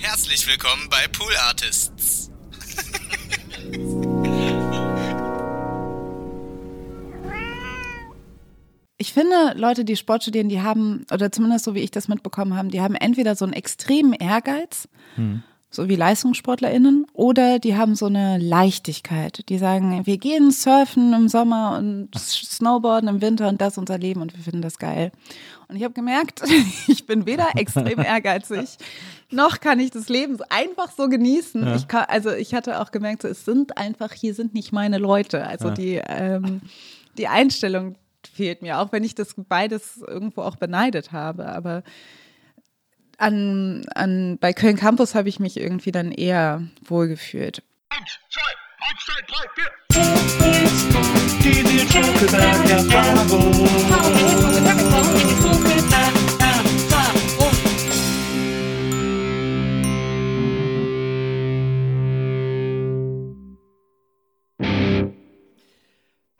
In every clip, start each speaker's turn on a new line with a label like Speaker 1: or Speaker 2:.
Speaker 1: Herzlich willkommen bei Pool Artists.
Speaker 2: Ich finde, Leute, die Sport studieren, die haben, oder zumindest so wie ich das mitbekommen habe, die haben entweder so einen extremen Ehrgeiz, so wie LeistungssportlerInnen, oder die haben so eine Leichtigkeit. Die sagen, wir gehen surfen im Sommer und Snowboarden im Winter und das ist unser Leben und wir finden das geil. Und ich habe gemerkt, ich bin weder extrem ehrgeizig, noch kann ich das Leben einfach so genießen. Ich kann, also ich hatte auch gemerkt, so, es sind einfach, hier sind nicht meine Leute. Also die, ähm, die Einstellung fehlt mir, auch wenn ich das beides irgendwo auch beneidet habe. Aber an, an, bei Köln Campus habe ich mich irgendwie dann eher wohlgefühlt.
Speaker 3: Eins, zwei, eins, zwei, drei, vier. Die Nils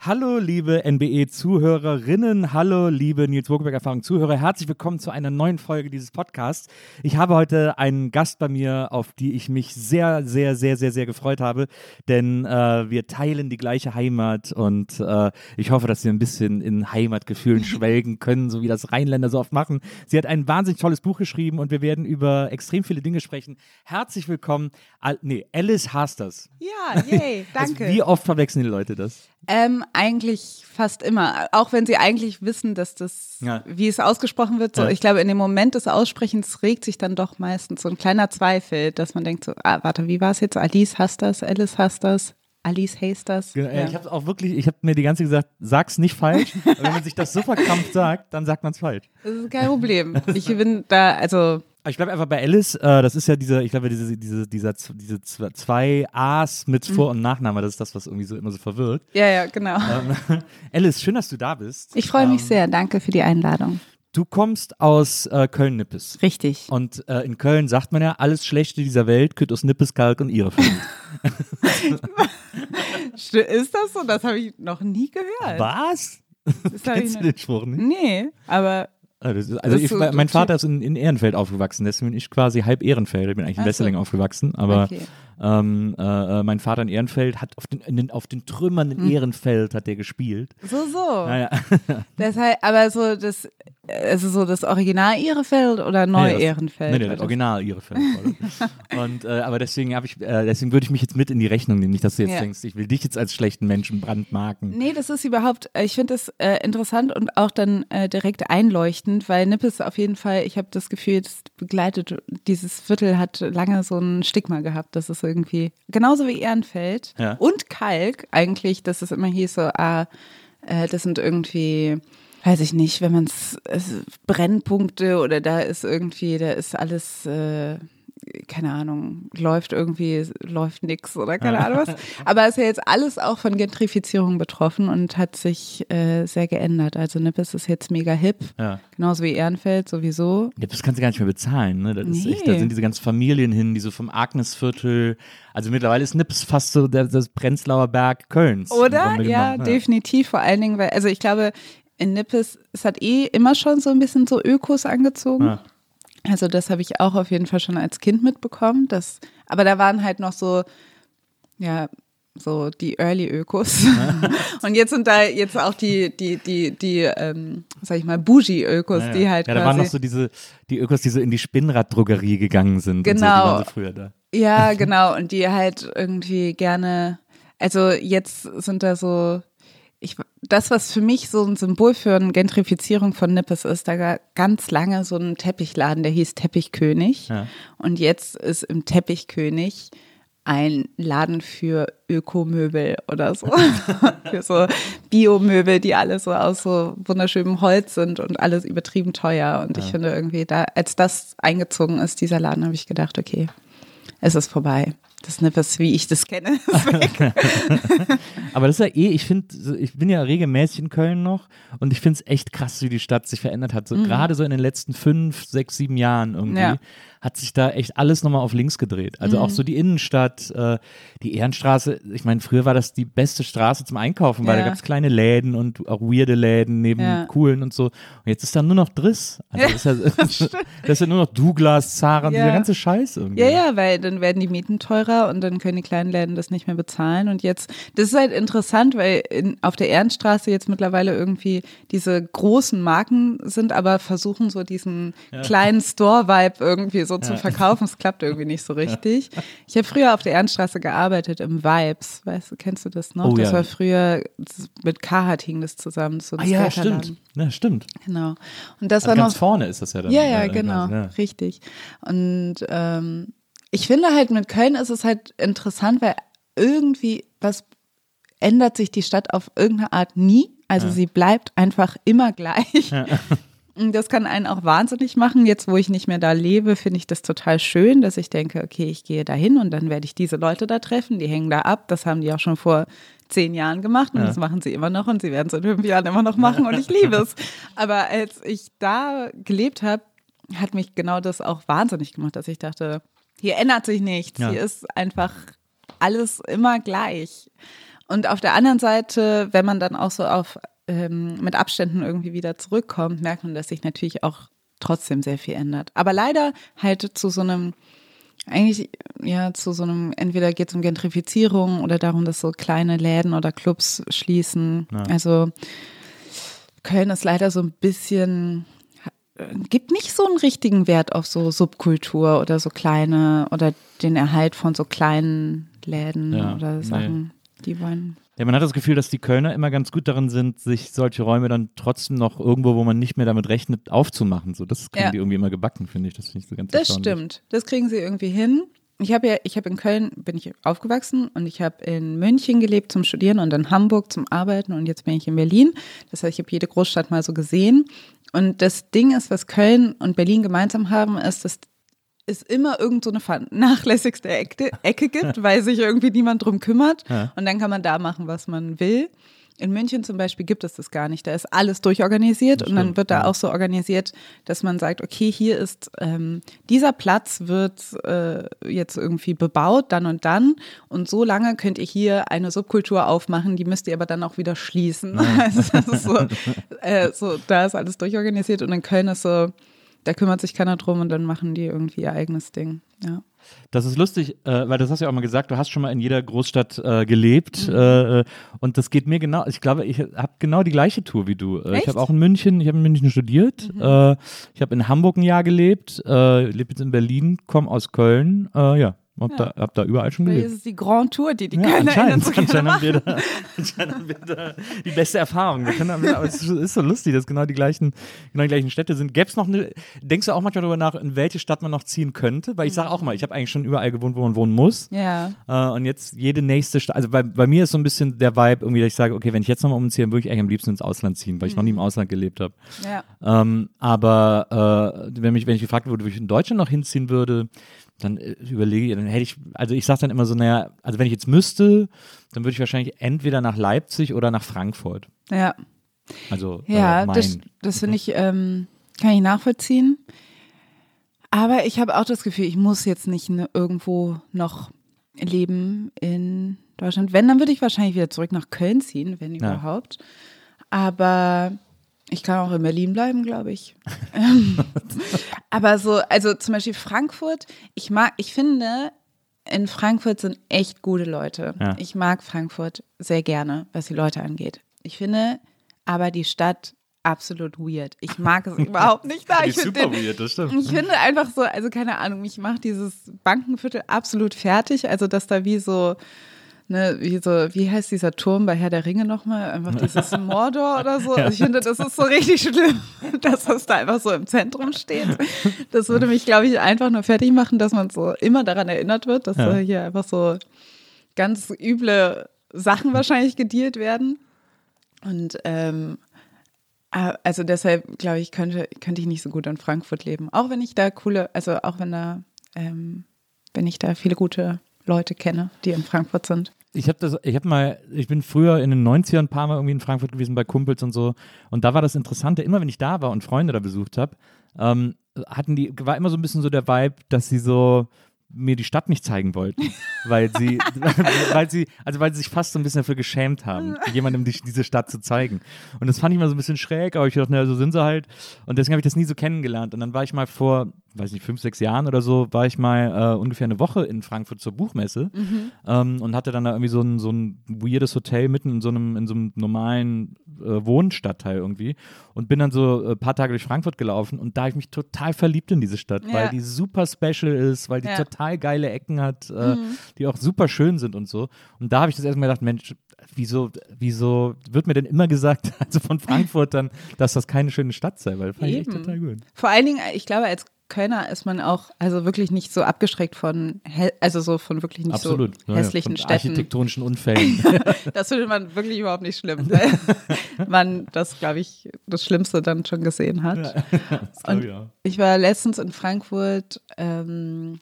Speaker 4: Hallo, liebe NBE-Zuhörerinnen, hallo, liebe Nils Burgberg-Erfahrung-Zuhörer, herzlich willkommen zu einer neuen Folge dieses Podcasts. Ich habe heute einen Gast bei mir, auf die ich mich sehr, sehr, sehr, sehr, sehr gefreut habe, denn äh, wir teilen die gleiche Heimat und äh, ich hoffe, dass wir ein bisschen in Heimatgefühlen schwelgen können, so wie das Rheinländer so oft machen. Sie hat ein wahnsinnig tolles Buch geschrieben und wir werden über extrem viele Dinge sprechen. Herzlich willkommen, Al nee, Alice Hasters.
Speaker 2: Ja, yay, danke.
Speaker 4: Also, wie oft verwechseln die Leute das?
Speaker 2: Ähm, eigentlich fast immer. Auch wenn sie eigentlich wissen, dass das,
Speaker 4: Ja.
Speaker 2: wie es ausgesprochen wird, so,
Speaker 4: Ja.
Speaker 2: ich glaube, in dem Moment des Aussprechens regt sich dann doch meistens so ein kleiner Zweifel, dass man denkt so, ah, warte, wie war es jetzt? Alice hasst das, Alice hasst das, Alice hasst das.
Speaker 4: Genau,
Speaker 2: Ja.
Speaker 4: Ich habe auch wirklich, ich habe mir die ganze Zeit gesagt, sag's nicht falsch. Wenn man sich das so verkrampft sagt, dann sagt man es falsch.
Speaker 2: Das ist kein Problem. Ich bin da, also,
Speaker 4: ich bleibe einfach bei Alice. Äh, das ist ja diese, ich glaube, diese, diese, dieser, diese zw- zwei A's mit Vor- und Nachname. Das ist das, was irgendwie so immer so verwirrt.
Speaker 2: ja, ja, genau.
Speaker 4: Ähm, Alice, schön, dass du da bist.
Speaker 2: Ich freue mich
Speaker 4: Ähm,
Speaker 2: sehr. Danke für die Einladung.
Speaker 4: Du kommst aus äh, Köln-Nippes.
Speaker 2: Richtig.
Speaker 4: Und äh, in Köln sagt man ja, alles Schlechte dieser Welt kürt aus Nippes, Kalk und.
Speaker 2: St- Ist das so? Das habe ich noch nie gehört.
Speaker 4: Was?
Speaker 2: Das
Speaker 4: Kennst du den Spruch nicht?
Speaker 2: Nee, aber
Speaker 4: Ah, Also
Speaker 2: ist
Speaker 4: ich,
Speaker 2: so-
Speaker 4: mein Vater ist in, in Ehrenfeld aufgewachsen, deswegen bin ich quasi halb Ehrenfeld. Ich bin eigentlich in
Speaker 2: so.
Speaker 4: Wesseling aufgewachsen, aber
Speaker 2: Okay.
Speaker 4: Ähm, äh, äh, mein Vater in Ehrenfeld hat auf den, den, auf den Trümmern
Speaker 2: Hm.
Speaker 4: in Ehrenfeld hat der gespielt.
Speaker 2: so, so.
Speaker 4: Naja.
Speaker 2: Deshalb, aber so das, also so das Original Ehrefeld oder Neu Ehrenfeld?
Speaker 4: Nee, nee, das Original Ehrenfeld. Und äh, aber deswegen habe ich, äh, deswegen würde ich mich jetzt mit in die Rechnung nehmen, nicht, dass du jetzt
Speaker 2: Ja.
Speaker 4: denkst, ich will dich jetzt als schlechten Menschen brandmarken.
Speaker 2: Nee, das ist überhaupt, äh, ich finde das äh, interessant und auch dann direkt einleuchtend, weil Nippes auf jeden Fall, ich habe das Gefühl, das begleitet, dieses Viertel hat lange so ein Stigma gehabt, das ist irgendwie, genauso wie Ehrenfeld
Speaker 4: Ja.
Speaker 2: und Kalk eigentlich, dass es immer hieß so, ah, äh, das sind irgendwie, weiß ich nicht, wenn man es, Brennpunkte oder da ist irgendwie, da ist alles, äh, keine Ahnung, läuft irgendwie, läuft nix oder keine Ahnung was. Aber ist ja jetzt alles auch von Gentrifizierung betroffen und hat sich äh, sehr geändert. Also Nippes ist jetzt mega hip,
Speaker 4: Ja.
Speaker 2: genauso wie Ehrenfeld sowieso.
Speaker 4: Ja, das kannst du gar nicht mehr bezahlen, ne? Das ist
Speaker 2: Nee.
Speaker 4: echt, da sind diese ganzen Familien hin, die so vom Agnesviertel, also mittlerweile ist Nips fast so der, das Prenzlauer Berg Kölns.
Speaker 2: Oder? Ja,
Speaker 4: genommen.
Speaker 2: definitiv. Vor allen Dingen, weil, also ich glaube, in Nippes, es hat eh immer schon so ein bisschen so Ökos angezogen.
Speaker 4: Ja.
Speaker 2: Also das habe ich auch auf jeden Fall schon als Kind mitbekommen. Das, aber da waren halt noch so, ja, so die Early Ökos. Und jetzt sind da jetzt auch die, die, die, die, ähm, sag ich mal, Bougie Ökos,
Speaker 4: Ja, ja.
Speaker 2: die halt
Speaker 4: ja, da waren noch so diese, die Ökos, die so in die Spinnraddrogerie gegangen sind. So,
Speaker 2: Genau.
Speaker 4: waren so früher da.
Speaker 2: Ja, genau. Und die halt irgendwie gerne, also jetzt sind da so, ich, das, was für mich so ein Symbol für eine Gentrifizierung von Nippes ist, da war ganz lange so ein Teppichladen, der hieß Teppichkönig.
Speaker 4: Ja.
Speaker 2: Und jetzt ist im Teppichkönig ein Laden für Ökomöbel oder so. für so Biomöbel, die alle so aus so wunderschönem Holz sind und alles übertrieben teuer. Und ich finde irgendwie, da, als das eingezogen ist, dieser Laden, habe ich gedacht, okay, es ist vorbei. Das ist Nippes, wie ich das kenne.
Speaker 4: Aber das ist ja eh, ich finde, ich bin ja regelmäßig in Köln noch und ich finde es echt krass, wie die Stadt sich verändert hat. So,
Speaker 2: Mhm.
Speaker 4: Gerade so in den letzten fünf, sechs, sieben Jahren irgendwie
Speaker 2: Ja.
Speaker 4: Hat sich da echt alles nochmal auf links gedreht. Also
Speaker 2: Mhm.
Speaker 4: auch so die Innenstadt, äh, die Ehrenstraße. Ich meine, früher war das die beste Straße zum Einkaufen, weil
Speaker 2: Ja.
Speaker 4: da gab es kleine Läden und auch weirde Läden neben
Speaker 2: Ja.
Speaker 4: coolen und so. Und jetzt ist da nur noch Driss. Also das, ist ja, das ist ja nur noch Douglas, Zara,
Speaker 2: Ja.
Speaker 4: dieser ganze Scheiß irgendwie.
Speaker 2: Ja, ja, weil dann werden die Mieten teurer und dann können die kleinen Läden das nicht mehr bezahlen. Und jetzt, das ist halt interessant, weil in, auf der Ehrenstraße jetzt mittlerweile irgendwie diese großen Marken sind, aber versuchen so diesen kleinen Store-Vibe irgendwie so zu verkaufen. Es klappt irgendwie nicht so richtig. Ich habe früher auf der Ehrenstraße gearbeitet im Vibes. Weißt du, kennst du das noch?
Speaker 4: Oh,
Speaker 2: das
Speaker 4: ja.
Speaker 2: war früher mit Carhartt hing das zusammen. So
Speaker 4: Ah ja, stimmt. Ja, stimmt.
Speaker 2: Genau. Und das
Speaker 4: Also
Speaker 2: war
Speaker 4: ganz
Speaker 2: noch
Speaker 4: vorne ist das ja dann.
Speaker 2: ja, ja,
Speaker 4: äh,
Speaker 2: genau,
Speaker 4: ja.
Speaker 2: richtig. Und ähm, ich finde halt mit Köln ist es halt interessant, weil irgendwie was ändert sich die Stadt auf irgendeine Art nie. Also sie bleibt einfach immer gleich. Und das kann einen auch wahnsinnig machen. Jetzt, wo ich nicht mehr da lebe, finde ich das total schön, dass ich denke, okay, ich gehe da hin und dann werde ich diese Leute da treffen. Die hängen da ab. Das haben die auch schon vor zehn Jahren gemacht und das machen sie immer noch und sie werden es in fünf Jahren immer noch machen und ich liebe es. Aber als ich da gelebt habe, hat mich genau das auch wahnsinnig gemacht, dass ich dachte, hier ändert sich nichts.
Speaker 4: Ja.
Speaker 2: Hier ist einfach alles immer gleich. Und auf der anderen Seite, wenn man dann auch so auf ähm, mit Abständen irgendwie wieder zurückkommt, merkt man, dass sich natürlich auch trotzdem sehr viel ändert. Aber leider halt zu so einem, eigentlich ja zu so einem, entweder geht es um Gentrifizierung oder darum, dass so kleine Läden oder Clubs schließen. Also Köln ist leider so ein bisschen gibt nicht so einen richtigen Wert auf so Subkultur oder so kleine oder den Erhalt von so kleinen Läden
Speaker 4: Ja,
Speaker 2: oder
Speaker 4: nee.
Speaker 2: Sachen, die wollen.
Speaker 4: Ja, man hat das Gefühl, dass die Kölner immer ganz gut darin sind, sich solche Räume dann trotzdem noch irgendwo, wo man nicht mehr damit rechnet, aufzumachen. So, das kriegen
Speaker 2: Ja.
Speaker 4: die irgendwie immer gebacken, finde ich. Das finde ich so ganz
Speaker 2: Das stimmt. Das kriegen sie irgendwie hin. Ich habe ja, ich habe in Köln bin ich aufgewachsen und ich habe in München gelebt zum Studieren und in Hamburg zum Arbeiten und jetzt bin ich in Berlin. Das heißt, ich habe jede Großstadt mal so gesehen. Und das Ding ist, was Köln und Berlin gemeinsam haben, ist, dass es immer irgend so eine vernachlässigste Ecke, Ecke gibt, weil sich irgendwie niemand drum kümmert.
Speaker 4: Ja.
Speaker 2: Und dann kann man da machen, was man will. In München zum Beispiel gibt es das gar nicht. Da ist alles durchorganisiert und dann wird da auch so organisiert, dass man sagt, okay, hier ist ähm, dieser Platz wird äh, jetzt irgendwie bebaut, dann und dann und so lange könnt ihr hier eine Subkultur aufmachen, die müsst ihr aber dann auch wieder schließen. Also das ist so, äh, so, da ist alles durchorganisiert und in Köln ist so, da kümmert sich keiner drum und dann machen die irgendwie ihr eigenes Ding. Ja.
Speaker 4: Das ist lustig, äh, weil das hast du ja auch mal gesagt, du hast schon mal in jeder Großstadt äh, gelebt
Speaker 2: Mhm.
Speaker 4: äh, äh, und das geht mir genau, ich glaube, ich habe genau die gleiche Tour wie du. Äh, ich
Speaker 2: Echt? Mhm.
Speaker 4: habe auch in München, ich habe in München studiert, äh, ich habe in Hamburg ein Jahr gelebt, lebe jetzt in Berlin, komme aus Köln, ja, hab, Da, hab da überall schon
Speaker 2: Das
Speaker 4: gelebt.
Speaker 2: ist die Grand Tour, die die
Speaker 4: Ja,
Speaker 2: KölnerInnen
Speaker 4: anscheinend,
Speaker 2: so
Speaker 4: anscheinend, haben wir da, anscheinend haben wir da die beste Erfahrung. Wir können, aber es ist- so lustig, dass genau die gleichen, genau die gleichen Städte sind. Gäbe es noch eine, denkst du auch manchmal darüber nach, in welche Stadt man noch ziehen könnte? Weil ich sage auch mal, ich habe eigentlich schon überall gewohnt, wo man wohnen muss.
Speaker 2: Ja.
Speaker 4: Äh, und jetzt jede nächste Stadt, also bei, bei mir ist so ein bisschen der Vibe irgendwie, dass ich sage, okay, wenn ich jetzt nochmal umziehe, würde ich eigentlich am liebsten ins Ausland ziehen, weil ich noch nie im Ausland gelebt habe.
Speaker 2: ja.
Speaker 4: Ähm, aber äh, wenn, mich, wenn ich gefragt wurde, wo ich in Deutschland noch hinziehen würde, dann äh, überlege ich, dann hätte ich, also ich sage dann immer so, naja, also wenn ich jetzt müsste, dann würde ich wahrscheinlich entweder nach Leipzig oder nach Frankfurt.
Speaker 2: Ja.
Speaker 4: Also
Speaker 2: Ja,
Speaker 4: äh,
Speaker 2: das, das finde ich, ähm, kann ich nachvollziehen. Aber ich habe auch das Gefühl, ich muss jetzt nicht ne, irgendwo noch leben in Deutschland. Wenn, dann würde ich wahrscheinlich wieder zurück nach Köln ziehen, wenn
Speaker 4: Ja.
Speaker 2: überhaupt. Aber ich kann auch in Berlin bleiben, glaube ich. Ähm, Aber so, also zum Beispiel Frankfurt, ich mag, ich finde, in Frankfurt sind echt gute Leute.
Speaker 4: Ja.
Speaker 2: Ich mag Frankfurt sehr gerne, was die Leute angeht. Ich finde aber die Stadt absolut weird. Ich mag es überhaupt nicht da. Ich finde
Speaker 4: super
Speaker 2: den-
Speaker 4: weird, das stimmt.
Speaker 2: ich finde einfach so, also keine Ahnung, mich macht dieses Bankenviertel absolut fertig. Also, dass da wie so, ne, wie so, wie heißt dieser Turm bei Herr der Ringe nochmal? Einfach dieses Mordor oder so. Also ich finde, das ist so richtig schlimm, dass das da einfach so im Zentrum steht. Das würde mich, glaube ich, einfach nur fertig machen, dass man so immer daran erinnert wird, dass
Speaker 4: Ja.
Speaker 2: hier einfach so ganz üble Sachen wahrscheinlich gedealt werden. Und ähm, Also deshalb glaube ich, könnte, könnte ich nicht so gut in Frankfurt leben. Auch wenn ich da coole, also auch wenn da, ähm, wenn ich da viele gute Leute kenne, die in Frankfurt sind.
Speaker 4: Ich habe das, ich habe mal, ich bin früher in den 90ern ein paar Mal irgendwie in Frankfurt gewesen bei Kumpels und so. Und da war das Interessante, immer wenn ich da war und Freunde da besucht habe, ähm, hatten die, war immer so ein bisschen so der Vibe, dass sie so mir die Stadt nicht zeigen wollten, weil sie, weil sie, also weil sie sich fast so ein bisschen dafür geschämt haben, jemandem die, diese Stadt zu zeigen. Und das fand ich mal so ein bisschen schräg, aber ich dachte, naja, so sind sie halt. Und deswegen habe ich das nie so kennengelernt. Und dann war ich mal vor, weiß nicht, fünf, sechs Jahren oder so, war ich mal äh, ungefähr eine Woche in Frankfurt zur Buchmesse ähm, und hatte dann da irgendwie so ein, so ein weirdes Hotel mitten in so einem, in so einem normalen äh, Wohnstadtteil irgendwie und bin dann so ein paar Tage durch Frankfurt gelaufen und da habe ich mich total verliebt in diese Stadt,
Speaker 2: Ja.
Speaker 4: weil die super special ist, weil die
Speaker 2: Ja.
Speaker 4: total geile Ecken hat, äh, die auch super schön sind und so. Und da habe ich das erstmal gedacht, Mensch, wieso, wieso wird mir denn immer gesagt, also von Frankfurt dann, dass das keine schöne Stadt sei, weil fand ich echt
Speaker 2: Eben.
Speaker 4: total gut.
Speaker 2: Vor allen Dingen, ich glaube, als Kölner ist man auch, also wirklich nicht so abgeschreckt von, also so von wirklich nicht
Speaker 4: Absolut.
Speaker 2: so
Speaker 4: Ja, ja,
Speaker 2: hässlichen
Speaker 4: von
Speaker 2: Städten.
Speaker 4: Architektonischen Unfällen.
Speaker 2: Das findet man wirklich überhaupt nicht schlimm, weil man das, glaube ich, das Schlimmste dann schon gesehen hat.
Speaker 4: Glaub
Speaker 2: Und
Speaker 4: ich
Speaker 2: ich war letztens in Frankfurt ähm,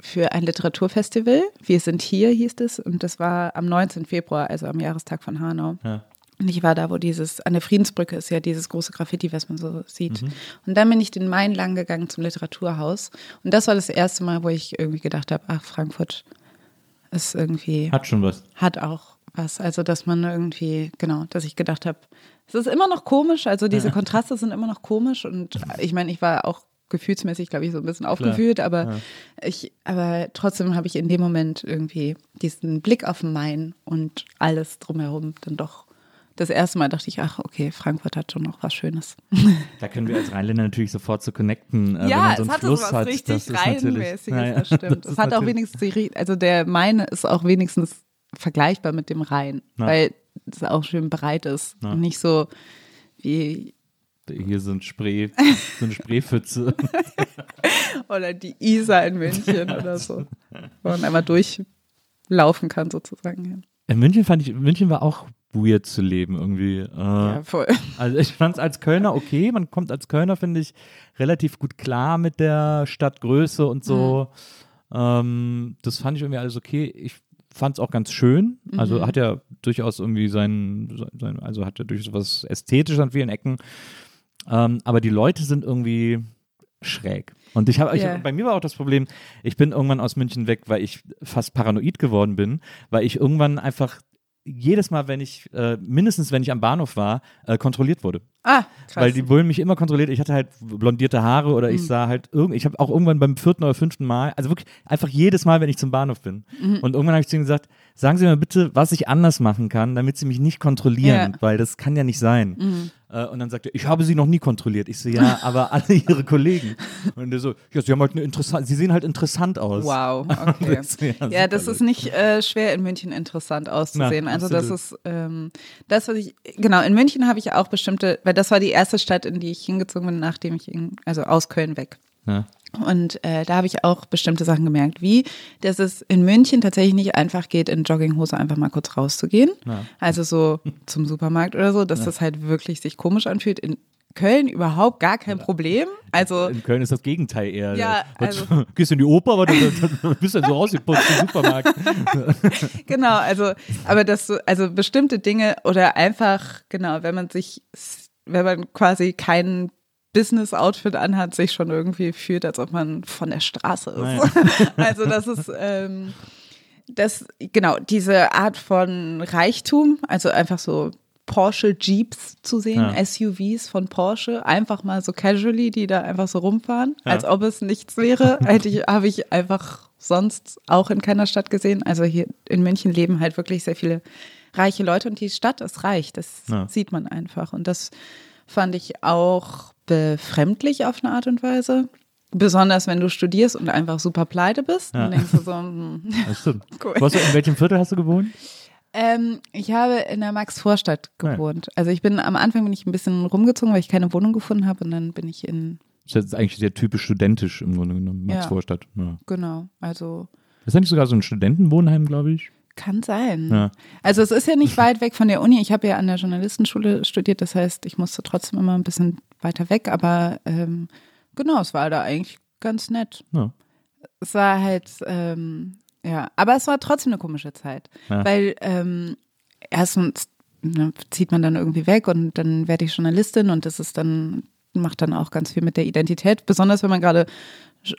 Speaker 2: für ein Literaturfestival. Wir sind hier, hieß es. Und das war am 19. Februar, also am Jahrestag von Hanau.
Speaker 4: Ja.
Speaker 2: Und ich war da, wo dieses, an der Friedensbrücke ist ja dieses große Graffiti, was man so sieht.
Speaker 4: Mhm.
Speaker 2: Und dann bin ich den Main lang gegangen zum Literaturhaus. Und das war das erste Mal, wo ich irgendwie gedacht habe, ach, Frankfurt ist irgendwie
Speaker 4: Hat schon was.
Speaker 2: hat auch was. Also, dass man irgendwie, genau, dass ich gedacht habe, es ist immer noch komisch, also diese Kontraste sind immer noch komisch und ich meine, ich war auch gefühlsmäßig, glaube ich, so ein bisschen aufgewühlt, aber ich, aber trotzdem habe ich in dem Moment irgendwie diesen Blick auf den Main und alles drumherum dann doch. Das erste Mal dachte ich, ach, okay, Frankfurt hat schon noch was Schönes.
Speaker 4: Da können wir als Rheinländer natürlich sofort so connecten, äh, wenn
Speaker 2: ja,
Speaker 4: man so
Speaker 2: es
Speaker 4: einen
Speaker 2: hat so
Speaker 4: Fluss
Speaker 2: was
Speaker 4: hat.
Speaker 2: richtig
Speaker 4: das
Speaker 2: Rheinmäßiges,
Speaker 4: Naja,
Speaker 2: das stimmt.
Speaker 4: das
Speaker 2: Es hat auch wenigstens, die, also der Main ist auch wenigstens vergleichbar mit dem Rhein,
Speaker 4: Ja.
Speaker 2: weil es auch schön breit ist
Speaker 4: Ja.
Speaker 2: und nicht so wie,
Speaker 4: Hier so ein Spree, so eine Spreepfütze.
Speaker 2: oder die Isar in München oder so, wo man einmal durchlaufen kann sozusagen.
Speaker 4: In München fand ich, München war auch weird zu leben irgendwie. Äh,
Speaker 2: Ja, voll.
Speaker 4: Also ich fand es als Kölner okay. Man kommt als Kölner, finde ich, relativ gut klar mit der Stadtgröße und so. Ähm, das fand ich irgendwie alles okay. Ich fand es auch ganz schön. Also hat ja durchaus irgendwie sein, sein also hat ja durchaus was Ästhetisches an vielen Ecken. Ähm, aber die Leute sind irgendwie schräg. Und ich habe, ich, bei mir war auch das Problem, ich bin irgendwann aus München weg, weil ich fast paranoid geworden bin, weil ich irgendwann einfach jedes Mal, wenn ich, äh, mindestens wenn ich am Bahnhof war, äh, kontrolliert wurde.
Speaker 2: Ah, krass.
Speaker 4: Weil die Bullen mich immer kontrolliert. Ich hatte halt blondierte Haare oder
Speaker 2: Mhm.
Speaker 4: ich sah halt irgend, ich habe auch irgendwann beim vierten oder fünften Mal, also wirklich einfach jedes Mal, wenn ich zum Bahnhof bin.
Speaker 2: Mhm.
Speaker 4: Und irgendwann habe ich zu ihnen gesagt, sagen Sie mir bitte, was ich anders machen kann, damit Sie mich nicht kontrollieren,
Speaker 2: Ja. Mhm.
Speaker 4: weil das kann ja nicht sein. Äh, und dann sagt er, ich habe Sie noch nie kontrolliert. Ich so, ja, aber alle Ihre Kollegen. Und der so, ja, Sie haben halt eine interessant, Sie sehen halt interessant aus.
Speaker 2: Wow, okay.
Speaker 4: Das
Speaker 2: ja,
Speaker 4: super
Speaker 2: das ist nicht äh, schwer in München interessant auszusehen.
Speaker 4: Na,
Speaker 2: also das ist ähm, das, was ich, genau, in München habe ich auch bestimmte, weil das war die erste Stadt, in die ich hingezogen bin, nachdem ich, in, also aus Köln weg.
Speaker 4: Ja.
Speaker 2: Und äh, da habe ich auch bestimmte Sachen gemerkt, wie, dass es in München tatsächlich nicht einfach geht, in Jogginghose einfach mal kurz rauszugehen.
Speaker 4: Ja.
Speaker 2: Also so zum Supermarkt oder so, dass das halt wirklich sich komisch anfühlt. In Köln überhaupt gar kein Problem. Also
Speaker 4: In Köln ist das Gegenteil eher.
Speaker 2: Ja, also-
Speaker 4: Gehst du in die Oper, weil du, du bist dann so ausgeputzt im Supermarkt.
Speaker 2: Genau, also, aber das so, also bestimmte Dinge oder einfach, genau, wenn man sich, wenn man quasi kein Business-Outfit anhat, sich schon irgendwie fühlt, als ob man von der Straße ist.
Speaker 4: Naja.
Speaker 2: Also das ist, ähm, das, genau, diese Art von Reichtum, also einfach so Porsche Jeeps zu sehen,
Speaker 4: Ja.
Speaker 2: SUVs von Porsche, einfach mal so casually, die da einfach so rumfahren, als ob es nichts wäre, hätte ich, habe ich einfach sonst auch in keiner Stadt gesehen. Also hier in München leben halt wirklich sehr viele reiche Leute und die Stadt ist reich, das
Speaker 4: Ja.
Speaker 2: sieht man einfach und das fand ich auch befremdlich auf eine Art und Weise. Besonders wenn du studierst und einfach super pleite bist,
Speaker 4: Ja.
Speaker 2: dann denkst du so, hm,
Speaker 4: Das stimmt.
Speaker 2: Cool.
Speaker 4: Was, in welchem Viertel hast du gewohnt?
Speaker 2: Ähm, ich habe in der Max-Vorstadt gewohnt. Also ich bin am Anfang bin ich ein bisschen rumgezogen, weil ich keine Wohnung gefunden habe und dann bin ich in,
Speaker 4: Das ist eigentlich sehr typisch studentisch im Grunde genommen, Max
Speaker 2: Ja.
Speaker 4: Ja.
Speaker 2: genau, also
Speaker 4: Das ist ja nicht sogar so ein Studentenwohnheim, glaube ich.
Speaker 2: Kann sein.
Speaker 4: Ja.
Speaker 2: Also es ist ja nicht weit weg von der Uni. Ich habe ja an der Journalistenschule studiert, das heißt, ich musste trotzdem immer ein bisschen weiter weg, aber ähm, genau, es war da eigentlich ganz nett.
Speaker 4: Ja.
Speaker 2: Es war halt, ähm, ja, aber es war trotzdem eine komische Zeit,
Speaker 4: Ja.
Speaker 2: weil ähm, erstens ne, zieht man dann irgendwie weg und dann werde ich Journalistin und das ist dann macht dann auch ganz viel mit der Identität, besonders wenn man gerade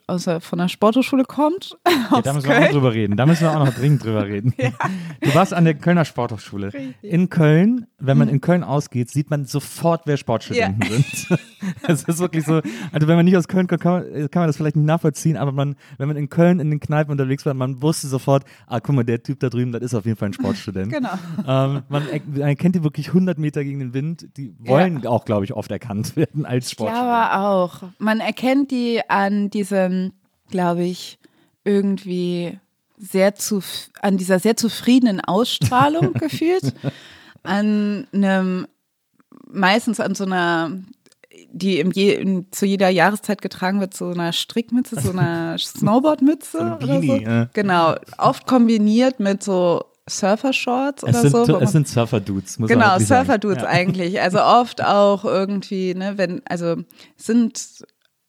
Speaker 2: aus der, von der Sporthochschule kommt.
Speaker 4: Ja, da müssen wir auch noch
Speaker 2: Köln.
Speaker 4: drüber reden. Da müssen wir auch noch dringend drüber reden. Du warst an der Kölner Sporthochschule. In Köln, wenn man in Köln ausgeht, sieht man sofort, wer Sportstudenten sind. Es ist wirklich so, also wenn man nicht aus Köln kommt, kann man, kann man das vielleicht nicht nachvollziehen, aber man, wenn man in Köln in den Kneipen unterwegs war, man wusste sofort, ah, guck mal, der Typ da drüben, das ist auf jeden Fall ein Sportstudent.
Speaker 2: Genau.
Speaker 4: Ähm, man, man erkennt die wirklich 100 Meter gegen den Wind. Die wollen auch, glaube ich, oft erkannt werden als
Speaker 2: Ich
Speaker 4: Sportstudent.
Speaker 2: glaube auch. Man erkennt die an diesem, glaube ich, irgendwie sehr zu, an dieser sehr zufriedenen Ausstrahlung gefühlt. An einem, meistens an so einer, die im je, in, zu jeder Jahreszeit getragen wird, so einer Strickmütze, so einer Snowboardmütze
Speaker 4: So ein
Speaker 2: oder so.
Speaker 4: Beanie, ja.
Speaker 2: Genau. Oft kombiniert mit so Surfer-Shorts oder
Speaker 4: sind,
Speaker 2: so.
Speaker 4: es sind Surfer-Dudes, muss
Speaker 2: Genau. Surfer-Dudes
Speaker 4: Ja.
Speaker 2: eigentlich. Also oft auch irgendwie, ne, wenn, also sind,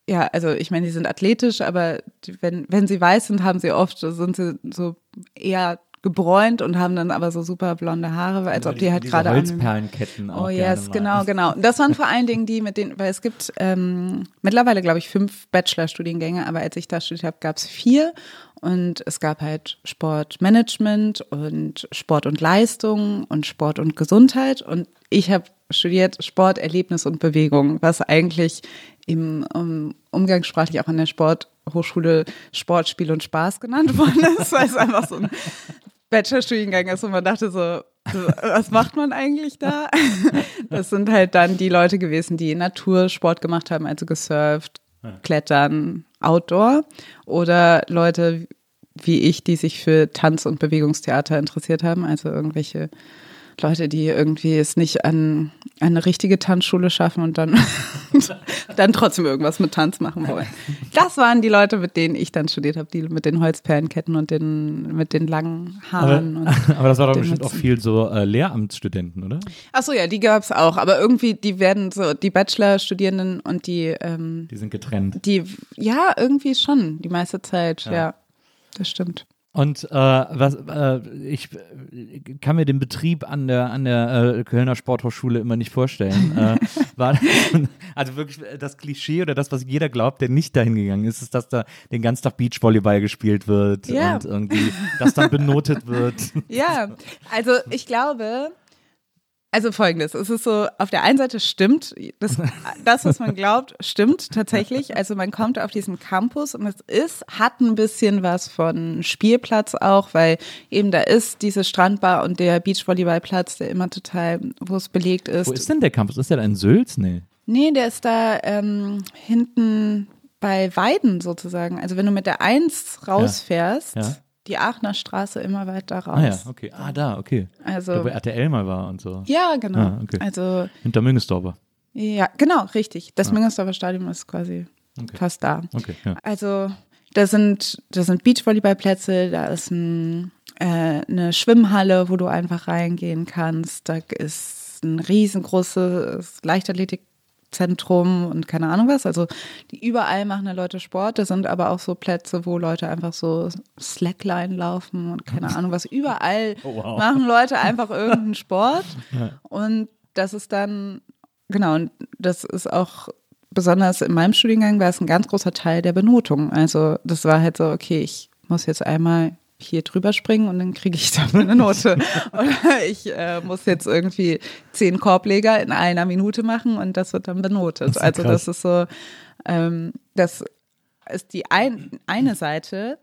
Speaker 2: ja, also ich meine, die sind athletisch, aber die, wenn, wenn sie weiß sind, haben sie oft, sind sie so eher gebräunt und haben dann aber so super blonde Haare, als ob die halt gerade
Speaker 4: Holzperlenketten auch
Speaker 2: Oh yes, genau, genau. Das waren vor allen Dingen die, mit denen, weil es gibt ähm, mittlerweile, glaube ich, fünf Bachelorstudiengänge, aber als ich da studiert habe, gab es vier. Und es gab halt Sportmanagement und Sport und Leistung und Sport und Gesundheit. Und ich habe studiert Sport, Erlebnis und Bewegung, was eigentlich im um, umgangssprachlich auch an der Sporthochschule Sport, Spiel und Spaß genannt worden ist, weil es einfach so ein Bachelorstudiengang ist und man dachte so, was macht man eigentlich da? Das sind halt dann die Leute gewesen, die Natursport gemacht haben, also gesurft, Klettern, Outdoor oder Leute wie ich, die sich für Tanz- und Bewegungstheater interessiert haben, also irgendwelche Leute, die irgendwie es nicht an eine richtige Tanzschule schaffen und dann, dann trotzdem irgendwas mit Tanz machen wollen. Das waren die Leute, mit denen ich dann studiert habe, die mit den Holzperlenketten und den, mit den langen Haaren.
Speaker 4: Aber, aber das war doch bestimmt auch viel so äh, Lehramtsstudenten, oder?
Speaker 2: Ach so, ja, die gab es auch. Aber irgendwie, die werden so, die Bachelorstudierenden und die, ähm,
Speaker 4: Die sind getrennt.
Speaker 2: die, ja, irgendwie schon, die meiste Zeit,
Speaker 4: Ja.
Speaker 2: ja. Das stimmt.
Speaker 4: Und äh, was, äh, ich äh, kann mir den Betrieb an der, an der äh, Kölner Sporthochschule immer nicht vorstellen. äh, war, also wirklich das Klischee oder das, was jeder glaubt, der nicht dahin gegangen ist, ist, dass da den ganzen Tag Beachvolleyball gespielt wird
Speaker 2: Ja.
Speaker 4: und irgendwie das dann benotet wird.
Speaker 2: Ja, also ich glaube, also folgendes, es ist so, auf der einen Seite stimmt, das, das, was man glaubt, stimmt tatsächlich. Also man kommt auf diesen Campus und es ist, hat ein bisschen was von Spielplatz auch, weil eben da ist diese Strandbar und der Beachvolleyballplatz, der immer total, wo es belegt ist.
Speaker 4: Wo ist denn der Campus? Ist der da in Sülz? Nee.
Speaker 2: Nee, der ist da ähm, hinten bei Weiden sozusagen. Also wenn du mit der 1 rausfährst,
Speaker 4: Ja.
Speaker 2: Die Aachener Straße immer weiter raus.
Speaker 4: Ah ja, okay. Ah, da, okay.
Speaker 2: Also
Speaker 4: Da, wo RTL mal war und so.
Speaker 2: ja, genau.
Speaker 4: Ah, okay.
Speaker 2: Also
Speaker 4: Hinter Müngesdorfer.
Speaker 2: ja, genau, richtig. Das
Speaker 4: Ah.
Speaker 2: Müngersdorfer Stadion ist quasi
Speaker 4: Okay.
Speaker 2: fast da.
Speaker 4: Okay, ja.
Speaker 2: Also da sind, da sind Beachvolleyballplätze, da ist ein, äh, eine Schwimmhalle, wo du einfach reingehen kannst. Da ist ein riesengroßes Leichtathletikzentrum und keine Ahnung was. Also die, überall machen da Leute Sport. Das sind aber auch so Plätze, wo Leute einfach so Slackline laufen und keine Ahnung was. Überall
Speaker 4: Oh, wow.
Speaker 2: machen Leute einfach irgendeinen Sport. Und das ist dann, genau, und das ist auch besonders in meinem Studiengang war es ein ganz großer Teil der Benotung. Also das war halt so, okay, ich muss jetzt einmal hier drüber springen und dann kriege ich dafür eine Note. Oder ich äh, muss jetzt irgendwie zehn Korbleger in einer Minute machen und das wird dann benotet.
Speaker 4: Das
Speaker 2: also
Speaker 4: krass.
Speaker 2: das ist so, ähm, das ist die ein, eine Seite.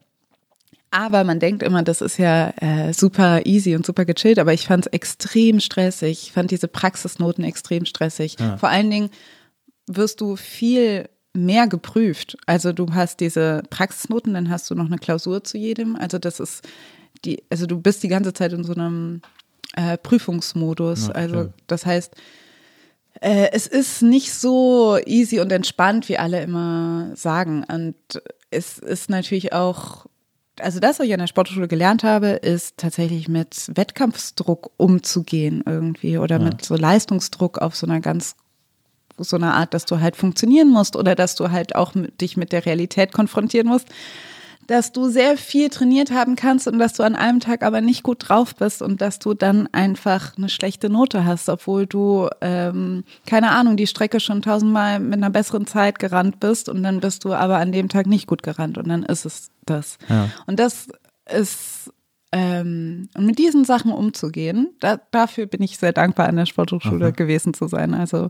Speaker 2: Aber man denkt immer, das ist ja äh, super easy und super gechillt, aber ich fand es extrem stressig. Ich fand diese Praxisnoten extrem stressig. Vor allen Dingen wirst du viel mehr geprüft. Also du hast diese Praxisnoten, dann hast du noch eine Klausur zu jedem. Also das ist die, also du bist die ganze Zeit in so einem äh, Prüfungsmodus.
Speaker 4: Ja,
Speaker 2: also das heißt, äh, es ist nicht so easy und entspannt, wie alle immer sagen. Und es ist natürlich auch, also das, was ich an der Sportschule gelernt habe, ist tatsächlich mit Wettkampfsdruck umzugehen irgendwie oder mit so Leistungsdruck auf so einer ganz so einer Art, dass du halt funktionieren musst oder dass du halt auch mit, dich mit der Realität konfrontieren musst. dass du sehr viel trainiert haben kannst und dass du an einem Tag aber nicht gut drauf bist und dass du dann einfach eine schlechte Note hast, obwohl du, ähm, keine Ahnung, die Strecke schon tausendmal mit einer besseren Zeit gerannt bist und dann bist du aber an dem Tag nicht gut gerannt und dann ist es das.
Speaker 4: Ja.
Speaker 2: Und das ist, ähm, und mit diesen Sachen umzugehen, da, dafür bin ich sehr dankbar, an der Sporthochschule gewesen zu sein. Also,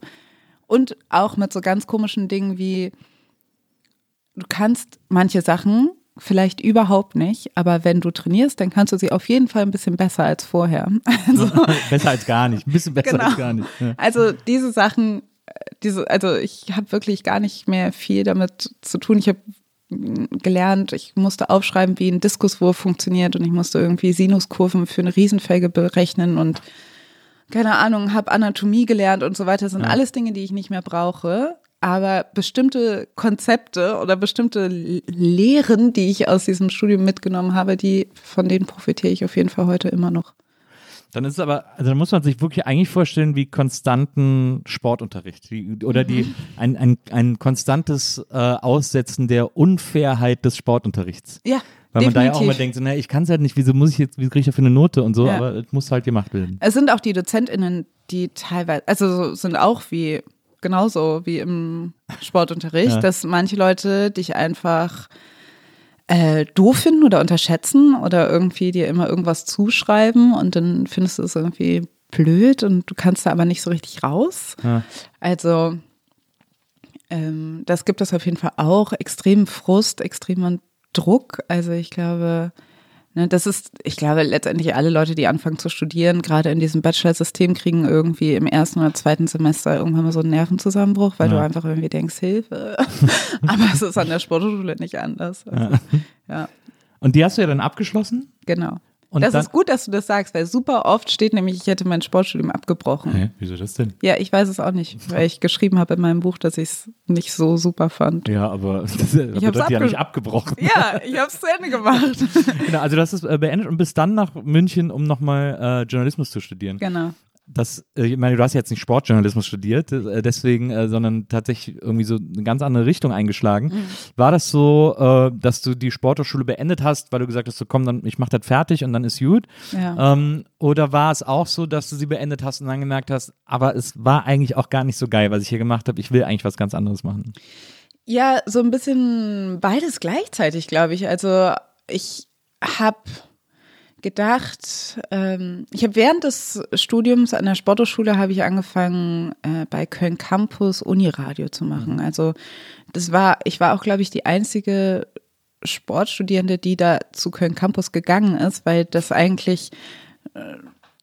Speaker 2: und auch mit so ganz komischen Dingen wie, du kannst manche Sachen vielleicht überhaupt nicht, aber wenn du trainierst, dann kannst du sie auf jeden Fall ein bisschen besser als vorher. Also,
Speaker 4: besser als gar nicht. Ein bisschen besser
Speaker 2: Genau.
Speaker 4: als gar nicht. Ja.
Speaker 2: also diese Sachen, äh, diese, also ich habe wirklich gar nicht mehr viel damit zu tun. Ich habe gelernt, ich musste aufschreiben, wie ein Diskuswurf funktioniert und ich musste irgendwie Sinuskurven für eine Riesenfelge berechnen und keine Ahnung, habe Anatomie gelernt und so weiter. Das sind
Speaker 4: Ja.
Speaker 2: alles Dinge, die ich nicht mehr brauche. Aber bestimmte Konzepte oder bestimmte Lehren, die ich aus diesem Studium mitgenommen habe, die, von denen profitiere ich auf jeden Fall heute immer noch.
Speaker 4: Dann ist es aber, also da muss man sich wirklich eigentlich vorstellen, wie konstanten Sportunterricht. Wie, oder die,
Speaker 2: Mhm.
Speaker 4: ein, ein, ein konstantes äh, Aussetzen der Unfairheit des Sportunterrichts.
Speaker 2: Ja,
Speaker 4: Weil man da ja auch
Speaker 2: definitiv.
Speaker 4: immer denkt, so, naja, ich kann es halt nicht, wieso muss ich jetzt, wie kriege ich dafür eine Note und so,
Speaker 2: Ja.
Speaker 4: aber es muss halt gemacht werden.
Speaker 2: Es sind auch die DozentInnen, die teilweise, also so- sind auch wie, genauso wie im Sportunterricht,
Speaker 4: Ja.
Speaker 2: dass manche Leute dich einfach äh, doof finden oder unterschätzen oder irgendwie dir immer irgendwas zuschreiben und dann findest du es irgendwie blöd und du kannst da aber nicht so richtig raus.
Speaker 4: Ja.
Speaker 2: Also ähm, das gibt es auf jeden Fall auch. Extremen Frust, extremen Druck. Also ich glaube, ne, das ist, ich glaube, letztendlich alle Leute, die anfangen zu studieren, gerade in diesem Bachelor-System, kriegen irgendwie im ersten oder zweiten Semester irgendwann mal so einen Nervenzusammenbruch, weil
Speaker 4: Ja.
Speaker 2: du einfach irgendwie denkst, Hilfe. Aber es ist an der Sportschule nicht anders. Also, ja.
Speaker 4: Und die hast du ja dann abgeschlossen?
Speaker 2: genau.
Speaker 4: Und
Speaker 2: das
Speaker 4: dann-
Speaker 2: ist gut, dass du das sagst, weil super oft steht nämlich, ich hätte mein Sportstudium abgebrochen.
Speaker 4: Hä, wieso das denn?
Speaker 2: Ja, ich weiß es auch nicht, weil ich geschrieben habe in meinem Buch, dass ich es nicht so super fand.
Speaker 4: Ja, aber das bedeutet ja nicht abgebrochen.
Speaker 2: Ja, ich habe es zu Ende gemacht.
Speaker 4: Genau, also das ist äh, beendet und bist dann nach München, um nochmal äh, Journalismus zu studieren.
Speaker 2: genau.
Speaker 4: Das, äh, ich meine, du hast jetzt nicht Sportjournalismus studiert, äh, deswegen, äh, sondern tatsächlich irgendwie so eine ganz andere Richtung eingeschlagen.
Speaker 2: Mhm.
Speaker 4: War das so, dass du die Sporthochschule beendet hast, weil du gesagt hast, so komm, dann ich mach das fertig und dann ist gut?
Speaker 2: Ja.
Speaker 4: Ähm, oder war es auch so, dass du sie beendet hast und dann gemerkt hast, aber es war eigentlich auch gar nicht so geil, was ich hier gemacht habe. Ich will eigentlich was ganz anderes machen.
Speaker 2: Ja, so ein bisschen beides gleichzeitig, glaube ich. Also ich habe gedacht, ähm, ich habe während des Studiums an der Sporthochschule habe ich angefangen äh, bei Köln Campus Uniradio zu machen. Also das war, ich war auch, glaube ich, die einzige Sportstudierende, die da zu Köln Campus gegangen ist, weil das eigentlich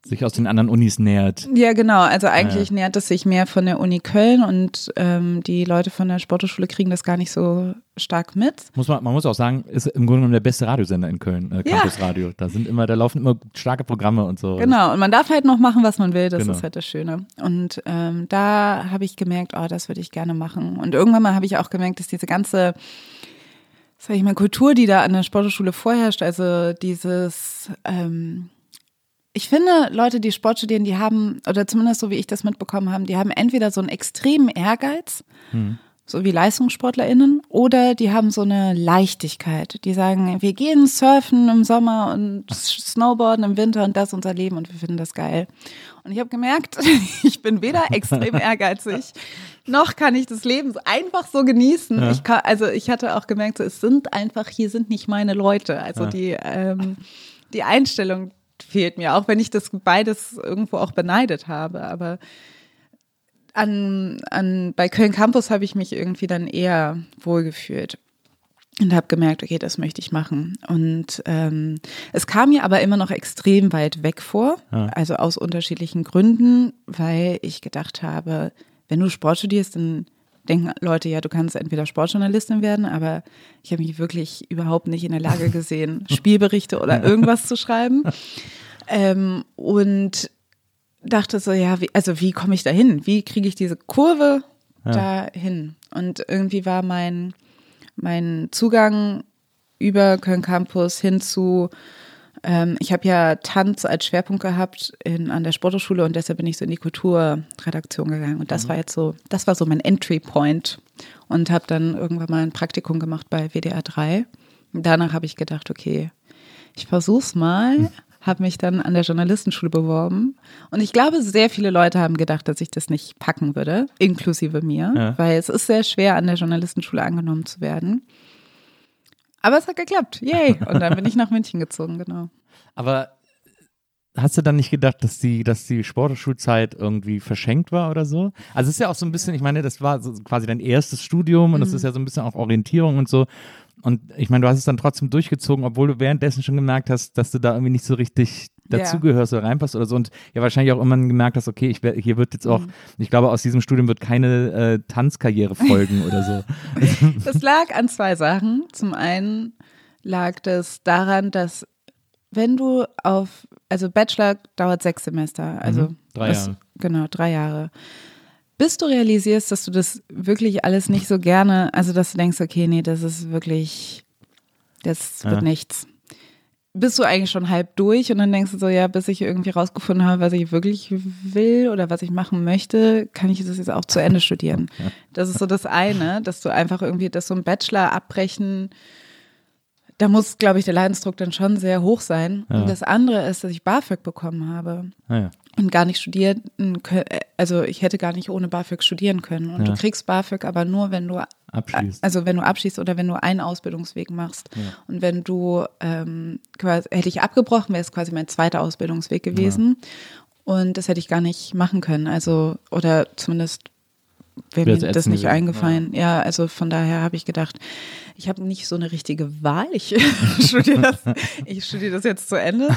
Speaker 4: Sich aus den anderen Unis nähert.
Speaker 2: Ja, genau. Also eigentlich nähert es sich mehr von der Uni Köln und ähm, die Leute von der Sporthochschule kriegen das gar nicht so stark mit.
Speaker 4: Muss man, man muss auch sagen, ist im Grunde genommen der beste Radiosender in Köln, äh,
Speaker 2: Ja.
Speaker 4: Campus Radio. Da sind immer, da laufen immer starke Programme und so.
Speaker 2: Genau. Und man darf halt noch machen, was man will. Das
Speaker 4: Genau.
Speaker 2: ist halt das Schöne. Und ähm, da habe ich gemerkt, oh, das würde ich gerne machen. Und irgendwann mal habe ich auch gemerkt, dass diese ganze, sag ich mal, Kultur, die da an der Sporthochschule vorherrscht, also dieses ähm, ich finde, Leute, die Sport studieren, die haben, oder zumindest so wie ich das mitbekommen habe, die haben entweder so einen extremen Ehrgeiz, so wie LeistungssportlerInnen, oder die haben so eine Leichtigkeit. Die sagen, wir gehen surfen im Sommer und Snowboarden im Winter und das ist unser Leben und wir finden das geil. Und ich habe gemerkt, ich bin weder extrem ehrgeizig, noch kann ich das Leben einfach so genießen. Ich kann, also ich hatte auch gemerkt, so, es sind einfach, hier sind nicht meine Leute. Also die, ähm, die Einstellung fehlt mir, auch wenn ich das beides irgendwo auch beneidet habe. Aber an, an, bei Köln Campus habe ich mich irgendwie dann eher wohlgefühlt und habe gemerkt, okay, das möchte ich machen. Und ähm, es kam mir aber immer noch extrem weit weg vor,
Speaker 4: Ja.
Speaker 2: also aus unterschiedlichen Gründen, weil ich gedacht habe, wenn du Sport studierst, dann denken Leute, ja, du kannst entweder Sportjournalistin werden, aber ich habe mich wirklich überhaupt nicht in der Lage gesehen, Spielberichte oder irgendwas zu schreiben. Ähm, und dachte so, ja, wie, also wie komme ich da hin? Wie kriege ich diese Kurve da hin? Und irgendwie war mein, mein Zugang über Köln Campus hin zu, ähm, ich habe ja Tanz als Schwerpunkt gehabt in, an der Sporthochschule und deshalb bin ich so in die Kulturredaktion gegangen. Und das war jetzt so, das war so mein Entry Point und habe dann irgendwann mal ein Praktikum gemacht bei WDR 3 Danach habe ich gedacht, okay, ich versuch's mal, habe mich dann an der Journalistenschule beworben und ich glaube, sehr viele Leute haben gedacht, dass ich das nicht packen würde, inklusive mir,
Speaker 4: Ja.
Speaker 2: weil es ist sehr schwer, an der Journalistenschule angenommen zu werden. Aber es hat geklappt, yay! Und dann bin ich nach München gezogen, genau.
Speaker 4: Aber hast du dann nicht gedacht, dass die, dass die Sportschulzeit irgendwie verschenkt war oder so? Also es ist ja auch so ein bisschen, ich meine, das war so quasi dein erstes Studium und das ist ja so ein bisschen auch Orientierung und so. Und ich meine, du hast es dann trotzdem durchgezogen, obwohl du währenddessen schon gemerkt hast, dass du da irgendwie nicht so richtig
Speaker 2: Ja.
Speaker 4: dazugehörst oder reinpasst oder so. Und ja wahrscheinlich auch immer gemerkt hast, okay, ich, hier wird jetzt auch, ich glaube, aus diesem Studium wird keine äh, Tanzkarriere folgen oder so.
Speaker 2: Das lag an zwei Sachen. Zum einen lag das daran, dass wenn du auf, also Bachelor dauert sechs Semester, also
Speaker 4: Mhm. Drei
Speaker 2: das-
Speaker 4: Jahre.
Speaker 2: Genau, drei Jahre. Bis du realisierst, dass du das wirklich alles nicht so gerne, also dass du denkst, okay, nee, das ist wirklich, das wird
Speaker 4: Ja.
Speaker 2: nichts. Bist du eigentlich schon halb durch und dann denkst du so, ja, bis ich irgendwie rausgefunden habe, was ich wirklich will oder was ich machen möchte, kann ich das jetzt auch zu Ende studieren. Das ist so das eine, dass du einfach irgendwie, dass so ein Bachelor abbrechen, da muss, glaube ich, der Leidensdruck dann schon sehr hoch sein.
Speaker 4: Ja.
Speaker 2: Und das andere ist, dass ich BAföG bekommen habe
Speaker 4: Naja.
Speaker 2: Und gar nicht studieren können. Also ich hätte gar nicht ohne BAföG studieren können. Und
Speaker 4: Ja.
Speaker 2: du kriegst BAföG aber nur, wenn du
Speaker 4: Abschließt.
Speaker 2: also wenn du abschließt oder wenn du einen Ausbildungsweg machst. Und wenn du ähm, quasi, hätte ich abgebrochen, wäre es quasi mein zweiter Ausbildungsweg gewesen. Und das hätte ich gar nicht machen können. Also, oder zumindest wäre mir das nicht eingefallen. Ja, also von daher habe ich gedacht, ich habe nicht so eine richtige Wahl. Ich studiere das, ich studiere das jetzt zu Ende.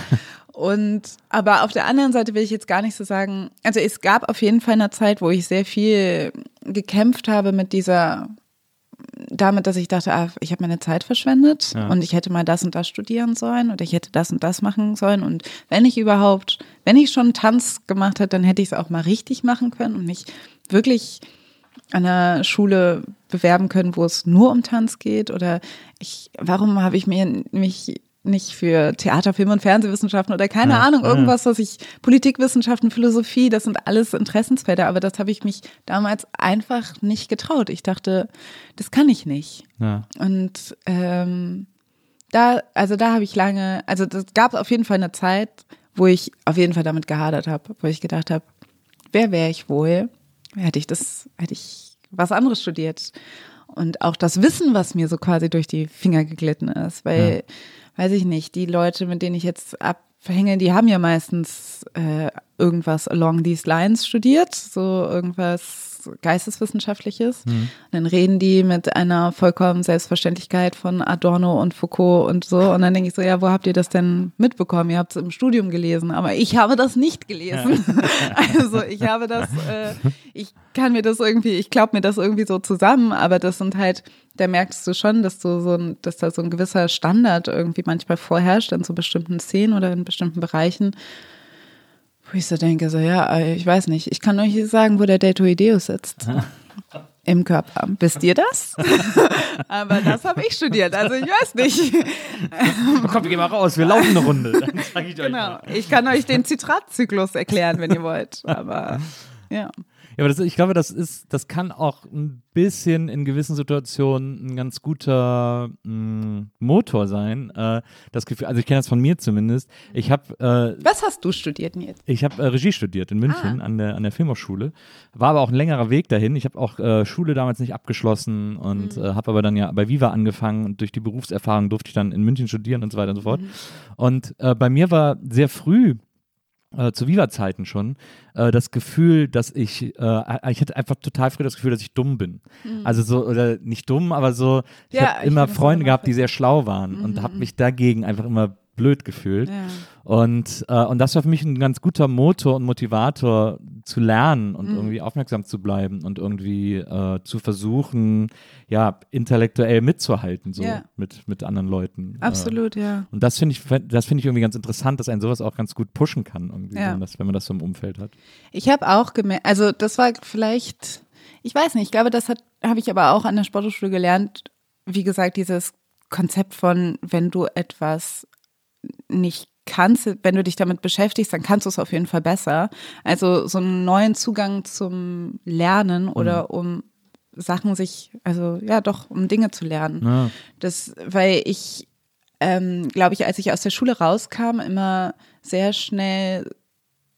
Speaker 2: Und aber auf der anderen Seite will ich jetzt gar nicht so sagen, also es gab auf jeden Fall eine Zeit, wo ich sehr viel gekämpft habe mit dieser damit, dass ich dachte, ah, ich habe meine Zeit verschwendet
Speaker 4: Ja.
Speaker 2: und ich hätte mal das und das studieren sollen oder ich hätte das und das machen sollen und wenn ich überhaupt, wenn ich schon Tanz gemacht hätte, dann hätte ich es auch mal richtig machen können und nicht wirklich an einer Schule bewerben können, wo es nur um Tanz geht oder ich, warum habe ich mir mich nicht für Theater, Film und Fernsehwissenschaften oder keine
Speaker 4: Ja,
Speaker 2: Ahnung, irgendwas, was ich, Politikwissenschaften, Philosophie, das sind alles Interessensfelder, aber das habe ich mich damals einfach nicht getraut. Ich dachte, das kann ich nicht.
Speaker 4: Ja.
Speaker 2: Und ähm, da, also da habe ich lange, also das gab auf jeden Fall eine Zeit, wo ich auf jeden Fall damit gehadert habe, wo ich gedacht habe, wer wäre ich wohl? Hätte ich das, hätte ich was anderes studiert. Und auch das Wissen, was mir so quasi durch die Finger geglitten ist, weil, weiß ich nicht, die Leute, mit denen ich jetzt abhänge, die haben ja meistens äh, irgendwas along these lines studiert, so irgendwas Geisteswissenschaftliches. Und dann reden die mit einer vollkommen Selbstverständlichkeit von Adorno und Foucault und so. Und dann denke ich so, ja, wo habt ihr das denn mitbekommen? Ihr habt es im Studium gelesen, aber ich habe das nicht gelesen. also ich habe das, äh, ich kann mir das irgendwie, ich glaube mir das irgendwie so zusammen, aber das sind halt, da merkst du schon, dass du so ein, dass da so ein gewisser Standard irgendwie manchmal vorherrscht in so bestimmten Szenen oder in bestimmten Bereichen. Wo ich so denke, so ja, ich weiß nicht, ich kann euch sagen, wo der Deltoideus sitzt. Im Körper. Wisst ihr das? Aber das habe ich studiert, also ich weiß nicht.
Speaker 4: Komm, wir gehen mal raus, wir laufen eine Runde. Dann ich euch
Speaker 2: Genau.
Speaker 4: mal.
Speaker 2: Ich kann euch den Zitratzyklus erklären, wenn ihr wollt. Aber ja.
Speaker 4: Ja, aber das, ich glaube, das ist, das kann auch ein bisschen in gewissen Situationen ein ganz guter mh, Motor sein. Äh, das Gefühl, also ich kenne das von mir zumindest. Ich habe äh,
Speaker 2: Was hast du studiert, Nils?
Speaker 4: ich habe äh, Regie studiert in München an der an der Filmhochschule. War aber auch ein längerer Weg dahin. Ich habe auch äh, Schule damals nicht abgeschlossen und äh, habe aber dann ja bei Viva angefangen und durch die Berufserfahrung durfte ich dann in München studieren und so weiter und so fort. Und äh, bei mir war sehr früh äh, zu Viva-Zeiten schon, äh, das Gefühl, dass ich, äh, ich hatte einfach total früh das Gefühl, dass ich dumm bin. Also so, oder nicht dumm, aber so, ich
Speaker 2: Ja,
Speaker 4: habe immer Freunde gehabt, die sehr schlau waren und habe mich dagegen einfach immer blöd gefühlt.
Speaker 2: Ja.
Speaker 4: Und, äh, und das war für mich ein ganz guter Motor und Motivator zu lernen und
Speaker 2: Mhm.
Speaker 4: irgendwie aufmerksam zu bleiben und irgendwie äh, zu versuchen, ja, intellektuell mitzuhalten, so
Speaker 2: Ja.
Speaker 4: mit, mit anderen Leuten. Äh,
Speaker 2: Absolut, ja.
Speaker 4: und das finde ich, das finde ich irgendwie ganz interessant, dass ein sowas auch ganz gut pushen kann, irgendwie,
Speaker 2: Ja.
Speaker 4: wenn, man das, wenn man das so im Umfeld hat.
Speaker 2: Ich habe auch gemerkt, also das war vielleicht, ich weiß nicht, ich glaube, das hat habe ich aber auch an der Sporthochschule gelernt. Wie gesagt, dieses Konzept von, wenn du etwas nicht kannst, wenn du dich damit beschäftigst, dann kannst du es auf jeden Fall besser. Also so einen neuen Zugang zum Lernen oder um Sachen sich, also ja, doch, um Dinge zu lernen.
Speaker 4: Ja.
Speaker 2: Das, weil ich, ähm, glaube ich, als ich aus der Schule rauskam, immer sehr schnell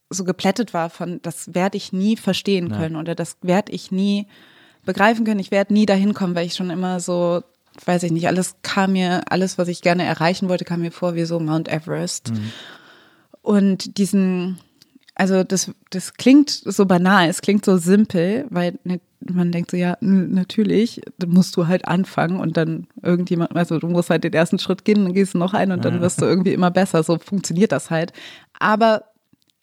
Speaker 2: so geplättet war von, das werde ich nie verstehen
Speaker 4: Ja.
Speaker 2: können oder das werde ich nie begreifen können. Ich werde nie dahin kommen, weil ich schon immer so, weiß ich nicht, alles kam mir, alles, was ich gerne erreichen wollte, kam mir vor wie so Mount Everest. Und diesen, also das, das klingt so banal, es klingt so simpel, weil ne, man denkt so, ja, natürlich, dann musst du halt anfangen und dann irgendjemand, also du musst halt den ersten Schritt gehen, dann gehst du noch einen und dann wirst du irgendwie immer besser. So funktioniert das halt. Aber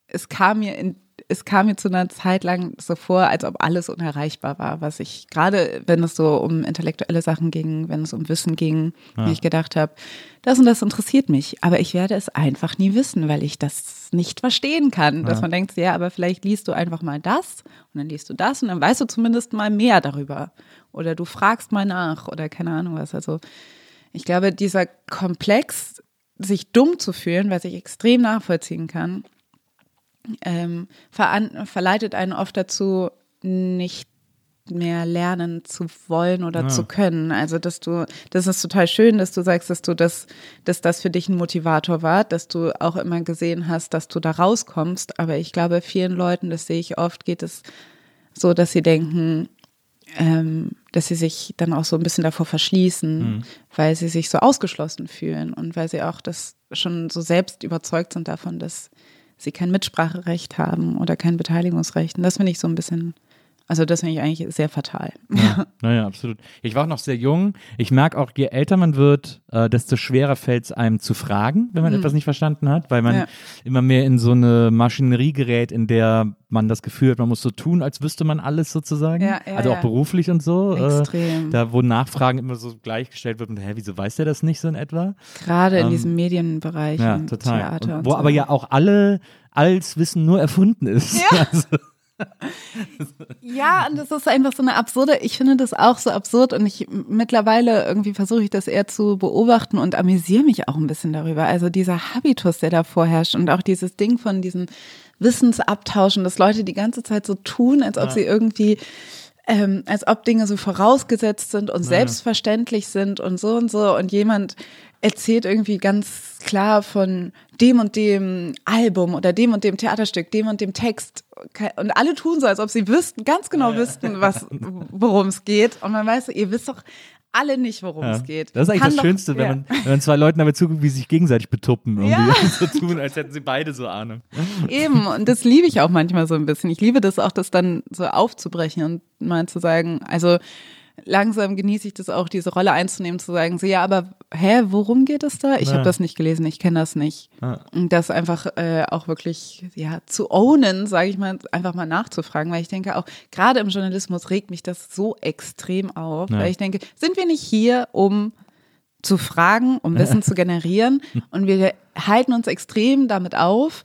Speaker 2: es kam mir in es kam mir zu einer Zeit lang so vor, als ob alles unerreichbar war, was ich gerade, wenn es so um intellektuelle Sachen ging, wenn es um Wissen ging, mir ich gedacht habe, das und das interessiert mich, aber ich werde es einfach nie wissen, weil ich das nicht verstehen kann. Dass man denkt, ja, aber vielleicht liest du einfach mal das und dann liest du das und dann weißt du zumindest mal mehr darüber. Oder du fragst mal nach oder keine Ahnung was. Also ich glaube, dieser Komplex, sich dumm zu fühlen, was ich extrem nachvollziehen kann, ähm, verleitet einen oft dazu, nicht mehr lernen zu wollen oder
Speaker 4: Ja.
Speaker 2: zu können. Also, dass du, das ist total schön, dass du sagst, dass du das, dass das für dich ein Motivator war, dass du auch immer gesehen hast, dass du da rauskommst. Aber ich glaube, vielen Leuten, das sehe ich oft, geht es so, dass sie denken, ähm, dass sie sich dann auch so ein bisschen davor verschließen, weil sie sich so ausgeschlossen fühlen und weil sie auch das schon so selbst überzeugt sind davon, dass sie kein Mitspracherecht haben oder kein Beteiligungsrecht. Und das finde ich so ein bisschen, also das finde ich eigentlich sehr fatal.
Speaker 4: Ja, naja, absolut. Ich war auch noch sehr jung. Ich merke auch, je älter man wird, äh, desto schwerer fällt es einem zu fragen, wenn man etwas nicht verstanden hat, weil man
Speaker 2: Mhm. Ja.
Speaker 4: immer mehr in so eine Maschinerie gerät, in der man das Gefühl hat, man muss so tun, als wüsste man alles sozusagen.
Speaker 2: Ja, ja,
Speaker 4: also auch beruflich und so.
Speaker 2: Extrem.
Speaker 4: Äh, da, wo Nachfragen immer so gleichgestellt wird mit, hä, wieso weiß der das nicht so in etwa?
Speaker 2: Gerade in
Speaker 4: Ähm,
Speaker 2: diesem Medienbereich,
Speaker 4: Ja, total.
Speaker 2: Theater.
Speaker 4: Und
Speaker 2: und
Speaker 4: wo
Speaker 2: so.
Speaker 4: aber ja auch alle, alles Wissen nur erfunden ist.
Speaker 2: Ja.
Speaker 4: Also,
Speaker 2: Ja, und das ist einfach so eine absurde, ich finde das auch so absurd und ich mittlerweile irgendwie versuche ich das eher zu beobachten und amüsiere mich auch ein bisschen darüber. Also dieser Habitus, der da vorherrscht und auch dieses Ding von diesen Wissensabtauschen, dass Leute die ganze Zeit so tun, als ob sie irgendwie ähm, als ob Dinge so vorausgesetzt sind und selbstverständlich sind und so und so und jemand erzählt irgendwie ganz klar von dem und dem Album oder dem und dem Theaterstück, dem und dem Text und alle tun so, als ob sie wüssten, ganz genau wüssten, was, worum es geht und man weiß, ihr wisst doch alle nicht, worum
Speaker 4: ja.
Speaker 2: es geht.
Speaker 4: Das ist eigentlich
Speaker 2: Kann
Speaker 4: das
Speaker 2: doch-
Speaker 4: Schönste, wenn,
Speaker 2: ja.
Speaker 4: man, wenn man zwei Leuten dabei zuguckt, wie sie sich gegenseitig betuppen. Irgendwie
Speaker 2: Ja.
Speaker 4: so tun, als hätten sie beide so Ahnung.
Speaker 2: Eben, und das liebe ich auch manchmal so ein bisschen. Ich liebe das auch, das dann so aufzubrechen und mal zu sagen, also langsam genieße ich das auch, diese Rolle einzunehmen, zu sagen, so ja, aber hä, worum geht es da? Ich
Speaker 4: Ja.
Speaker 2: habe das nicht gelesen, ich kenne das nicht.
Speaker 4: Ja.
Speaker 2: Und das einfach äh, auch wirklich ja zu ownen, sage ich mal, einfach mal nachzufragen, weil ich denke auch, gerade im Journalismus regt mich das so extrem auf,
Speaker 4: Ja.
Speaker 2: weil ich denke, sind wir nicht hier, um zu fragen, um Wissen zu generieren und wir halten uns extrem damit auf,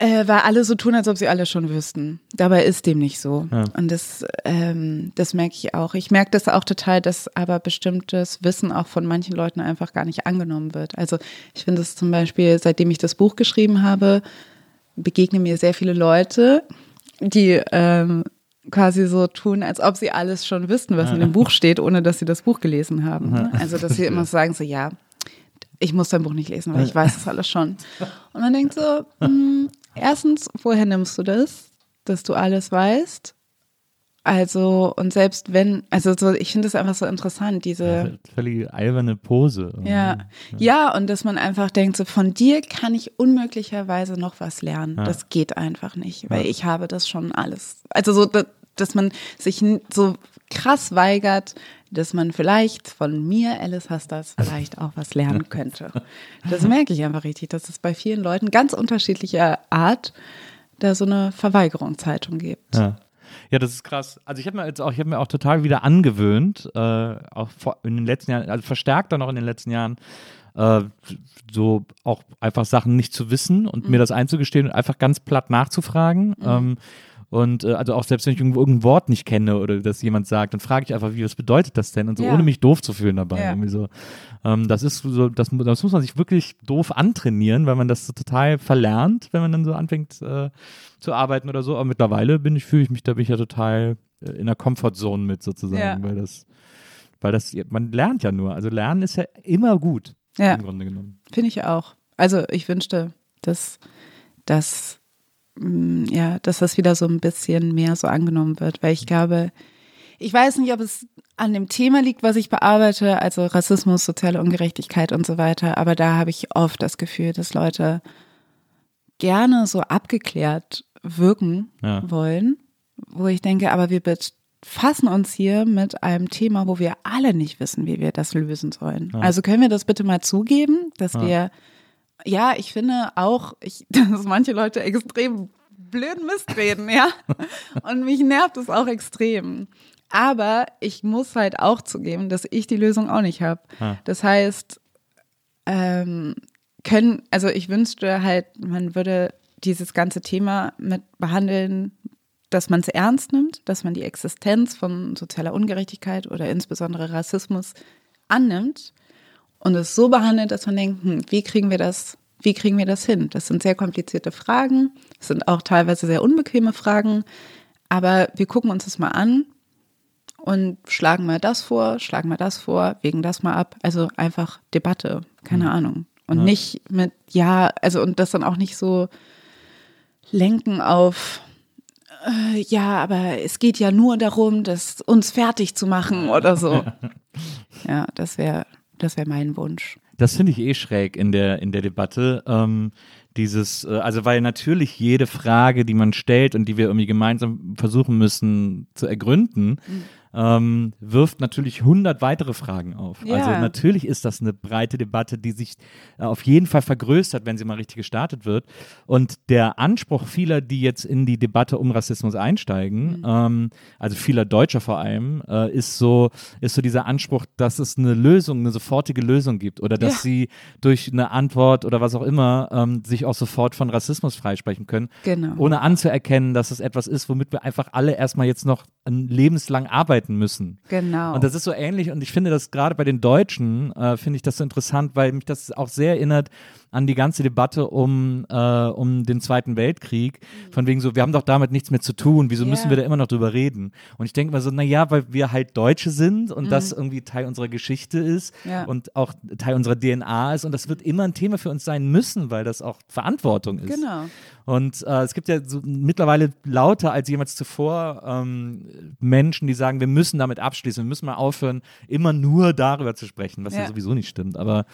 Speaker 2: äh, weil alle so tun, als ob sie alle schon wüssten. Dabei ist dem nicht so.
Speaker 4: Ja.
Speaker 2: Und das, ähm, das merke ich auch. Ich merke das auch total, dass aber bestimmtes Wissen auch von manchen Leuten einfach gar nicht angenommen wird. Also ich finde es zum Beispiel, seitdem ich das Buch geschrieben habe, begegnen mir sehr viele Leute, die ähm, quasi so tun, als ob sie alles schon wüssten, was in dem Buch steht, ohne dass sie das Buch gelesen haben. Ne? Also dass sie immer sagen so, ja, ich muss dein Buch nicht lesen, weil ich weiß das alles schon. Und man denkt so, mh, erstens, woher nimmst du das, dass du alles weißt? Also, und selbst wenn, also so, ich finde das einfach so interessant, diese,
Speaker 4: Völlig alberne Pose.
Speaker 2: ja, ja, und dass man einfach denkt, so von dir kann ich unmöglicherweise noch was lernen. Das geht einfach nicht, weil ich habe das schon alles. Also so, da- dass man sich so krass weigert, dass man vielleicht von mir, Alice Hastas, vielleicht auch was lernen könnte. Das merke ich einfach richtig, dass es bei vielen Leuten ganz unterschiedlicher Art da so eine Verweigerungshaltung gibt.
Speaker 4: Ja. Ja, das ist krass. Also ich habe mir jetzt auch, ich habe mir auch total wieder angewöhnt, äh, auch vor, in den letzten Jahren, also verstärkt dann auch in den letzten Jahren, äh, so auch einfach Sachen nicht zu wissen und mir das einzugestehen und einfach ganz platt nachzufragen. Ähm, und äh, also auch selbst wenn ich irgendwo irgendein Wort nicht kenne oder das jemand sagt, dann frage ich einfach, wie was bedeutet das denn? Und so
Speaker 2: Ja.
Speaker 4: ohne mich doof zu fühlen dabei.
Speaker 2: Ja.
Speaker 4: Irgendwie so. Ähm, das ist so, das, das muss man sich wirklich doof antrainieren, weil man das so total verlernt, wenn man dann so anfängt äh, zu arbeiten oder so. Aber mittlerweile bin ich, fühle ich mich, da bin ich ja total äh, in der Comfortzone mit sozusagen,
Speaker 2: Ja.
Speaker 4: weil das, weil das, man lernt ja nur. Also lernen ist ja immer gut
Speaker 2: Ja.
Speaker 4: im Grunde genommen.
Speaker 2: Finde ich auch. Also ich wünschte, dass, dass, ja, dass das wieder so ein bisschen mehr so angenommen wird, weil ich glaube, ich weiß nicht, ob es an dem Thema liegt, was ich bearbeite, also Rassismus, soziale Ungerechtigkeit und so weiter, aber da habe ich oft das Gefühl, dass Leute gerne so abgeklärt wirken
Speaker 4: Ja.
Speaker 2: wollen, wo ich denke, aber wir befassen uns hier mit einem Thema, wo wir alle nicht wissen, wie wir das lösen sollen. Also können wir das bitte mal zugeben, dass wir, ja, ich finde auch, ich, dass manche Leute extrem blöden Mist reden, ja. Und mich nervt es auch extrem. Aber ich muss halt auch zugeben, dass ich die Lösung auch nicht habe. Das heißt, ähm, können, also ich wünschte halt, man würde dieses ganze Thema mit behandeln, dass man es ernst nimmt, dass man die Existenz von sozialer Ungerechtigkeit oder insbesondere Rassismus annimmt und es so behandelt, dass man denkt, hm, wie kriegen wir das, wie kriegen wir das hin? Das sind sehr komplizierte Fragen, es sind auch teilweise sehr unbequeme Fragen, aber wir gucken uns das mal an und schlagen mal das vor, schlagen mal das vor, wägen das mal ab. Also einfach Debatte, keine Ahnung. Und nicht mit, ja, also und das dann auch nicht so lenken auf, äh, ja, aber es geht ja nur darum, das uns fertig zu machen oder so. Ja, das wäre, das wäre mein Wunsch.
Speaker 4: Das finde ich eh schräg in der, in der Debatte. Ähm, dieses, äh, also weil natürlich jede Frage, die man stellt und die wir irgendwie gemeinsam versuchen müssen zu ergründen,
Speaker 2: Mhm.
Speaker 4: Ähm, wirft natürlich hundert weitere Fragen auf.
Speaker 2: Ja.
Speaker 4: Also natürlich ist das eine breite Debatte, die sich äh, auf jeden Fall vergrößert, wenn sie mal richtig gestartet wird. Und der Anspruch vieler, die jetzt in die Debatte um Rassismus einsteigen, ähm, also vieler Deutscher vor allem, äh, ist so, ist so dieser Anspruch, dass es eine Lösung, eine sofortige Lösung gibt oder dass
Speaker 2: Ja.
Speaker 4: sie durch eine Antwort oder was auch immer ähm, sich auch sofort von Rassismus freisprechen können,
Speaker 2: Genau.
Speaker 4: ohne anzuerkennen, dass es etwas ist, womit wir einfach alle erstmal jetzt noch ein lebenslang arbeiten müssen.
Speaker 2: Genau.
Speaker 4: Und das ist so ähnlich und ich finde das gerade bei den Deutschen, äh, finde ich das so interessant, weil mich das auch sehr erinnert an die ganze Debatte um, äh, um den Zweiten Weltkrieg. Von wegen so, wir haben doch damit nichts mehr zu tun, wieso
Speaker 2: Ja.
Speaker 4: müssen wir da immer noch drüber reden? Und ich denke mal so, naja, weil wir halt Deutsche sind und das irgendwie Teil unserer Geschichte ist
Speaker 2: Mhm. Ja.
Speaker 4: und auch Teil unserer DNA ist und das wird immer ein Thema für uns sein müssen, weil das auch Verantwortung ist.
Speaker 2: Genau.
Speaker 4: Und äh, es gibt ja so mittlerweile lauter als jemals zuvor ähm, Menschen, die sagen, wir müssen damit abschließen, wir müssen mal aufhören, immer nur darüber zu sprechen, was ja,
Speaker 2: Ja.
Speaker 4: sowieso nicht stimmt. Aber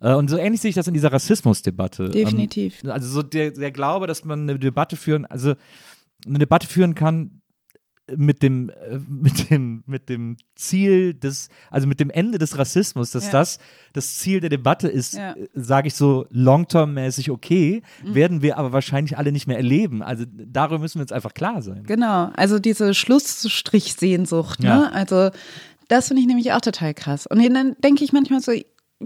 Speaker 4: und so ähnlich sehe ich das in dieser Rassismusdebatte.
Speaker 2: Definitiv.
Speaker 4: Ähm, also so der, der Glaube, dass man eine Debatte führen, also eine Debatte führen kann mit dem, äh, mit dem, mit dem Ziel des, also mit dem Ende des Rassismus, dass
Speaker 2: Ja.
Speaker 4: das das Ziel der Debatte ist,
Speaker 2: Ja. Mhm.
Speaker 4: sage ich so long-term-mäßig okay, werden wir aber wahrscheinlich alle nicht mehr erleben. Also darüber müssen wir uns einfach klar sein.
Speaker 2: Genau, also diese Schlussstrichsehnsucht, ne?
Speaker 4: Ja.
Speaker 2: Also das finde ich nämlich auch total krass. Und dann denke ich manchmal so,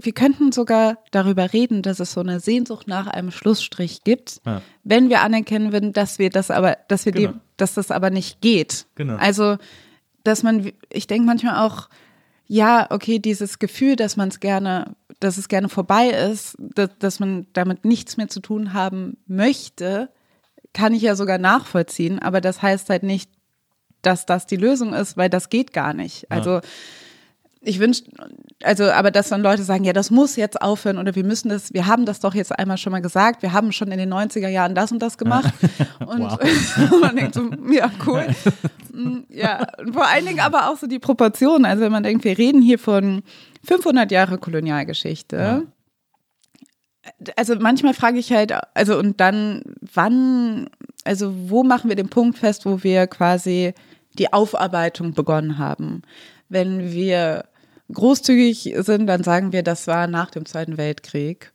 Speaker 2: wir könnten sogar darüber reden, dass es so eine Sehnsucht nach einem Schlussstrich gibt,
Speaker 4: Ja.
Speaker 2: wenn wir anerkennen würden, dass wir das aber, dass wir
Speaker 4: Genau.
Speaker 2: dem, dass das aber nicht geht.
Speaker 4: Genau.
Speaker 2: Also, dass man, ich denke manchmal auch, ja, okay, dieses Gefühl, dass man es gerne, dass es gerne vorbei ist, dass, dass man damit nichts mehr zu tun haben möchte, kann ich ja sogar nachvollziehen, aber das heißt halt nicht, dass das die Lösung ist, weil das geht gar nicht. Also ich wünsche, also, aber dass dann Leute sagen, ja, das muss jetzt aufhören oder wir müssen das, wir haben das doch jetzt einmal schon mal gesagt, wir haben schon in den 90er Jahren das und das gemacht. Und man denkt so, ja, cool. Mm, ja, und vor allen Dingen aber auch so die Proportionen. Also wenn man denkt, wir reden hier von 500 Jahre Kolonialgeschichte. Also manchmal frage ich halt, also und dann, wann, also wo machen wir den Punkt fest, wo wir quasi die Aufarbeitung begonnen haben? Wenn wir großzügig sind, dann sagen wir, das war nach dem Zweiten Weltkrieg.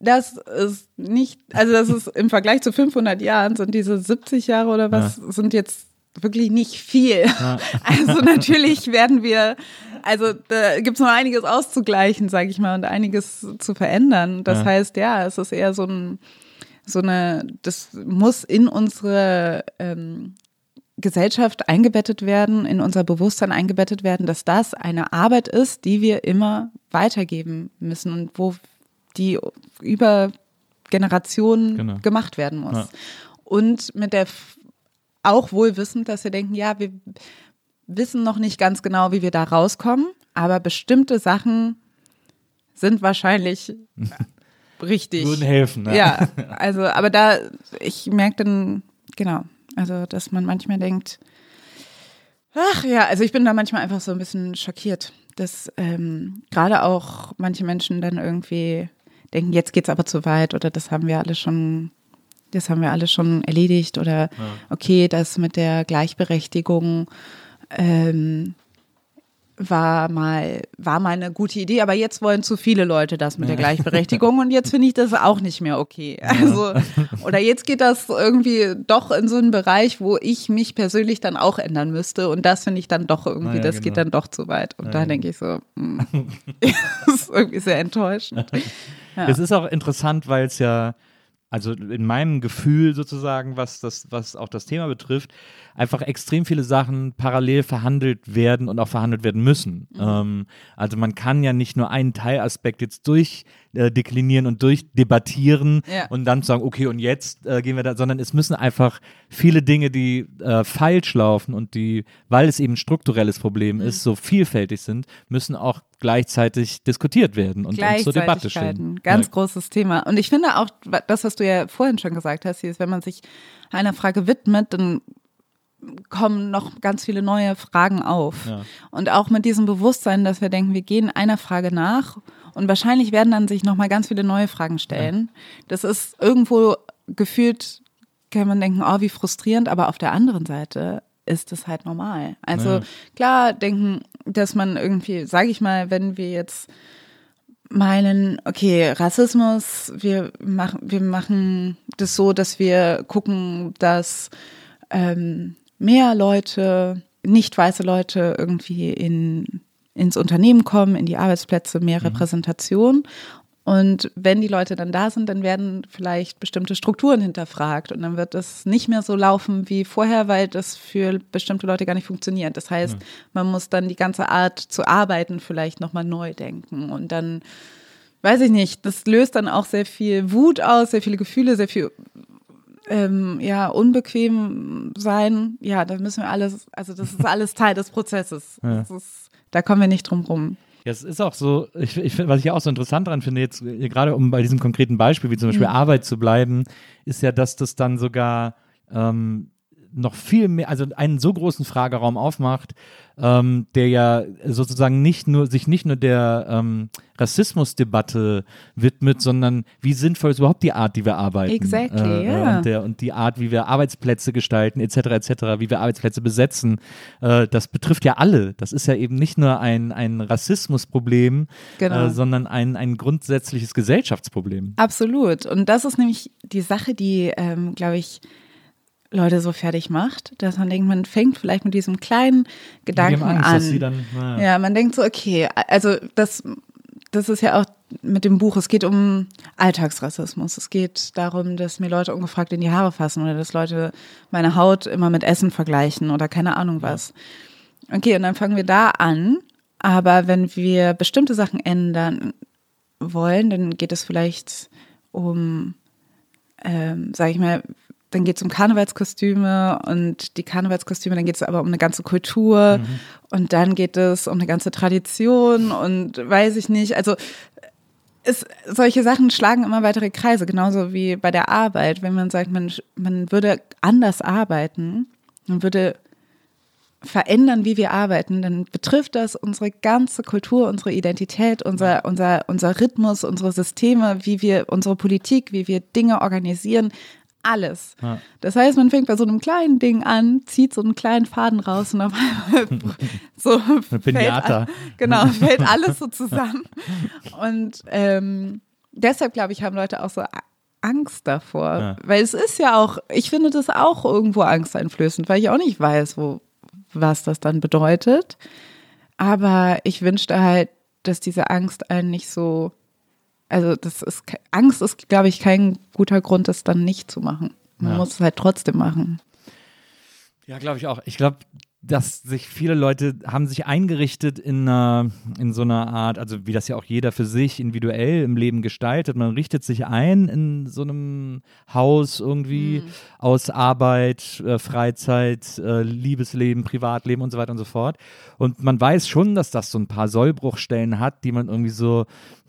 Speaker 2: Das ist nicht, also das ist im Vergleich zu 500 Jahren sind diese 70 Jahre oder was, sind jetzt wirklich nicht viel. Also natürlich werden wir, also da gibt es noch einiges auszugleichen, sage ich mal, und einiges zu verändern. Das
Speaker 4: Ja.
Speaker 2: heißt, ja, es ist eher so ein, so eine, das muss in unsere ähm, Gesellschaft eingebettet werden, in unser Bewusstsein eingebettet werden, dass das eine Arbeit ist, die wir immer weitergeben müssen und wo die über Generationen
Speaker 4: Genau.
Speaker 2: gemacht werden muss.
Speaker 4: Ja.
Speaker 2: Und mit der auch wohl wissend, dass wir denken, ja, wir wissen noch nicht ganz genau, wie wir da rauskommen, aber bestimmte Sachen sind wahrscheinlich richtig.
Speaker 4: Würden helfen. Ne?
Speaker 2: Ja, also, aber da, ich merke dann, genau, also, dass man manchmal denkt, ach ja, also ich bin da manchmal einfach so ein bisschen schockiert, dass ähm, gerade auch manche Menschen dann irgendwie denken, jetzt geht's aber zu weit oder das haben wir alle schon, das haben wir alle schon erledigt oder okay, das mit der Gleichberechtigung ähm, war mal, war mal eine gute Idee, aber jetzt wollen zu viele Leute das mit der Gleichberechtigung und jetzt finde ich das auch nicht mehr okay. Also, oder jetzt geht das irgendwie doch in so einen Bereich, wo ich mich persönlich dann auch ändern müsste und das finde ich dann doch irgendwie,
Speaker 4: Naja,
Speaker 2: das
Speaker 4: genau.
Speaker 2: geht dann doch zu weit. Und
Speaker 4: Ja,
Speaker 2: da denke ich so, hm, das ist irgendwie sehr enttäuschend. Ja.
Speaker 4: Es ist auch interessant, weil es ja, also in meinem Gefühl sozusagen, was das, was auch das Thema betrifft, einfach extrem viele Sachen parallel verhandelt werden und auch verhandelt werden müssen. Ähm, also man kann ja nicht nur einen Teilaspekt jetzt durchdeklinieren und durchdebattieren
Speaker 2: Ja.
Speaker 4: und dann sagen, okay, und jetzt äh, gehen wir da, sondern es müssen einfach viele Dinge, die äh, falsch laufen und die, weil es eben ein strukturelles Problem ist, so vielfältig sind, müssen auch gleichzeitig diskutiert werden und, und zur Debatte stehen.
Speaker 2: Ganz
Speaker 4: Ja.
Speaker 2: großes Thema. Und ich finde auch, das, was du ja vorhin schon gesagt hast, ist, wenn man sich einer Frage widmet, dann kommen noch ganz viele neue Fragen auf.
Speaker 4: Ja.
Speaker 2: Und auch mit diesem Bewusstsein, dass wir denken, wir gehen einer Frage nach und wahrscheinlich werden dann sich nochmal ganz viele neue Fragen stellen. Das ist irgendwo gefühlt, kann man denken, oh, wie frustrierend, aber auf der anderen Seite ist es halt normal. Also
Speaker 4: Ja.
Speaker 2: klar denken, dass man irgendwie, sage ich mal, wenn wir jetzt meinen, okay, Rassismus, wir machen, wir machen das so, dass wir gucken, dass ähm, mehr Leute, nicht weiße Leute irgendwie in, ins Unternehmen kommen, in die Arbeitsplätze, mehr Repräsentation. Und wenn die Leute dann da sind, dann werden vielleicht bestimmte Strukturen hinterfragt und dann wird es nicht mehr so laufen wie vorher, weil das für bestimmte Leute gar nicht funktioniert. Das heißt, man muss dann die ganze Art zu arbeiten vielleicht nochmal neu denken und dann, weiß ich nicht, das löst dann auch sehr viel Wut aus, sehr viele Gefühle, sehr viel ähm, ja, unbequem sein. Ja, da müssen wir alles, also das ist alles Teil des Prozesses. Das ist, da kommen wir nicht drum rum.
Speaker 4: Ja, es ist auch so, ich, ich, was ich auch so interessant daran finde, jetzt äh, gerade um bei diesem konkreten Beispiel, wie zum Beispiel Arbeit zu bleiben, ist ja, dass das dann sogar ähm, noch viel mehr, also einen so großen Frageraum aufmacht, ähm, der ja sozusagen nicht nur, sich nicht nur der ähm, Rassismusdebatte widmet, sondern wie sinnvoll ist überhaupt die Art, die wir arbeiten.
Speaker 2: Exactly,
Speaker 4: äh,
Speaker 2: ja.
Speaker 4: Und, der, und die Art, wie wir Arbeitsplätze gestalten, etc., etc., wie wir Arbeitsplätze besetzen, äh, das betrifft ja alle. Das ist ja eben nicht nur ein, ein Rassismusproblem,
Speaker 2: Genau.
Speaker 4: äh, sondern ein, ein grundsätzliches Gesellschaftsproblem.
Speaker 2: Absolut. Und das ist nämlich die Sache, die, ähm, glaube ich, Leute so fertig macht, dass man denkt, man fängt vielleicht mit diesem kleinen Gedanken
Speaker 4: Angst,
Speaker 2: an.
Speaker 4: dass sie dann, naja.
Speaker 2: Ja, man denkt so, okay, also das, das ist ja auch mit dem Buch, es geht um Alltagsrassismus. Es geht darum, dass mir Leute ungefragt in die Haare fassen oder dass Leute meine Haut immer mit Essen vergleichen oder keine Ahnung was. Okay, und dann fangen wir da an. Aber wenn wir bestimmte Sachen ändern wollen, dann geht es vielleicht um, ähm, sage ich mal, dann geht es um Karnevalskostüme und die Karnevalskostüme, dann geht es aber um eine ganze Kultur und dann geht es um eine ganze Tradition und weiß ich nicht. Also es, solche Sachen schlagen immer weitere Kreise, genauso wie bei der Arbeit. Wenn man sagt, man, man würde anders arbeiten, man würde verändern, wie wir arbeiten, dann betrifft das unsere ganze Kultur, unsere Identität, unser, unser, unser Rhythmus, unsere Systeme, wie wir unsere Politik, wie wir Dinge organisieren, alles.
Speaker 4: Ja.
Speaker 2: Das heißt, man fängt bei so einem kleinen Ding an, zieht so einen kleinen Faden raus und auf einmal so fällt,
Speaker 4: Pinata.
Speaker 2: genau, fällt alles so zusammen. Und ähm, deshalb, glaube ich, haben Leute auch so Angst davor.
Speaker 4: Ja.
Speaker 2: Weil es ist ja auch, ich finde das auch irgendwo angsteinflößend, weil ich auch nicht weiß, wo, was das dann bedeutet. Aber ich wünschte halt, dass diese Angst einen nicht so, also das ist, Angst ist, glaube ich, kein guter Grund, das dann nicht zu machen. Man
Speaker 4: Ja.
Speaker 2: muss es halt trotzdem machen.
Speaker 4: Ja, glaube ich auch. Ich glaube, dass sich viele Leute haben sich eingerichtet in, einer, in so einer Art, also wie das ja auch jeder für sich individuell im Leben gestaltet. Man richtet sich ein in so einem Haus irgendwie
Speaker 2: Mhm.
Speaker 4: aus Arbeit, äh, Freizeit, äh, Liebesleben, Privatleben und so weiter und so fort. Und man weiß schon, dass das so ein paar Sollbruchstellen hat, die man irgendwie so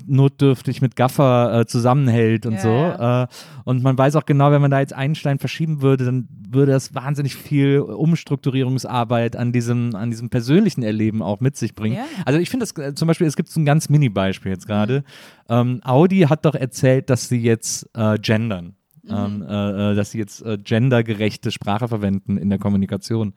Speaker 4: notdürftig mit Gaffer äh, zusammenhält und
Speaker 2: Ja,
Speaker 4: so.
Speaker 2: ja.
Speaker 4: Äh, und man weiß auch genau, wenn man da jetzt einen Stein verschieben würde, dann würde das wahnsinnig viel Umstrukturierungsarbeit an diesem, an diesem persönlichen Erleben auch mit sich bringen.
Speaker 2: Ja.
Speaker 4: Also ich finde das äh, zum Beispiel, es gibt so ein ganz Mini-Beispiel jetzt gerade. Ähm, Audi hat doch erzählt, dass sie jetzt äh, gendern. Ähm, äh, äh, dass sie jetzt äh, gendergerechte Sprache verwenden in der Kommunikation.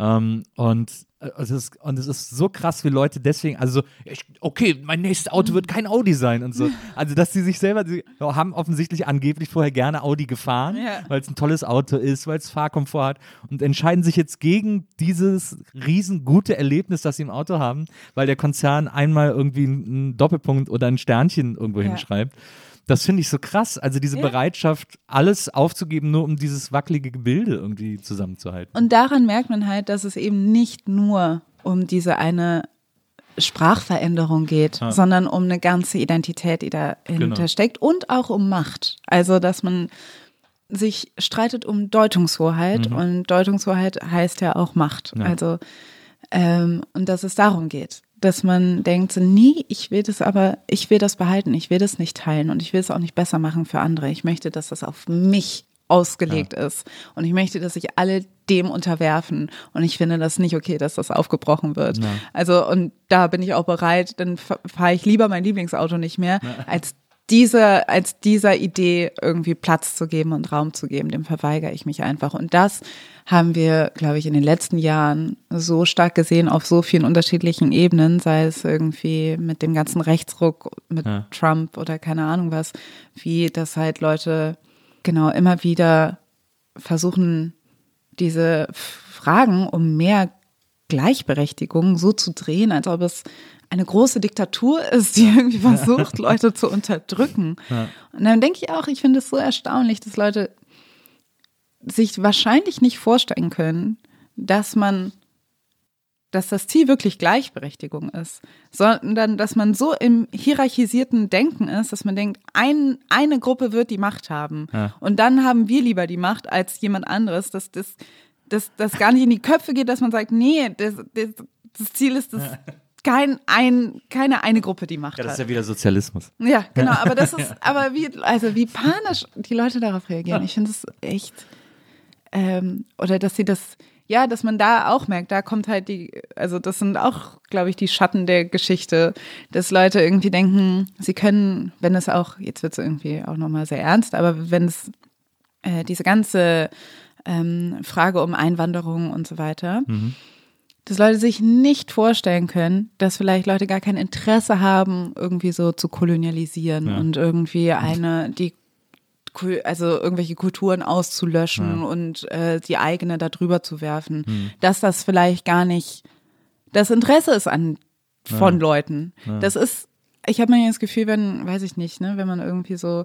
Speaker 4: Ähm, und, äh, es ist, und es ist so krass, wie Leute deswegen, also, ich, okay, mein nächstes Auto wird kein Audi sein und so. Also, dass sie sich selber, sie haben offensichtlich angeblich vorher gerne Audi gefahren,
Speaker 2: Ja.
Speaker 4: weil es ein tolles Auto ist, weil es Fahrkomfort hat und entscheiden sich jetzt gegen dieses riesengute Erlebnis, das sie im Auto haben, weil der Konzern einmal irgendwie einen Doppelpunkt oder ein Sternchen irgendwo
Speaker 2: Ja.
Speaker 4: hinschreibt. Das finde ich so krass. Also diese
Speaker 2: Ja.
Speaker 4: Bereitschaft, alles aufzugeben, nur um dieses wackelige Gebilde irgendwie zusammenzuhalten.
Speaker 2: Und daran merkt man halt, dass es eben nicht nur um diese eine Sprachveränderung geht,
Speaker 4: Ja.
Speaker 2: sondern um eine ganze Identität, die dahinter
Speaker 4: Genau.
Speaker 2: steckt und auch um Macht. Also, dass man sich streitet um Deutungshoheit und Deutungshoheit heißt ja auch Macht.
Speaker 4: Mhm. Ja.
Speaker 2: Also, ähm, und dass es darum geht, dass man denkt, so, nee, ich will das aber, ich will das behalten, ich will das nicht teilen und ich will es auch nicht besser machen für andere. Ich möchte, dass das auf mich ausgelegt ist und ich möchte, dass sich alle dem unterwerfen und ich finde das nicht okay, dass das aufgebrochen wird.
Speaker 4: Ja.
Speaker 2: Also und da bin ich auch bereit, dann fa- fahre ich lieber mein Lieblingsauto nicht mehr, als dieser, als dieser Idee irgendwie Platz zu geben und Raum zu geben, dem verweigere ich mich einfach. Und das haben wir, glaube ich, in den letzten Jahren so stark gesehen auf so vielen unterschiedlichen Ebenen, sei es irgendwie mit dem ganzen Rechtsruck, mit
Speaker 4: Ja.
Speaker 2: Trump oder keine Ahnung was, wie das halt Leute genau immer wieder versuchen, diese Fragen um mehr Gleichberechtigung so zu drehen, als ob es eine große Diktatur ist, die irgendwie versucht, Leute zu unterdrücken. Und dann denke ich auch, ich finde es so erstaunlich, dass Leute sich wahrscheinlich nicht vorstellen können, dass man, dass das Ziel wirklich Gleichberechtigung ist, sondern dass man so im hierarchisierten Denken ist, dass man denkt, ein, eine Gruppe wird die Macht haben
Speaker 4: Ja.
Speaker 2: und dann haben wir lieber die Macht als jemand anderes, dass das, dass das gar nicht in die Köpfe geht, dass man sagt, nee, das, das, das Ziel ist, dass kein ein, keine eine Gruppe die Macht
Speaker 4: Ja, das ist ja wieder Sozialismus.
Speaker 2: Ja, genau, aber das ist, aber wie, also wie panisch die Leute darauf reagieren. Ich finde es echt, ähm, oder dass sie das, ja, dass man da auch merkt, da kommt halt die, also das sind auch, glaube ich, die Schatten der Geschichte, dass Leute irgendwie denken, sie können, wenn es auch, jetzt wird es irgendwie auch nochmal sehr ernst, aber wenn es äh, diese ganze ähm, Frage um Einwanderung und so weiter, dass Leute sich nicht vorstellen können, dass vielleicht Leute gar kein Interesse haben, irgendwie so zu kolonialisieren
Speaker 4: Ja.
Speaker 2: und irgendwie eine, die also irgendwelche Kulturen auszulöschen und äh, die eigene da drüber zu werfen,
Speaker 4: Hm.
Speaker 2: dass das vielleicht gar nicht das Interesse ist an von Leuten. Das ist, ich habe manchmal das Gefühl, wenn, weiß ich nicht, ne, wenn man irgendwie so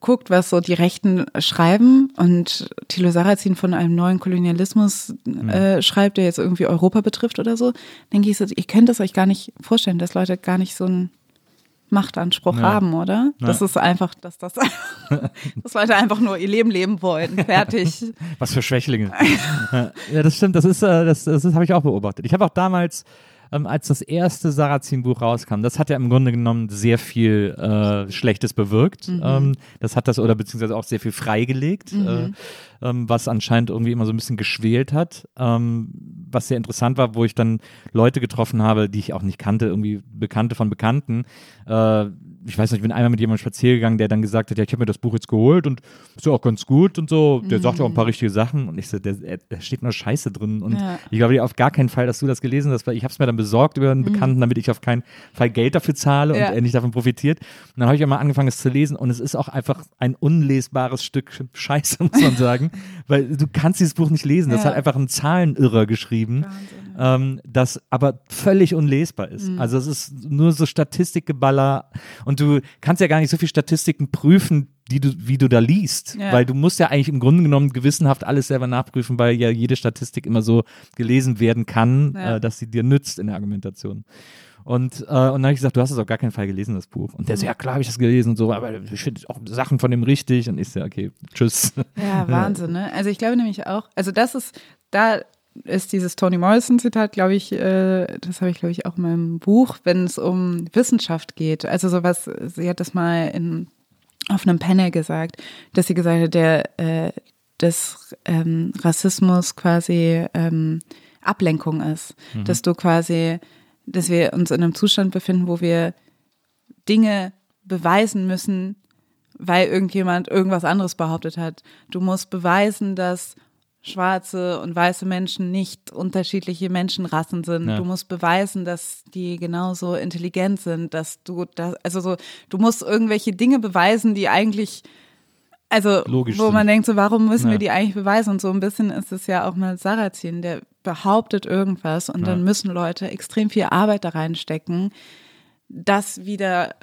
Speaker 2: guckt, was so die Rechten schreiben und Thilo Sarrazin von einem neuen Kolonialismus äh, schreibt, der jetzt irgendwie Europa betrifft oder so, denke ich so, ihr könnt es euch gar nicht vorstellen, dass Leute gar nicht so einen Machtanspruch
Speaker 4: Ja.
Speaker 2: haben, oder? Das ist einfach, dass das, dass Leute einfach nur ihr Leben leben wollen. Fertig.
Speaker 4: Was für Schwächlinge. ja, das stimmt. Das ist, äh, das, das habe ich auch beobachtet. Ich habe auch damals, ähm, als das erste Sarrazin-Buch rauskam, das hat ja im Grunde genommen sehr viel äh, Schlechtes bewirkt. Ähm, das hat das oder beziehungsweise auch sehr viel freigelegt, äh, ähm, was anscheinend irgendwie immer so ein bisschen geschwelt hat. Ähm, was sehr interessant war, wo ich dann Leute getroffen habe, die ich auch nicht kannte, irgendwie Bekannte von Bekannten. Äh, ich weiß nicht, ich bin einmal mit jemandem spazieren gegangen, der dann gesagt hat, ja, ich habe mir das Buch jetzt geholt und ist ja auch ganz gut und so. Der sagt ja auch ein paar richtige Sachen und ich so, der, der- da steht nur Scheiße drin und
Speaker 2: Ja.
Speaker 4: ich glaube auf gar keinen Fall, dass du das gelesen hast, weil ich habe es mir dann besorgt über einen Bekannten, damit ich auf keinen Fall Geld dafür zahle
Speaker 2: Ja.
Speaker 4: und er nicht davon profitiert. Und dann habe ich einmal angefangen, es zu lesen und es ist auch einfach ein unlesbares Stück Scheiße, muss man sagen, weil du kannst dieses Buch nicht lesen. Das hat einfach ein Zahlenirrer geschrieben, ähm, das aber völlig unlesbar ist. Also es ist nur so Statistikgeballer und Und du kannst ja gar nicht so viel Statistiken prüfen, die du, wie du da liest.
Speaker 2: Ja.
Speaker 4: Weil du musst ja eigentlich im Grunde genommen gewissenhaft alles selber nachprüfen, weil ja jede Statistik immer so gelesen werden kann,
Speaker 2: Ja.
Speaker 4: äh, dass sie dir nützt in der Argumentation. Und, äh, und dann habe ich gesagt, du hast es auf gar keinen Fall gelesen, das Buch. Und der
Speaker 2: Mhm.
Speaker 4: so, ja klar habe ich das gelesen und so, aber ich finde auch Sachen von dem richtig. Und ich so, okay, tschüss.
Speaker 2: Ja, Wahnsinn, ne? Also ich glaube nämlich auch, also das ist, da ist dieses Toni Morrison-Zitat, glaube ich, äh, das habe ich, glaube ich, auch in meinem Buch, wenn es um Wissenschaft geht. Also sowas, sie hat das mal in, auf einem Panel gesagt, dass sie gesagt hat, der, äh, dass ähm, Rassismus quasi ähm, Ablenkung ist. Dass du quasi, dass wir uns in einem Zustand befinden, wo wir Dinge beweisen müssen, weil irgendjemand irgendwas anderes behauptet hat. Du musst beweisen, dass schwarze und weiße Menschen nicht unterschiedliche Menschenrassen sind.
Speaker 4: Ja.
Speaker 2: Du musst beweisen, dass die genauso intelligent sind, dass du das, also so, du musst irgendwelche Dinge beweisen, die eigentlich, also
Speaker 4: Logisch
Speaker 2: wo
Speaker 4: sind.
Speaker 2: man denkt, so warum müssen
Speaker 4: Ja.
Speaker 2: wir die eigentlich beweisen? Und so ein bisschen ist es ja auch mal Sarrazin, der behauptet irgendwas und dann müssen Leute extrem viel Arbeit da reinstecken, das wieder,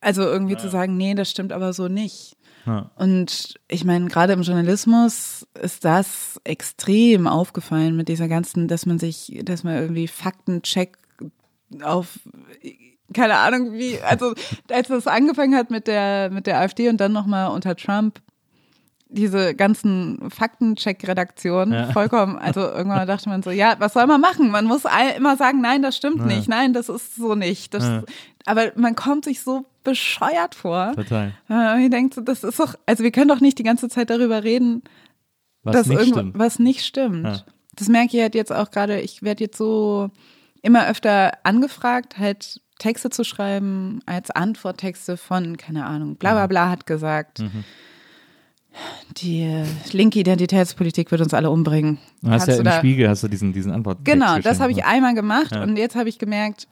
Speaker 2: also irgendwie zu sagen, nee, das stimmt aber so nicht. Und ich meine, gerade im Journalismus ist das extrem aufgefallen mit dieser ganzen, dass man sich, dass man irgendwie Faktencheck auf keine Ahnung wie, also als es angefangen hat mit der mit der AfD und dann nochmal unter Trump diese ganzen Faktencheck-Redaktionen
Speaker 4: Ja.
Speaker 2: vollkommen, also irgendwann dachte man so, ja, was soll man machen? Man muss immer sagen, nein, das stimmt nicht, nein, das ist so nicht. Das,
Speaker 4: Ja.
Speaker 2: Aber man kommt sich so bescheuert vor.
Speaker 4: Total.
Speaker 2: Ja, ich denke, das ist doch, also wir können doch nicht die ganze Zeit darüber reden,
Speaker 4: Was
Speaker 2: dass
Speaker 4: nicht
Speaker 2: irgendwas
Speaker 4: stimmt.
Speaker 2: was nicht stimmt.
Speaker 4: Ja.
Speaker 2: Das merke ich halt jetzt auch gerade, ich werde jetzt so immer öfter angefragt, halt Texte zu schreiben als Antworttexte von, keine Ahnung, bla
Speaker 4: Mhm.
Speaker 2: bla bla hat gesagt. Die linke Identitätspolitik wird uns alle umbringen.
Speaker 4: Du hast
Speaker 2: Hast
Speaker 4: ja
Speaker 2: du
Speaker 4: im Spiegel hast du diesen, diesen Antwort.
Speaker 2: Genau, das habe ich einmal gemacht
Speaker 4: Ja.
Speaker 2: und jetzt habe ich gemerkt,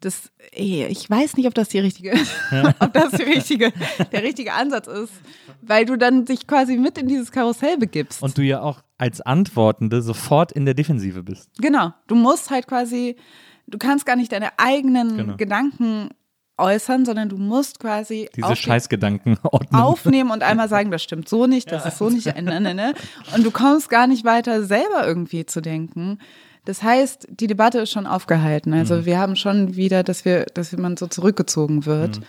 Speaker 2: das, ey, ich weiß nicht, ob das die richtige, ob das die richtige, der richtige Ansatz ist, weil du dann dich quasi mit in dieses Karussell begibst.
Speaker 4: Und du ja auch als Antwortende sofort in der Defensive bist.
Speaker 2: genau, du musst halt quasi, du kannst gar nicht deine eigenen
Speaker 4: Genau.
Speaker 2: Gedanken äußern, sondern du musst quasi
Speaker 4: Diese Scheißgedanken ordnen.
Speaker 2: aufnehmen und einmal sagen, das stimmt so nicht, das ist so nicht, ne, ne, ne. Und du kommst gar nicht weiter, selber irgendwie zu denken. Das heißt, die Debatte ist schon aufgehalten. Also
Speaker 4: Mhm.
Speaker 2: wir haben schon wieder, dass wir, dass man so zurückgezogen wird.
Speaker 4: Mhm.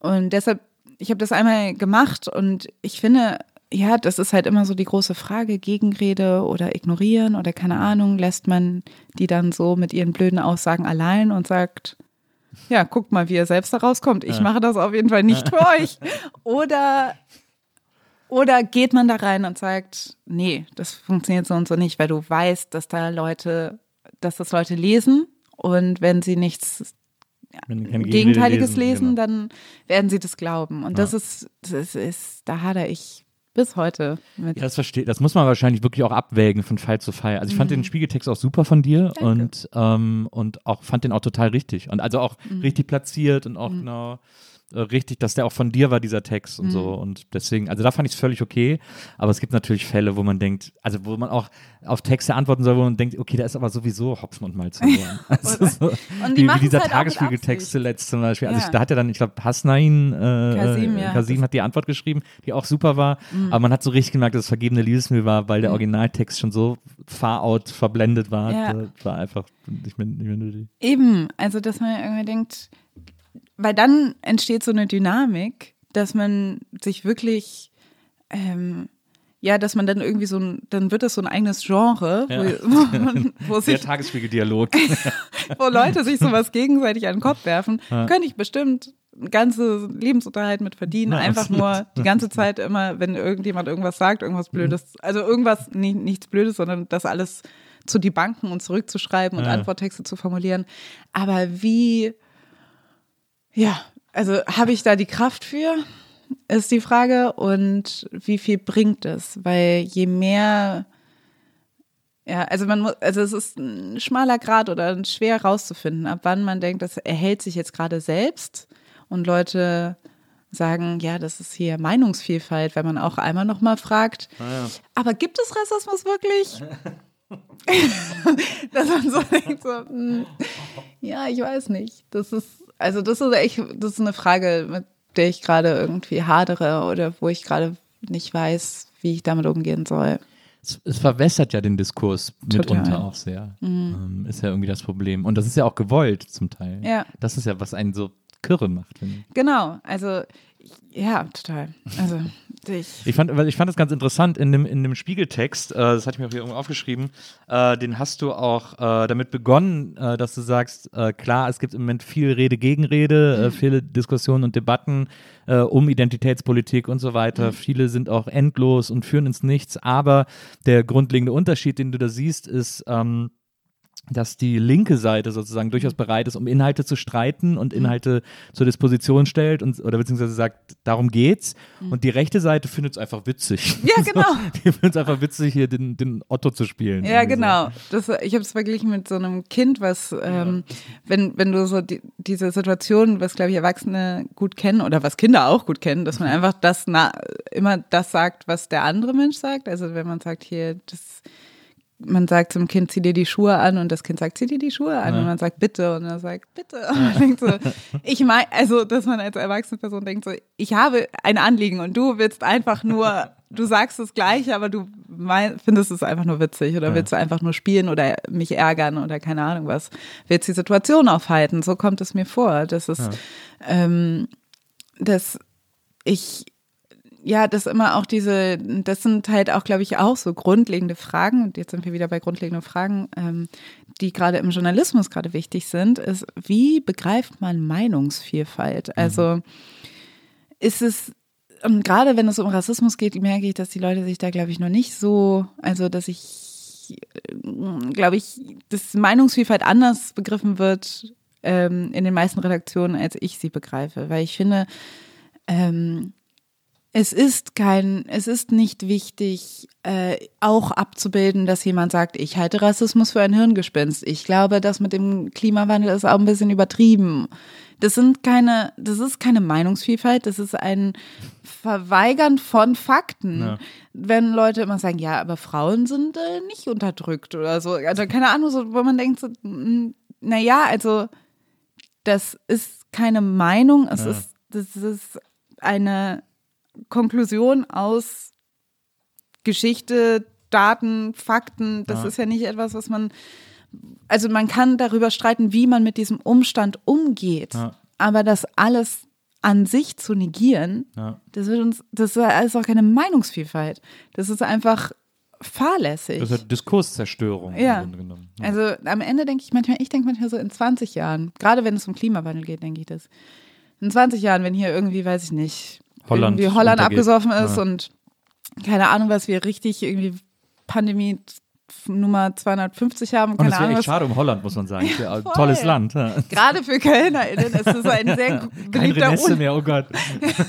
Speaker 2: Und deshalb, ich habe das einmal gemacht und ich finde, ja, das ist halt immer so die große Frage, Gegenrede oder ignorieren oder keine Ahnung, lässt man die dann so mit ihren blöden Aussagen allein und sagt, ja, guckt mal, wie ihr selbst da rauskommt. Ich mache das auf jeden Fall nicht für euch. Oder, oder geht man da rein und sagt, nee, das funktioniert so und so nicht, weil du weißt, dass da Leute, dass das Leute lesen und wenn sie nichts
Speaker 4: Wenn
Speaker 2: Gegenteiliges lesen,
Speaker 4: genau.
Speaker 2: dann werden sie das glauben. Und das ist, das ist, da hadere ich bis heute mit.
Speaker 4: Ja, das verstehe. Das muss man wahrscheinlich wirklich auch abwägen von Fall zu Fall. Also ich
Speaker 2: Mhm.
Speaker 4: fand den Spiegeltext auch super von dir und ähm, und auch fand den auch total richtig und also auch
Speaker 2: Mhm.
Speaker 4: richtig platziert und auch genau äh, richtig, dass der auch von dir war dieser Text und so
Speaker 2: Mhm.
Speaker 4: und deswegen, also da fand ich es völlig okay. Aber es gibt natürlich Fälle, wo man denkt, also wo man auch auf Texte antworten soll, wo man denkt, okay, da ist aber sowieso Hopfen und Malz verloren. also so,
Speaker 2: Und die
Speaker 4: wie, wie dieser
Speaker 2: halt
Speaker 4: Tagesspiegeltext zuletzt zum Beispiel. Also
Speaker 2: Ja.
Speaker 4: ich, da hat ja dann, ich glaube, Hasnain äh,
Speaker 2: Kasim,
Speaker 4: äh,
Speaker 2: ja.
Speaker 4: Kasim hat die Antwort geschrieben, die auch super war.
Speaker 2: Mhm.
Speaker 4: Aber man hat so richtig gemerkt, dass es vergebene Liebesmühe war, weil der Originaltext schon so far out verblendet war.
Speaker 2: Ja.
Speaker 4: Das war einfach nicht mehr, nicht mehr nötig.
Speaker 2: Eben, also dass man irgendwie denkt, weil dann entsteht so eine Dynamik, dass man sich wirklich, ähm, ja, dass man dann irgendwie so ein, dann wird das so ein eigenes Genre,
Speaker 4: Ja.
Speaker 2: wo, wo, man- wo,
Speaker 4: Der
Speaker 2: sich,
Speaker 4: Tagesspiegeldialog.
Speaker 2: wo Leute sich sowas gegenseitig an den Kopf werfen, könnte ich bestimmt ganze Lebensunterhalt mit verdienen.
Speaker 4: Na,
Speaker 2: Einfach
Speaker 4: absolut.
Speaker 2: nur die ganze Zeit immer, wenn irgendjemand irgendwas sagt, irgendwas Blödes, also irgendwas, nicht, nichts Blödes, sondern das alles zu debunken und zurückzuschreiben und
Speaker 4: Ja.
Speaker 2: Antworttexte zu formulieren. Aber wie, ja, also habe ich da die Kraft für, ist die Frage. Und wie viel bringt es? Weil je mehr, ja, also man muss, also es ist ein schmaler Grad oder schwer rauszufinden, ab wann man denkt, das erhält sich jetzt gerade selbst und Leute sagen, ja, das ist hier Meinungsvielfalt, wenn man auch einmal nochmal fragt, aber gibt es Rassismus wirklich? Dass man so denkt, so, hm, ja, ich weiß nicht. Das ist, also das ist echt, das ist eine Frage, mit der ich gerade irgendwie hadere oder wo ich gerade nicht weiß, wie ich damit umgehen soll.
Speaker 4: Es, es verwässert ja den Diskurs
Speaker 2: Total.
Speaker 4: mitunter auch sehr. Ähm, ist ja irgendwie das Problem. Und das ist ja auch gewollt zum Teil.
Speaker 2: Ja.
Speaker 4: Das ist ja, was einen so kirre macht.
Speaker 2: Genau, also ja, total. Also ich,
Speaker 4: Ich fand, weil ich fand das ganz interessant in dem, in dem Spiegeltext, äh, das hatte ich mir auch hier irgendwo aufgeschrieben, äh, den hast du auch äh, damit begonnen, äh, dass du sagst, äh, klar, es gibt im Moment viel Rede, Gegenrede, äh, viele Diskussionen und Debatten um Identitätspolitik und so weiter. Viele sind auch endlos und führen ins Nichts, aber der grundlegende Unterschied, den du da siehst, ist, ähm, dass die linke Seite sozusagen durchaus bereit ist, um Inhalte zu streiten und Inhalte zur Disposition stellt und oder beziehungsweise sagt, darum geht's. Und die rechte Seite findet es einfach witzig.
Speaker 2: Ja, genau.
Speaker 4: die findet es einfach witzig, hier den, den Otto zu spielen.
Speaker 2: Ja, genau. Das, ich habe es verglichen mit so einem Kind, was, ähm, wenn, wenn du so die, diese Situation, was glaube ich Erwachsene gut kennen oder was Kinder auch gut kennen, dass man einfach das na, immer das sagt, was der andere Mensch sagt. Also wenn man sagt hier, das man sagt zum Kind, zieh dir die Schuhe an. Und das Kind sagt, zieh dir die Schuhe an. Und man sagt, bitte. Und er sagt, bitte. Und man denkt so, ich meine, also, dass man als erwachsene Person denkt so, ich habe ein Anliegen und du willst einfach nur, du sagst das Gleiche, aber du mein, findest es einfach nur witzig oder willst du einfach nur spielen oder mich ärgern oder keine Ahnung was, willst die Situation aufhalten. So kommt es mir vor. Das ist, ähm, dass ich ja, das immer auch diese, das sind halt auch, glaube ich, auch so grundlegende Fragen, und jetzt sind wir wieder bei grundlegenden Fragen, ähm, die gerade im Journalismus gerade wichtig sind, ist, wie begreift man Meinungsvielfalt? Also ist es, und gerade wenn es um Rassismus geht, merke ich, dass die Leute sich da, glaube ich, noch nicht so, also dass ich, äh, glaube ich, dass Meinungsvielfalt anders begriffen wird ähm, in den meisten Redaktionen, als ich sie begreife, weil ich finde, ähm, es ist kein, es ist nicht wichtig, äh, auch abzubilden, dass jemand sagt, ich halte Rassismus für ein Hirngespinst. Ich glaube, das mit dem Klimawandel ist auch ein bisschen übertrieben. Das sind keine, das ist keine Meinungsvielfalt, das ist ein Verweigern von Fakten.
Speaker 4: Ja.
Speaker 2: Wenn Leute immer sagen, ja, aber Frauen sind äh, nicht unterdrückt oder so. Also keine Ahnung, so, wo man denkt, so, naja, also das ist keine Meinung, es
Speaker 4: Ja.
Speaker 2: ist, das ist eine Konklusion aus Geschichte, Daten, Fakten. Das
Speaker 4: Ja.
Speaker 2: ist ja nicht etwas, was man, also man kann darüber streiten, wie man mit diesem Umstand umgeht.
Speaker 4: Ja.
Speaker 2: Aber das alles an sich zu negieren,
Speaker 4: Ja.
Speaker 2: das wird uns, das ist auch keine Meinungsvielfalt. Das ist einfach fahrlässig.
Speaker 4: Das ist Diskurszerstörung
Speaker 2: Ja.
Speaker 4: im Grunde genommen. Ja.
Speaker 2: Also am Ende denke ich manchmal, ich denke manchmal so in 20 Jahren, gerade wenn es um Klimawandel geht, denke ich das. In 20 Jahren, wenn hier irgendwie, weiß ich nicht,
Speaker 4: Holland
Speaker 2: irgendwie Holland
Speaker 4: untergeht.
Speaker 2: abgesoffen ist
Speaker 4: Ja.
Speaker 2: und keine Ahnung, was wir richtig irgendwie Pandemie Nummer 250 haben,
Speaker 4: Und
Speaker 2: keine
Speaker 4: es wäre echt schade um Holland, muss man sagen. Ja tolles Land. Ja.
Speaker 2: gerade für KölnerInnen ist es ein sehr beliebter,
Speaker 4: mehr, oh Gott.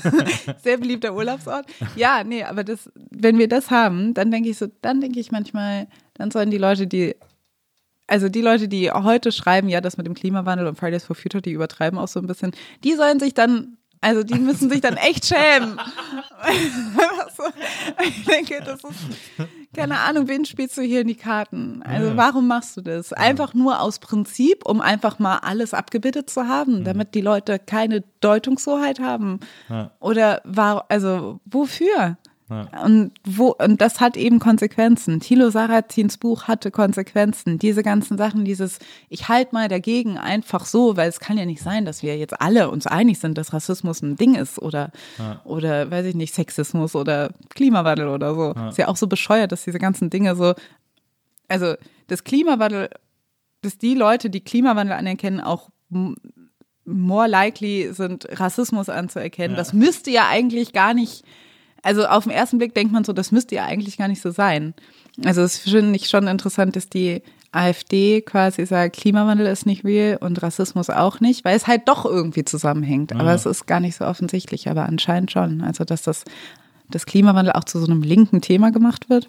Speaker 2: sehr beliebter Urlaubsort. Ja, nee, aber das, wenn wir das haben, dann denke ich so, dann denke ich manchmal, dann sollen die Leute, die also die Leute, die heute schreiben, ja, das mit dem Klimawandel und Fridays for Future, die übertreiben auch so ein bisschen, die sollen sich dann, also die müssen sich dann echt schämen. Ich denke, das ist, keine Ahnung, wen spielst du hier in die Karten? Also warum machst du das? Einfach nur aus Prinzip, um einfach mal alles abgebildet zu haben, damit die Leute keine Deutungshoheit haben? Oder war, also wofür?
Speaker 4: Ja.
Speaker 2: Und wo, und das hat eben Konsequenzen. Thilo Sarrazins Buch hatte Konsequenzen. Diese ganzen Sachen, dieses, ich halt mal dagegen einfach so, weil es kann ja nicht sein, dass wir jetzt alle uns einig sind, dass Rassismus ein Ding ist oder, oder, weiß ich nicht, Sexismus oder Klimawandel oder so. Ist ja auch so bescheuert, dass diese ganzen Dinge so, also, das Klimawandel, dass die Leute, die Klimawandel anerkennen, auch more likely sind, Rassismus anzuerkennen. Das müsste ja eigentlich gar nicht, also auf den ersten Blick denkt man so, das müsste ja eigentlich gar nicht so sein. Also es finde ich schon interessant, dass die AfD quasi sagt, Klimawandel ist nicht real und Rassismus auch nicht, weil es halt doch irgendwie zusammenhängt. Aber es ist gar nicht so offensichtlich, aber anscheinend schon. Also dass das, das Klimawandel auch zu so einem linken Thema gemacht wird.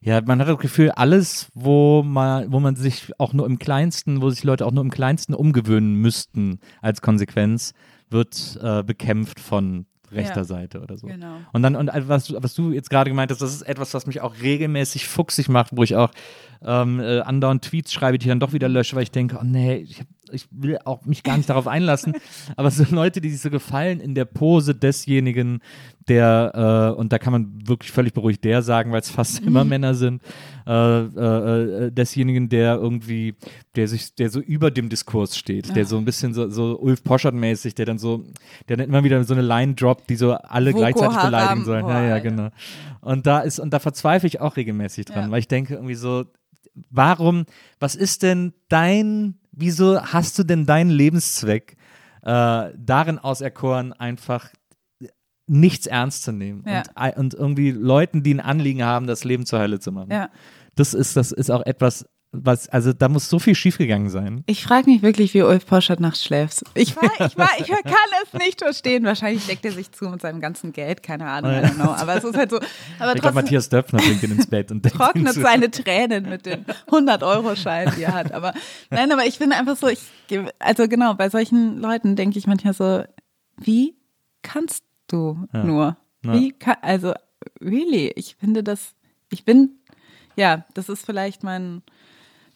Speaker 4: Ja, man hat das Gefühl, alles, wo man, wo man sich auch nur im Kleinsten, wo sich Leute auch nur im Kleinsten umgewöhnen müssten als Konsequenz, wird äh, bekämpft von rechter
Speaker 2: Ja.
Speaker 4: Seite oder so.
Speaker 2: Genau.
Speaker 4: Und dann, und was, du- was du jetzt gerade gemeint hast, das ist etwas, was mich auch regelmäßig fuchsig macht, wo ich auch ähm, äh, andauernd Tweets schreibe, die ich dann doch wieder lösche, weil ich denke, oh nee, ich hab, ich will auch mich gar nicht darauf einlassen, aber so Leute, die sich so gefallen in der Pose desjenigen, der, äh, und da kann man wirklich völlig beruhigt der sagen, weil es fast immer Männer sind, äh, äh, äh, desjenigen, der irgendwie, der sich, der so über dem Diskurs steht, der so ein bisschen so, so Ulf Poschert-mäßig, der dann so, der dann immer wieder so eine Line droppt, die so alle
Speaker 2: Boko
Speaker 4: gleichzeitig beleidigen sollen.
Speaker 2: Boah,
Speaker 4: ja, ja, genau. Und da ist, und da verzweifle ich auch regelmäßig dran,
Speaker 2: Ja.
Speaker 4: weil ich denke irgendwie so, warum, was ist denn dein, wieso hast du denn deinen Lebenszweck äh, darin auserkoren, einfach nichts ernst zu nehmen
Speaker 2: Ja.
Speaker 4: und, und irgendwie Leuten, die ein Anliegen haben, das Leben zur Hölle zu machen.
Speaker 2: Ja.
Speaker 4: Das ist, das ist auch etwas, was, also da muss so viel schiefgegangen sein.
Speaker 2: Ich frage mich wirklich, wie Ulf Poschert nachts schläft. Ich, war, ich, war, ich kann es nicht verstehen. Wahrscheinlich deckt er sich zu mit seinem ganzen Geld, keine Ahnung, don't know. Aber es ist halt so. Aber
Speaker 4: Ich glaube, Matthias Döpfner bringt ihn ins Bett und
Speaker 2: trocknet seine Tränen mit den 100-Euro-Scheinen, die er hat. Aber nein, aber ich finde einfach so, ich, also genau, bei solchen Leuten denke ich manchmal so, wie kannst du nur?
Speaker 4: Ja.
Speaker 2: Wie kann, also, really, ich finde das, ich bin, ja, das ist vielleicht mein,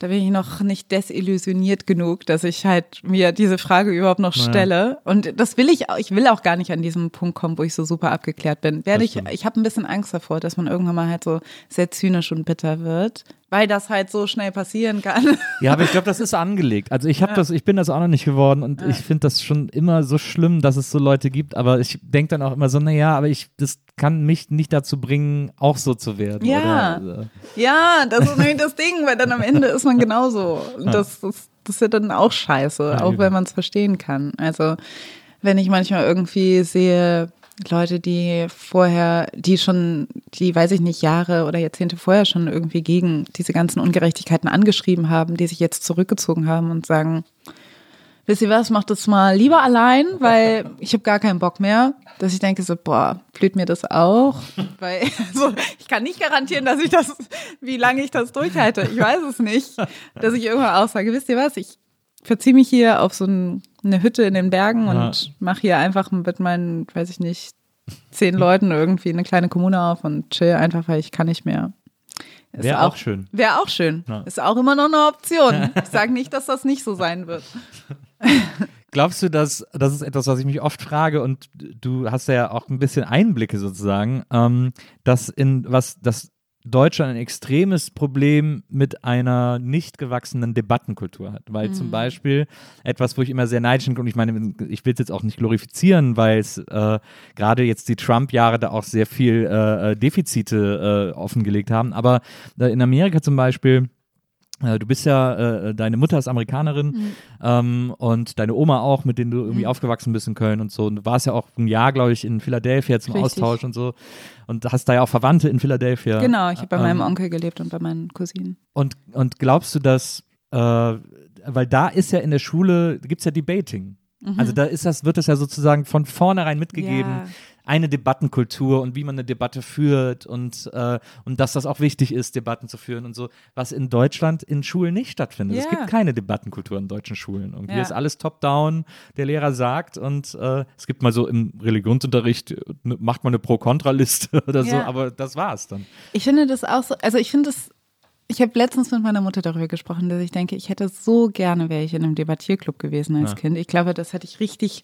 Speaker 2: da bin ich noch nicht desillusioniert genug, dass ich halt mir diese Frage überhaupt noch stelle. Und das will ich auch, ich will auch gar nicht an diesem Punkt kommen, wo ich so super abgeklärt bin. Werde ich, ich habe ein bisschen Angst davor, dass man irgendwann mal halt so sehr zynisch und bitter wird, weil das halt so schnell passieren kann.
Speaker 4: Ja, aber ich glaube, das ist angelegt. Also ich habe das, ich bin das auch noch nicht geworden und ich finde das schon immer so schlimm, dass es so Leute gibt. Aber ich denke dann auch immer so, naja, aber ich, das kann mich nicht dazu bringen, auch so zu werden.
Speaker 2: Ja.
Speaker 4: Oder,
Speaker 2: Ja, das ist nämlich das Ding, weil dann am Ende ist man genauso. Und das, das, das ist ja dann auch scheiße,
Speaker 4: Ja,
Speaker 2: auch wenn man es verstehen kann. Also, wenn ich manchmal irgendwie sehe, Leute, die vorher, die schon, die weiß ich nicht, Jahre oder Jahrzehnte vorher schon irgendwie gegen diese ganzen Ungerechtigkeiten angeschrieben haben, die sich jetzt zurückgezogen haben und sagen, wisst ihr was, macht das mal lieber allein, weil ich habe gar keinen Bock mehr. Dass ich denke so, boah, blüht mir das auch? Weil also, ich kann nicht garantieren, dass ich das, wie lange ich das durchhalte. Ich weiß es nicht. Dass ich irgendwann auch sage, wisst ihr was, ich verziehe mich hier auf so ein, eine Hütte in den Bergen
Speaker 4: Ja.
Speaker 2: und mache hier einfach mit meinen, weiß ich nicht, zehn Leuten irgendwie eine kleine Kommune auf und chill einfach, weil ich kann nicht mehr.
Speaker 4: Wäre auch schön.
Speaker 2: Wäre auch schön.
Speaker 4: Ja.
Speaker 2: Ist auch immer noch eine Option. Ich sage nicht, dass das nicht so sein wird.
Speaker 4: Glaubst du, dass das ist etwas, was ich mich oft frage und du hast ja auch ein bisschen Einblicke sozusagen, ähm, dass in was das Deutschland ein extremes Problem mit einer nicht gewachsenen Debattenkultur hat, weil zum Beispiel etwas, wo ich immer sehr neidisch bin und ich meine, ich will es jetzt auch nicht glorifizieren, weil es äh, gerade jetzt die Trump-Jahre da auch sehr viel äh, äh, Defizite äh, offengelegt haben, aber äh, in Amerika zum Beispiel Du bist ja, äh, deine Mutter ist Amerikanerin ähm, und deine Oma auch, mit denen du irgendwie aufgewachsen bist in Köln und so. Und du warst ja auch ein Jahr, glaube ich, in Philadelphia zum
Speaker 2: Richtig.
Speaker 4: Austausch und so. Und hast da ja auch Verwandte in Philadelphia.
Speaker 2: Genau, ich habe bei meinem
Speaker 4: Ähm,
Speaker 2: Onkel gelebt und bei meinen Cousinen.
Speaker 4: Und, und glaubst du, dass, äh, weil da ist ja in der Schule, gibt es ja Debating. Also da ist das, wird das ja sozusagen von vornherein mitgegeben,
Speaker 2: Ja.
Speaker 4: Eine Debattenkultur und wie man eine Debatte führt und, äh, und dass das auch wichtig ist, Debatten zu führen und so, was in Deutschland in Schulen nicht stattfindet. Es
Speaker 2: Ja.
Speaker 4: gibt keine Debattenkultur in deutschen Schulen. Und hier
Speaker 2: Ja.
Speaker 4: ist alles top-down, der Lehrer sagt und äh, es gibt mal so im Religionsunterricht, äh, ne- macht man eine Pro-Kontra-Liste oder so,
Speaker 2: Ja.
Speaker 4: aber das war's dann.
Speaker 2: Ich finde das auch so, also ich finde das, ich habe letztens mit meiner Mutter darüber gesprochen, dass ich denke, ich hätte so gerne, wäre ich in einem Debattierclub gewesen als
Speaker 4: Ja.
Speaker 2: Kind. Ich glaube, das hätte ich richtig,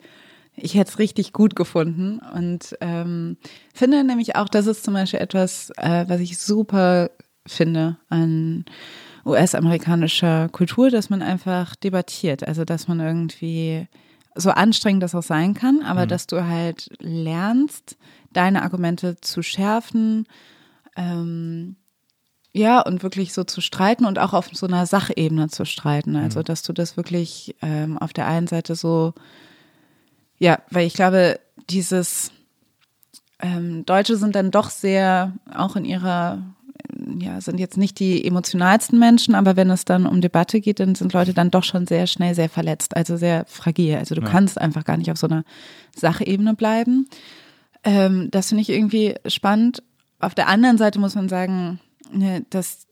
Speaker 2: ich hätte es richtig gut gefunden. Und ähm, finde nämlich auch, das ist zum Beispiel etwas, äh, was ich super finde an US-amerikanischer Kultur, dass man einfach debattiert, also dass man irgendwie so anstrengend das auch sein kann, aber dass du halt lernst, deine Argumente zu schärfen, ähm, ja, und wirklich so zu streiten und auch auf so einer Sachebene zu streiten. Also, dass du das wirklich ähm, auf der einen Seite so, ja, weil ich glaube, dieses ähm, Deutsche sind dann doch sehr, auch in ihrer, ja, sind jetzt nicht die emotionalsten Menschen, aber wenn es dann um Debatte geht, dann sind Leute dann doch schon sehr schnell sehr verletzt, also sehr fragil. Also du kannst einfach gar nicht auf so einer Sachebene bleiben. Ähm, das finde ich irgendwie spannend. Auf der anderen Seite muss man sagen, ne, dass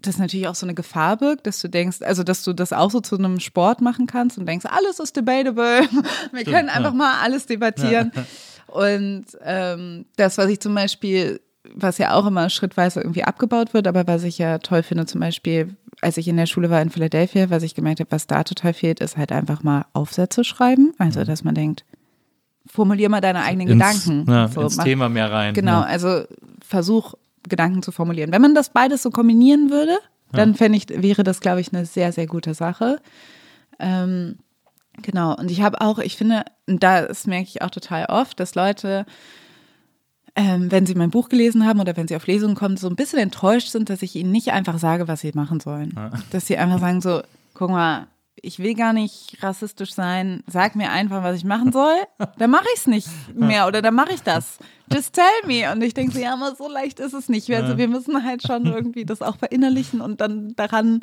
Speaker 2: das natürlich auch so eine Gefahr birgt, dass du denkst, also dass du das auch so zu einem Sport machen kannst und denkst, alles ist debatable, wir können einfach mal alles debattieren. Und ähm, das, was ich zum Beispiel, was ja auch immer schrittweise irgendwie abgebaut wird, aber was ich ja toll finde, zum Beispiel als ich in der Schule war in Philadelphia, was ich gemerkt habe, was da total fehlt, ist halt einfach mal Aufsätze schreiben. Also, dass man denkt, formulier mal deine eigenen
Speaker 4: ins,
Speaker 2: Gedanken.
Speaker 4: Ja,
Speaker 2: So,
Speaker 4: ins
Speaker 2: mach-
Speaker 4: Thema mehr rein.
Speaker 2: Genau,
Speaker 4: Ja.
Speaker 2: also versuch Gedanken zu formulieren. Wenn man das beides so kombinieren würde, dann fände ich, wäre das, glaube ich, eine sehr, sehr gute Sache. Ähm, genau, und ich habe auch, ich finde, das merke ich auch total oft, dass Leute, ähm, wenn sie mein Buch gelesen haben oder wenn sie auf Lesungen kommen, so ein bisschen enttäuscht sind, dass ich ihnen nicht einfach sage, was sie machen sollen. Dass sie einfach sagen so, guck mal, ich will gar nicht rassistisch sein, sag mir einfach, was ich machen soll, dann mache ich es nicht mehr oder dann mache ich das. Just tell me. Und ich denke so, ja, aber so leicht ist es nicht. Also wir müssen halt schon irgendwie das auch verinnerlichen und dann daran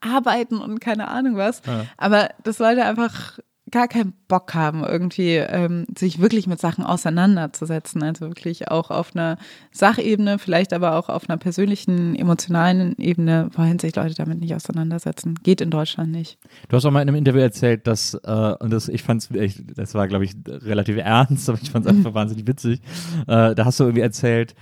Speaker 2: arbeiten und keine Ahnung was. Aber dass Leute einfach gar keinen Bock haben, irgendwie ähm, sich wirklich mit Sachen auseinanderzusetzen. Also wirklich auch auf einer Sachebene, vielleicht aber auch auf einer persönlichen, emotionalen Ebene wollen sich Leute damit nicht auseinandersetzen. Geht in Deutschland nicht.
Speaker 4: Du hast auch mal in einem Interview erzählt, dass, äh, und das, ich fand's, ich, das war, glaube ich, relativ ernst, aber ich fand es einfach wahnsinnig witzig. Äh, da hast du irgendwie erzählt,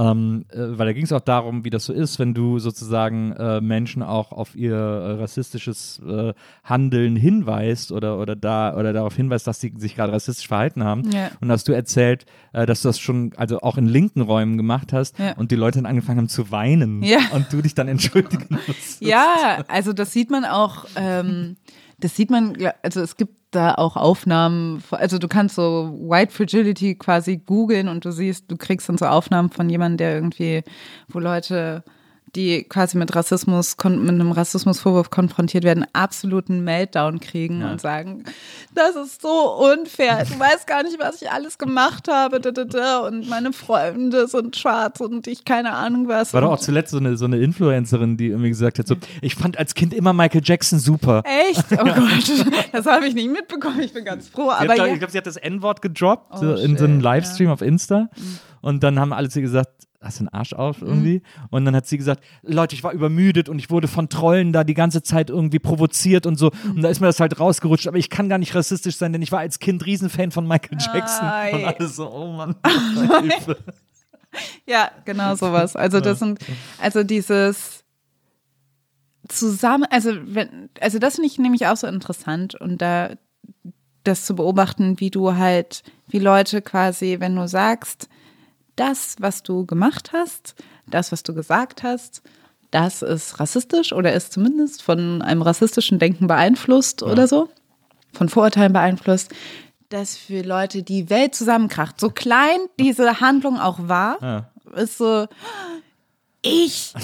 Speaker 4: ähm, äh, weil da ging es auch darum, wie das so ist, wenn du sozusagen äh, Menschen auch auf ihr äh, rassistisches äh, Handeln hinweist oder, oder da oder darauf hinweist, dass sie sich gerade rassistisch verhalten haben.
Speaker 2: Ja.
Speaker 4: Und hast du erzählt, äh, dass du das schon also auch in linken Räumen gemacht hast
Speaker 2: Ja.
Speaker 4: und die Leute dann angefangen haben zu weinen
Speaker 2: Ja.
Speaker 4: und du dich dann entschuldigen musst.
Speaker 2: Ja, also das sieht man auch, ähm, das sieht man, also es gibt da auch Aufnahmen, also du kannst so White Fragility quasi googeln und du siehst, du kriegst dann so Aufnahmen von jemandem, der irgendwie, wo Leute, die quasi mit Rassismus, mit einem Rassismusvorwurf konfrontiert werden, absoluten Meltdown kriegen und sagen, das ist so unfair, du weißt gar nicht, was ich alles gemacht habe, und meine Freunde sind schwarz und ich keine Ahnung was.
Speaker 4: War doch auch zuletzt so eine, so eine Influencerin, die irgendwie gesagt hat, so, ich fand als Kind immer Michael Jackson super.
Speaker 2: Echt? Oh Gott, das habe ich nicht mitbekommen. Ich bin ganz froh.
Speaker 4: Sie
Speaker 2: Aber ja,
Speaker 4: ich glaube, sie hat das N-Wort gedroppt
Speaker 2: Oh,
Speaker 4: so in so einem
Speaker 2: shit,
Speaker 4: Livestream auf Insta. Und dann haben alle ihr gesagt, hast du einen Arsch auf irgendwie?
Speaker 2: Mhm.
Speaker 4: Und dann hat sie gesagt, Leute, ich war übermüdet und ich wurde von Trollen da die ganze Zeit irgendwie provoziert und so.
Speaker 2: Mhm.
Speaker 4: Und da ist mir das halt rausgerutscht. Aber ich kann gar nicht rassistisch sein, denn ich war als Kind Riesenfan von Michael Jackson.
Speaker 2: Ei.
Speaker 4: Und alles so, oh Mann. Hilfe.
Speaker 2: ja, genau sowas. Also das sind, also dieses zusammen, also wenn, also das finde ich nämlich auch so interessant und da das zu beobachten, wie du halt, wie Leute quasi, wenn du sagst, das, was du gemacht hast, das, was du gesagt hast, das ist rassistisch oder ist zumindest von einem rassistischen Denken beeinflusst oder so, von Vorurteilen beeinflusst, dass für Leute die Welt zusammenkracht. So klein diese Handlung auch war,
Speaker 4: Ja.
Speaker 2: ist so, ich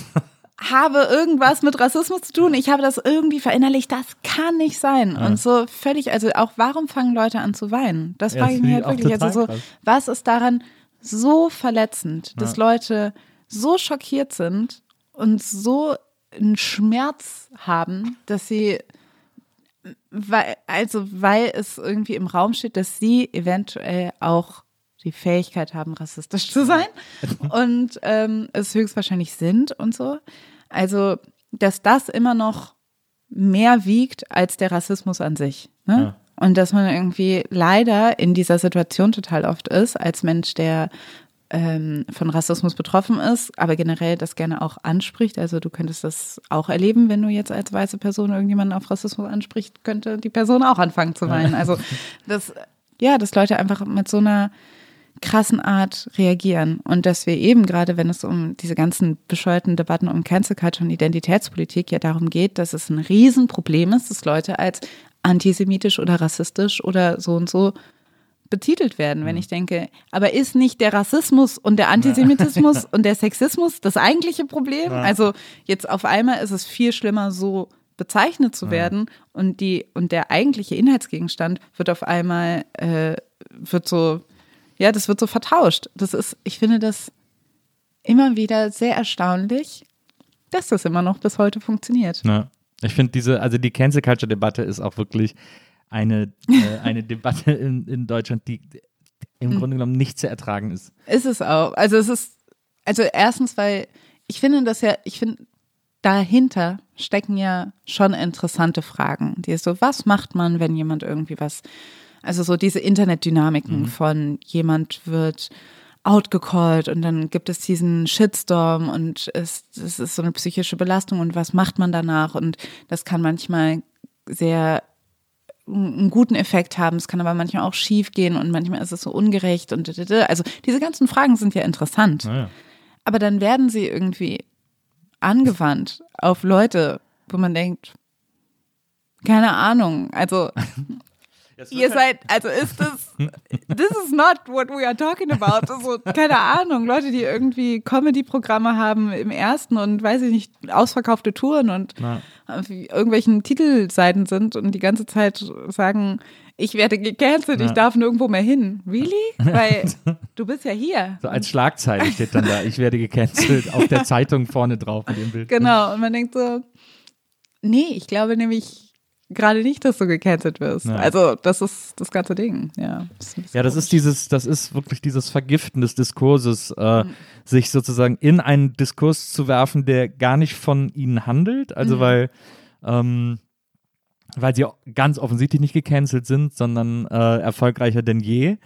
Speaker 2: habe irgendwas mit Rassismus zu tun, ich habe das irgendwie verinnerlicht, das kann nicht sein. Und so völlig, also auch warum fangen Leute an zu weinen? Das
Speaker 4: Ja,
Speaker 2: frage ich mich halt wirklich. Also so,
Speaker 4: krass.
Speaker 2: was ist daran so verletzend, dass Leute so schockiert sind und so einen Schmerz haben, dass sie weil, also weil es irgendwie im Raum steht, dass sie eventuell auch die Fähigkeit haben, rassistisch zu sein und ähm, es höchstwahrscheinlich sind und so. Also, dass das immer noch mehr wiegt als der Rassismus an sich. Ne? Und dass man irgendwie leider in dieser Situation total oft ist, als Mensch, der ähm, von Rassismus betroffen ist, aber generell das gerne auch anspricht. Also du könntest das auch erleben, wenn du jetzt als weiße Person irgendjemanden auf Rassismus anspricht, könnte die Person auch anfangen zu weinen. Also das, ja, dass Leute einfach mit so einer krassen Art reagieren. Und dass wir eben gerade, wenn es um diese ganzen bescheuerten Debatten um Cancel Culture und Identitätspolitik ja darum geht, dass es ein Riesenproblem ist, dass Leute als antisemitisch oder rassistisch oder so und so betitelt werden, wenn ich denke, aber ist nicht der Rassismus und der Antisemitismus und der Sexismus das eigentliche Problem? Also jetzt auf einmal ist es viel schlimmer, so bezeichnet zu werden und die und der eigentliche Inhaltsgegenstand wird auf einmal äh, wird so ja, das wird so vertauscht. Das ist, ich finde das immer wieder sehr erstaunlich, dass das immer noch bis heute funktioniert.
Speaker 4: Ja. Ich finde diese, also die Cancel Culture Debatte ist auch wirklich eine, äh, eine Debatte in, in Deutschland, die im
Speaker 2: Mhm.
Speaker 4: Grunde genommen nicht zu ertragen ist.
Speaker 2: Ist es auch. Also es ist, also erstens, weil ich finde das ja, ich finde, dahinter stecken ja schon interessante Fragen. Die ist so, was macht man, wenn jemand irgendwie was, also so diese Internetdynamiken von jemand wird outgecallt und dann gibt es diesen Shitstorm und es, es ist so eine psychische Belastung und was macht man danach und das kann manchmal sehr einen guten Effekt haben, es kann aber manchmal auch schief gehen und manchmal ist es so ungerecht und also diese ganzen Fragen sind ja interessant.
Speaker 4: Naja.
Speaker 2: Aber dann werden sie irgendwie angewandt auf Leute, wo man denkt, keine Ahnung, also ihr seid, also ist das, this is not what we are talking about. Also, keine Ahnung, Leute, die irgendwie Comedy-Programme haben im ersten und weiß ich nicht, ausverkaufte Touren und
Speaker 4: Na.
Speaker 2: irgendwelchen Titelseiten sind und die ganze Zeit sagen, ich werde gecancelt, ich darf nirgendwo mehr hin. Really? Weil du bist ja hier.
Speaker 4: So als Schlagzeile steht dann da, ich werde gecancelt, auf der Zeitung vorne drauf mit dem Bild.
Speaker 2: Genau, und man denkt so, nee, ich glaube nämlich gerade nicht, dass du gecancelt wirst.
Speaker 4: Ja.
Speaker 2: Also, das ist das ganze Ding, ja. Das
Speaker 4: Ja, das ist dieses, das ist wirklich dieses Vergiften des Diskurses, äh,
Speaker 2: Mhm.
Speaker 4: sich sozusagen in einen Diskurs zu werfen, der gar nicht von ihnen handelt. Also
Speaker 2: Mhm.
Speaker 4: weil, ähm, weil sie ganz offensichtlich nicht gecancelt sind, sondern äh, erfolgreicher denn je.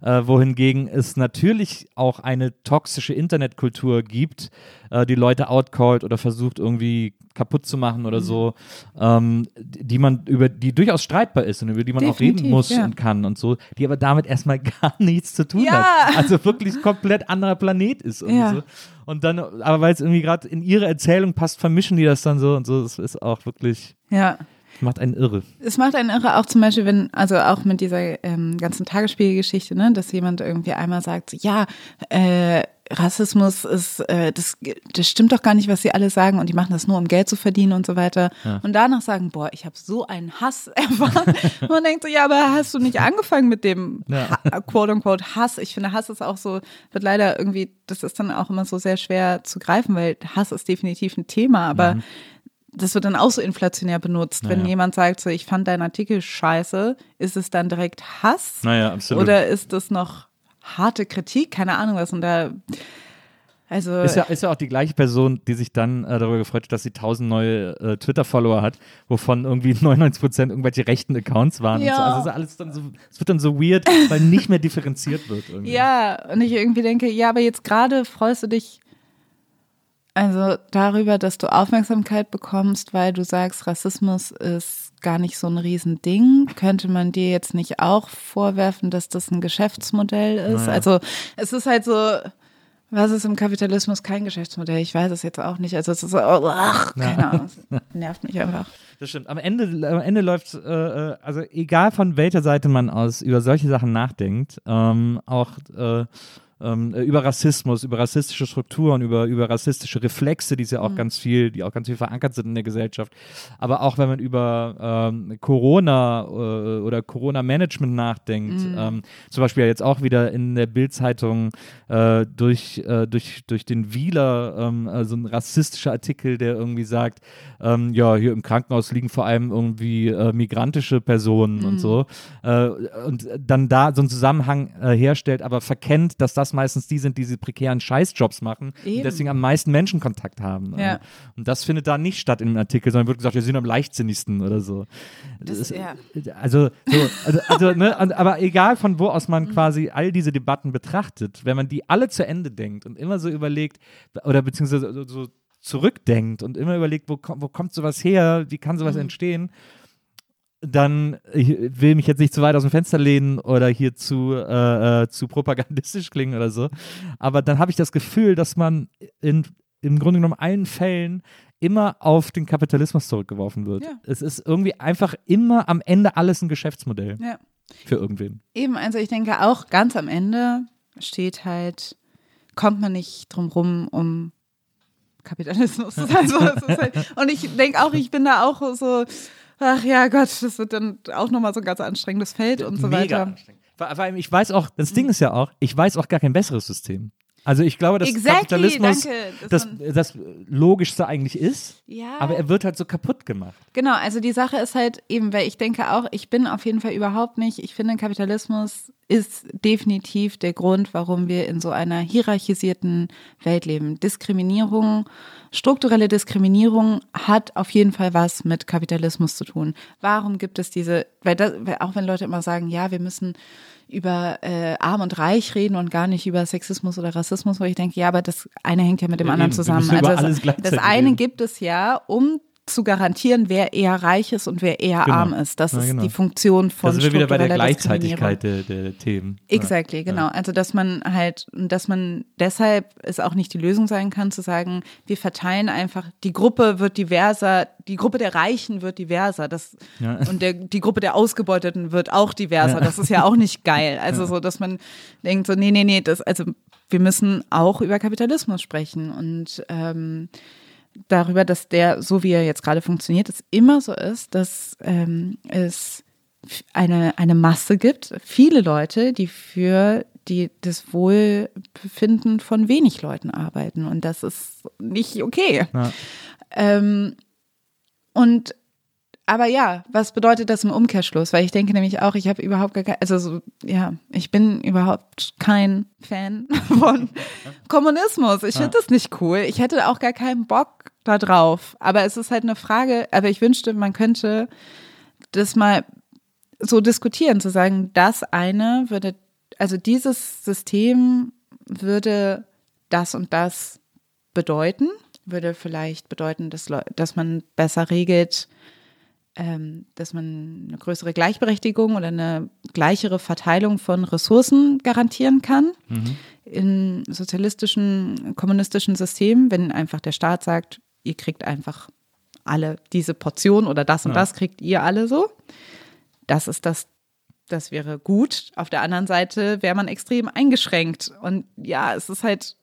Speaker 4: Äh, wohingegen es natürlich auch eine toxische Internetkultur gibt, äh, die Leute outcallt oder versucht irgendwie kaputt zu machen
Speaker 2: Mhm.
Speaker 4: oder so, ähm, die man über die durchaus streitbar ist und über die man auch reden
Speaker 2: Definitiv,
Speaker 4: muss
Speaker 2: ja.
Speaker 4: und kann und so, die aber damit erstmal gar nichts zu tun
Speaker 2: Ja.
Speaker 4: hat. Also wirklich komplett anderer Planet ist
Speaker 2: Ja.
Speaker 4: so. Und dann, aber weil es irgendwie gerade in ihre Erzählung passt, vermischen die das dann so und so. Das ist auch wirklich,
Speaker 2: Ja.
Speaker 4: Macht einen irre.
Speaker 2: Es macht einen irre, auch zum Beispiel, wenn, also auch mit dieser ähm, ganzen Tagesspielgeschichte, ne, dass jemand irgendwie einmal sagt, ja, äh, Rassismus ist, äh, das, das stimmt doch gar nicht, was sie alle sagen und die machen das nur, um Geld zu verdienen und so weiter. Und danach sagen, boah, ich habe so einen Hass erfahren. und man denkt so, ja, aber hast du nicht angefangen mit dem
Speaker 4: Ja.
Speaker 2: ha quote unquote Hass? Ich finde, Hass ist auch so, wird leider irgendwie, das ist dann auch immer so sehr schwer zu greifen, weil Hass ist definitiv ein Thema, aber das wird dann auch so inflationär benutzt. Wenn
Speaker 4: Naja.
Speaker 2: jemand sagt, so, ich fand deinen Artikel scheiße, ist es dann direkt Hass?
Speaker 4: Naja, absolut.
Speaker 2: Oder ist es noch harte Kritik? Keine Ahnung was. Und da, also,
Speaker 4: Ist ja, ist ja auch die gleiche Person, die sich dann äh, darüber gefreut hat, dass sie 1000 neue äh, Twitter-Follower hat, wovon irgendwie 99 Prozent irgendwelche rechten Accounts waren.
Speaker 2: Ja.
Speaker 4: So. Also alles dann so, es wird dann so weird, weil nicht mehr differenziert wird. Irgendwie.
Speaker 2: ja, und ich irgendwie denke, ja, aber jetzt gerade freust du dich also darüber, dass du Aufmerksamkeit bekommst, weil du sagst, Rassismus ist gar nicht so ein Riesending. Könnte man dir jetzt nicht auch vorwerfen, dass das ein Geschäftsmodell ist?
Speaker 4: Naja.
Speaker 2: Also es ist halt so, was ist im Kapitalismus kein Geschäftsmodell? Ich weiß es jetzt auch nicht. Also es ist so, ach, keine Ahnung. Es nervt mich einfach.
Speaker 4: Das stimmt. Am Ende, am Ende läuft, äh, äh, also egal von welcher Seite man aus über solche Sachen nachdenkt, ähm, auch äh, ähm, äh, über Rassismus, über rassistische Strukturen, über, über rassistische Reflexe, die es ja auch ganz viel, die auch ganz viel verankert sind in der Gesellschaft. Aber auch wenn man über ähm, Corona äh, oder Corona-Management nachdenkt, ähm, zum Beispiel jetzt auch wieder in der Bild-Zeitung äh, durch, äh, durch, durch den Wieler ähm, äh, so ein rassistischer Artikel, der irgendwie sagt, ähm, ja, hier im Krankenhaus liegen vor allem irgendwie äh, migrantische Personen und so. Und dann da so einen Zusammenhang herstellt, aber verkennt, dass das meistens die sind, die diese prekären Scheißjobs machen
Speaker 2: Eben.
Speaker 4: und deswegen am meisten Menschenkontakt haben.
Speaker 2: Ja.
Speaker 4: Äh, und das findet da nicht statt in dem Artikel, sondern wird gesagt, wir sind am leichtsinnigsten oder so.
Speaker 2: Das,
Speaker 4: Das-
Speaker 2: ja.
Speaker 4: also, so, also, also ne, aber egal von wo aus man quasi all diese Debatten betrachtet, wenn man die alle zu Ende denkt und immer so überlegt oder beziehungsweise so, zurückdenkt und immer überlegt, wo, wo kommt sowas her, wie kann sowas entstehen, dann ich will mich jetzt nicht zu weit aus dem Fenster lehnen oder hier zu, äh, äh, zu propagandistisch klingen oder so, aber dann habe ich das Gefühl, dass man in, im Grunde genommen allen Fällen immer auf den Kapitalismus zurückgeworfen wird.
Speaker 2: Ja.
Speaker 4: Es ist irgendwie einfach immer am Ende alles ein Geschäftsmodell
Speaker 2: ja.
Speaker 4: für irgendwen.
Speaker 2: Eben, also ich denke auch ganz am Ende steht halt, kommt man nicht drum rum um Kapitalismus. Es ist halt, und ich denke auch, ich bin da auch so, ach ja Gott, das wird dann auch nochmal so ein ganz anstrengendes Feld und so weiter.
Speaker 4: anstrengend. Vor, allem, ich weiß auch, das Ding ist ja auch, ich weiß auch gar kein besseres System. Also ich glaube, dass
Speaker 2: Exactly,
Speaker 4: Kapitalismus
Speaker 2: danke,
Speaker 4: das,
Speaker 2: dass man-
Speaker 4: das Logischste eigentlich ist,
Speaker 2: Ja.
Speaker 4: aber er wird halt so kaputt gemacht.
Speaker 2: Genau, also die Sache ist halt eben, weil ich denke auch, ich bin auf jeden Fall überhaupt nicht, ich finde Kapitalismus ist definitiv der Grund, warum wir in so einer hierarchisierten Welt leben. Diskriminierung, strukturelle Diskriminierung hat auf jeden Fall was mit Kapitalismus zu tun. Warum gibt es diese, weil, das, weil auch wenn Leute immer sagen, ja, wir müssen über äh, Arm und Reich reden und gar nicht über Sexismus oder Rassismus, wo ich denke, ja, aber das eine hängt ja mit dem
Speaker 4: Ja,
Speaker 2: anderen zusammen. Also das, das eine gibt es ja, um zu garantieren, wer eher reich ist und wer eher
Speaker 4: Genau.
Speaker 2: arm ist. Das
Speaker 4: Ja,
Speaker 2: ist
Speaker 4: genau.
Speaker 2: die Funktion von
Speaker 4: Da sind wir wieder bei der. Gleichzeitigkeit der, der Themen.
Speaker 2: Exactly, genau. Also dass man halt, dass man deshalb es auch nicht die Lösung sein kann, zu sagen, wir verteilen einfach, die Gruppe wird diverser, die Gruppe der Reichen wird diverser, das
Speaker 4: Ja.
Speaker 2: und der, die Gruppe der Ausgebeuteten wird auch diverser. Das ist ja auch nicht geil. Also so, dass man denkt so, nee, nee, nee, das, also wir müssen auch über Kapitalismus sprechen und ähm, darüber, dass der, so wie er jetzt gerade funktioniert, es immer so ist, dass ähm, es eine, eine Masse gibt, viele Leute, die für die das Wohlbefinden von wenig Leuten arbeiten. Und das ist nicht okay.
Speaker 4: Ja.
Speaker 2: Ähm, und aber ja, was bedeutet das im Umkehrschluss? Weil ich denke nämlich auch, ich habe überhaupt gar kein, also so, ja, ich bin überhaupt kein Fan von Kommunismus. Ich finde das nicht cool. Ich hätte auch gar keinen Bock da drauf. Aber es ist halt eine Frage, aber ich wünschte, man könnte das mal so diskutieren, zu sagen, das eine würde, also dieses System würde das und das bedeuten, würde vielleicht bedeuten, dass, dass man besser regelt, dass man eine größere Gleichberechtigung oder eine gleichere Verteilung von Ressourcen garantieren kann. In sozialistischen, kommunistischen Systemen, wenn einfach der Staat sagt, ihr kriegt einfach alle diese Portion oder das und
Speaker 4: Ja.
Speaker 2: das kriegt ihr alle so. Das ist das, das wäre gut. Auf der anderen Seite wäre man extrem eingeschränkt. Und ja, es ist halt,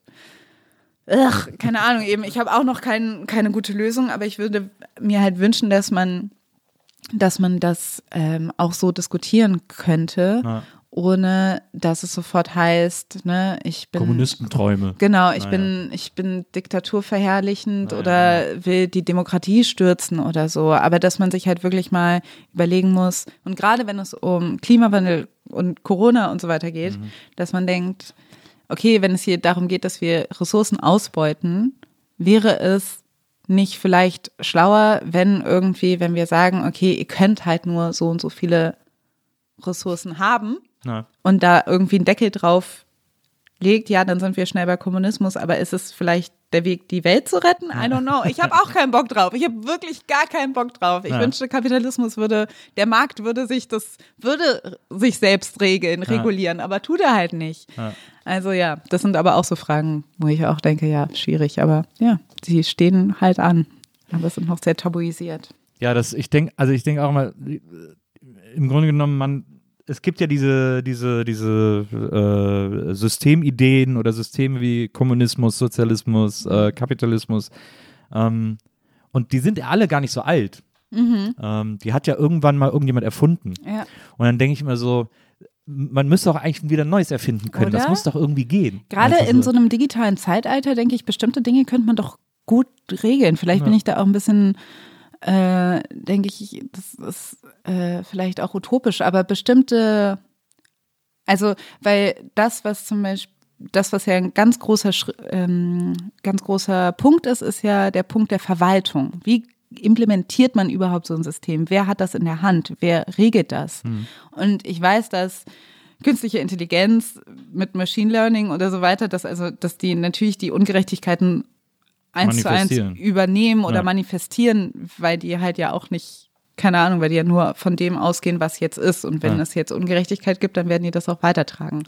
Speaker 2: ugh, keine Ahnung, eben, ich habe auch noch kein, keine gute Lösung, aber ich würde mir halt wünschen, dass man, dass man das ähm, auch so diskutieren könnte,
Speaker 4: Ja.
Speaker 2: ohne dass es sofort heißt, ne, ich bin
Speaker 4: Kommunistenträume.
Speaker 2: Genau, ich
Speaker 4: Naja.
Speaker 2: bin, ich bin diktaturverherrlichend
Speaker 4: Naja,
Speaker 2: oder will die Demokratie stürzen oder so. Aber dass man sich halt wirklich mal überlegen muss, und gerade wenn es um Klimawandel und Corona und so weiter geht,
Speaker 4: Mhm.
Speaker 2: dass man denkt, okay, wenn es hier darum geht, dass wir Ressourcen ausbeuten, wäre es nicht vielleicht schlauer, wenn irgendwie, wenn wir sagen, okay, ihr könnt halt nur so und so viele Ressourcen haben,
Speaker 4: Ja.
Speaker 2: und da irgendwie einen Deckel drauf legt, ja, dann sind wir schnell bei Kommunismus, aber ist es vielleicht der Weg, die Welt zu retten? I don't know. Ich habe auch keinen Bock drauf. Ich habe wirklich gar keinen Bock drauf. Ich
Speaker 4: Ja.
Speaker 2: wünschte, Kapitalismus würde, der Markt würde sich das, würde sich selbst regeln, regulieren, aber tut er halt nicht.
Speaker 4: Ja.
Speaker 2: Also ja, das sind aber auch so Fragen, wo ich auch denke, ja, schwierig, aber ja, sie stehen halt an. Aber sind noch sehr tabuisiert.
Speaker 4: Ja, das, ich denke, also ich denke auch mal, im Grunde genommen, man, es gibt ja diese, diese, diese äh, Systemideen oder Systeme wie Kommunismus, Sozialismus, äh, Kapitalismus. Ähm, und die sind ja alle gar nicht so alt. Ähm, die hat ja irgendwann mal irgendjemand erfunden.
Speaker 2: Ja.
Speaker 4: Und dann denke ich mir so, man müsste auch eigentlich wieder Neues erfinden können. Das
Speaker 2: Oder?
Speaker 4: muss doch irgendwie gehen.
Speaker 2: Gerade
Speaker 4: Einfach
Speaker 2: in so einem digitalen Zeitalter, denke ich, bestimmte Dinge könnte man doch gut regeln. Vielleicht bin ich da auch ein bisschen, äh, denke ich, das ist äh, vielleicht auch utopisch, aber bestimmte, also, weil das, was zum Beispiel, das, was ja ein ganz großer, ähm, ganz großer Punkt ist, ist ja der Punkt der Verwaltung. Wie implementiert man überhaupt so ein System? Wer hat das in der Hand? Wer regelt das? Und ich weiß, dass künstliche Intelligenz mit Machine Learning oder so weiter, dass also, dass die natürlich die Ungerechtigkeiten eins zu eins übernehmen oder
Speaker 4: Ja.
Speaker 2: manifestieren, weil die halt ja auch nicht, keine Ahnung, weil die ja nur von dem ausgehen, was jetzt ist. Und wenn
Speaker 4: Ja.
Speaker 2: es jetzt Ungerechtigkeit gibt, dann werden die das auch weitertragen.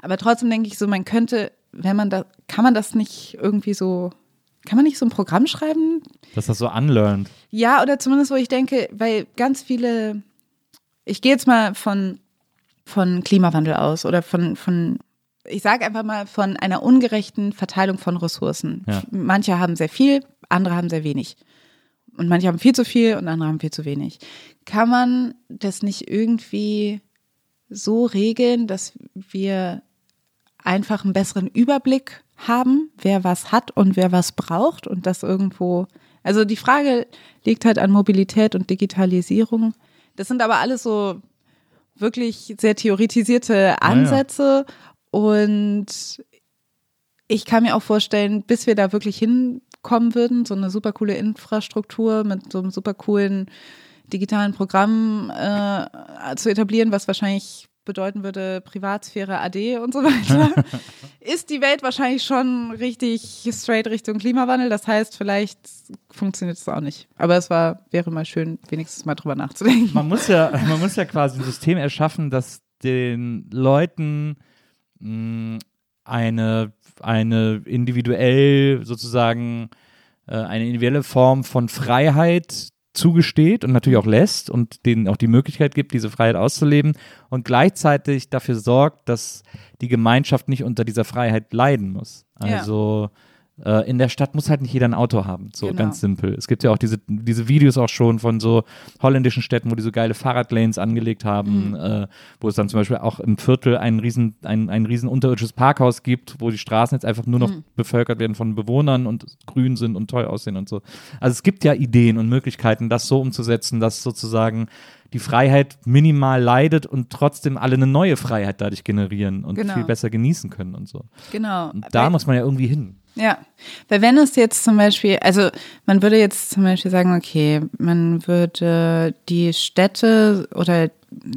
Speaker 2: Aber trotzdem denke ich so, man könnte, wenn man da, kann man das nicht irgendwie so, kann man nicht so ein Programm schreiben,
Speaker 4: Dass das so unlearned.
Speaker 2: ja, oder zumindest, wo ich denke, weil ganz viele, ich gehe jetzt mal von, von Klimawandel aus oder von, von ich sage einfach mal von einer ungerechten Verteilung von Ressourcen.
Speaker 4: Ja.
Speaker 2: Manche haben sehr viel, andere haben sehr wenig. Und manche haben viel zu viel und andere haben viel zu wenig. Kann man das nicht irgendwie so regeln, dass wir einfach einen besseren Überblick haben, wer was hat und wer was braucht und das irgendwo. Also die Frage liegt halt an Mobilität und Digitalisierung. Das sind aber alles so wirklich sehr theoretisierte Ansätze und ich kann mir auch vorstellen, bis wir da wirklich hinkommen würden, so eine super coole Infrastruktur mit so einem super coolen digitalen Programm äh, zu etablieren, was wahrscheinlich bedeuten würde Privatsphäre AD und so weiter, ist die Welt wahrscheinlich schon richtig straight Richtung Klimawandel. Das heißt, vielleicht funktioniert es auch nicht. Aber es war, wäre mal schön, wenigstens mal drüber nachzudenken.
Speaker 4: Man muss ja, man muss ja quasi ein System erschaffen, das den Leuten eine, eine individuell sozusagen äh, eine individuelle Form von Freiheit zugesteht und natürlich auch lässt und denen auch die Möglichkeit gibt, diese Freiheit auszuleben und gleichzeitig dafür sorgt, dass die Gemeinschaft nicht unter dieser Freiheit leiden muss.
Speaker 2: Ja.
Speaker 4: Äh, in der Stadt muss halt nicht jeder ein Auto haben, so
Speaker 2: Genau.
Speaker 4: ganz simpel. Es gibt ja auch diese, diese Videos auch schon von so holländischen Städten, wo die so geile Fahrradlanes angelegt haben,
Speaker 2: Mhm.
Speaker 4: äh, wo es dann zum Beispiel auch im Viertel ein riesen, ein, ein riesen unterirdisches Parkhaus gibt, wo die Straßen jetzt einfach nur noch
Speaker 2: Mhm.
Speaker 4: bevölkert werden von Bewohnern und grün sind und toll aussehen und so. Also es gibt ja Ideen und Möglichkeiten, das so umzusetzen, dass sozusagen die Freiheit minimal leidet und trotzdem alle eine neue Freiheit dadurch generieren und
Speaker 2: Genau.
Speaker 4: viel besser genießen können und so.
Speaker 2: Genau.
Speaker 4: Und da
Speaker 2: Weil-
Speaker 4: muss man ja irgendwie hin.
Speaker 2: Ja, weil wenn es jetzt zum Beispiel, also man würde jetzt zum Beispiel sagen, okay, man würde die Städte oder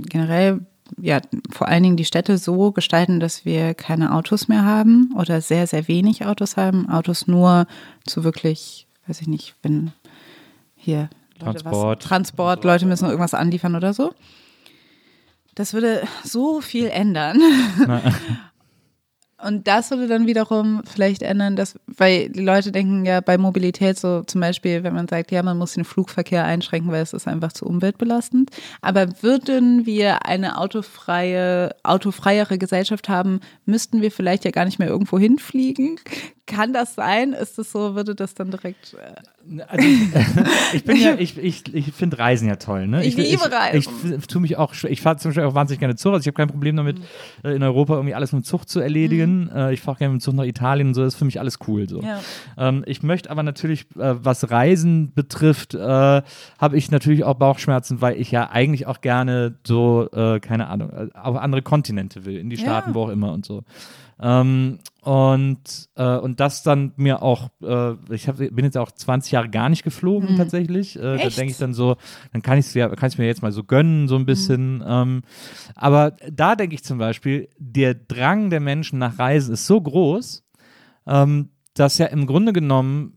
Speaker 2: generell, ja, vor allen Dingen die Städte so gestalten, dass wir keine Autos mehr haben oder sehr, sehr wenig Autos haben. Autos nur zu wirklich, weiß ich nicht, wenn hier Leute
Speaker 4: Transport.
Speaker 2: Was, Transport, Leute müssen irgendwas anliefern oder so. Das würde so viel ändern. Und das würde dann wiederum vielleicht ändern, dass, weil die Leute denken ja bei Mobilität so zum Beispiel, wenn man sagt, ja, man muss den Flugverkehr einschränken, weil es ist einfach zu umweltbelastend. Aber würden wir eine autofreie, autofreiere Gesellschaft haben, müssten wir vielleicht ja gar nicht mehr irgendwo hinfliegen. Kann das sein? Ist das so, würde das dann direkt. Äh,
Speaker 4: Also, ich bin ja, ich, ich, ich finde Reisen ja toll, ne?
Speaker 2: Ich liebe
Speaker 4: Ich,
Speaker 2: Reisen.
Speaker 4: ich, ich tue mich auch, ich fahre zum Beispiel auch wahnsinnig gerne Zug, also ich habe kein Problem damit,
Speaker 2: Mhm.
Speaker 4: äh, in Europa irgendwie alles mit dem Zug zu erledigen. Äh, Ich fahre gerne mit dem Zug nach Italien und so, das ist für mich alles cool. So.
Speaker 2: Ja.
Speaker 4: Ähm, ich möchte aber natürlich, äh, was Reisen betrifft, äh, habe ich natürlich auch Bauchschmerzen, weil ich ja eigentlich auch gerne so, äh, keine Ahnung, auf andere Kontinente will, in die
Speaker 2: Ja.
Speaker 4: Staaten, wo auch immer und so. Ähm, und, äh, und das dann mir auch, äh, ich hab, bin jetzt auch 20 Jahre gar nicht geflogen tatsächlich. Äh, da
Speaker 2: Mhm.
Speaker 4: Denke ich dann so, dann kann ich es ja, kann mir jetzt mal so gönnen, so ein bisschen. Ähm, aber da denke ich zum Beispiel, der Drang der Menschen nach Reisen ist so groß, ähm, dass ja im Grunde genommen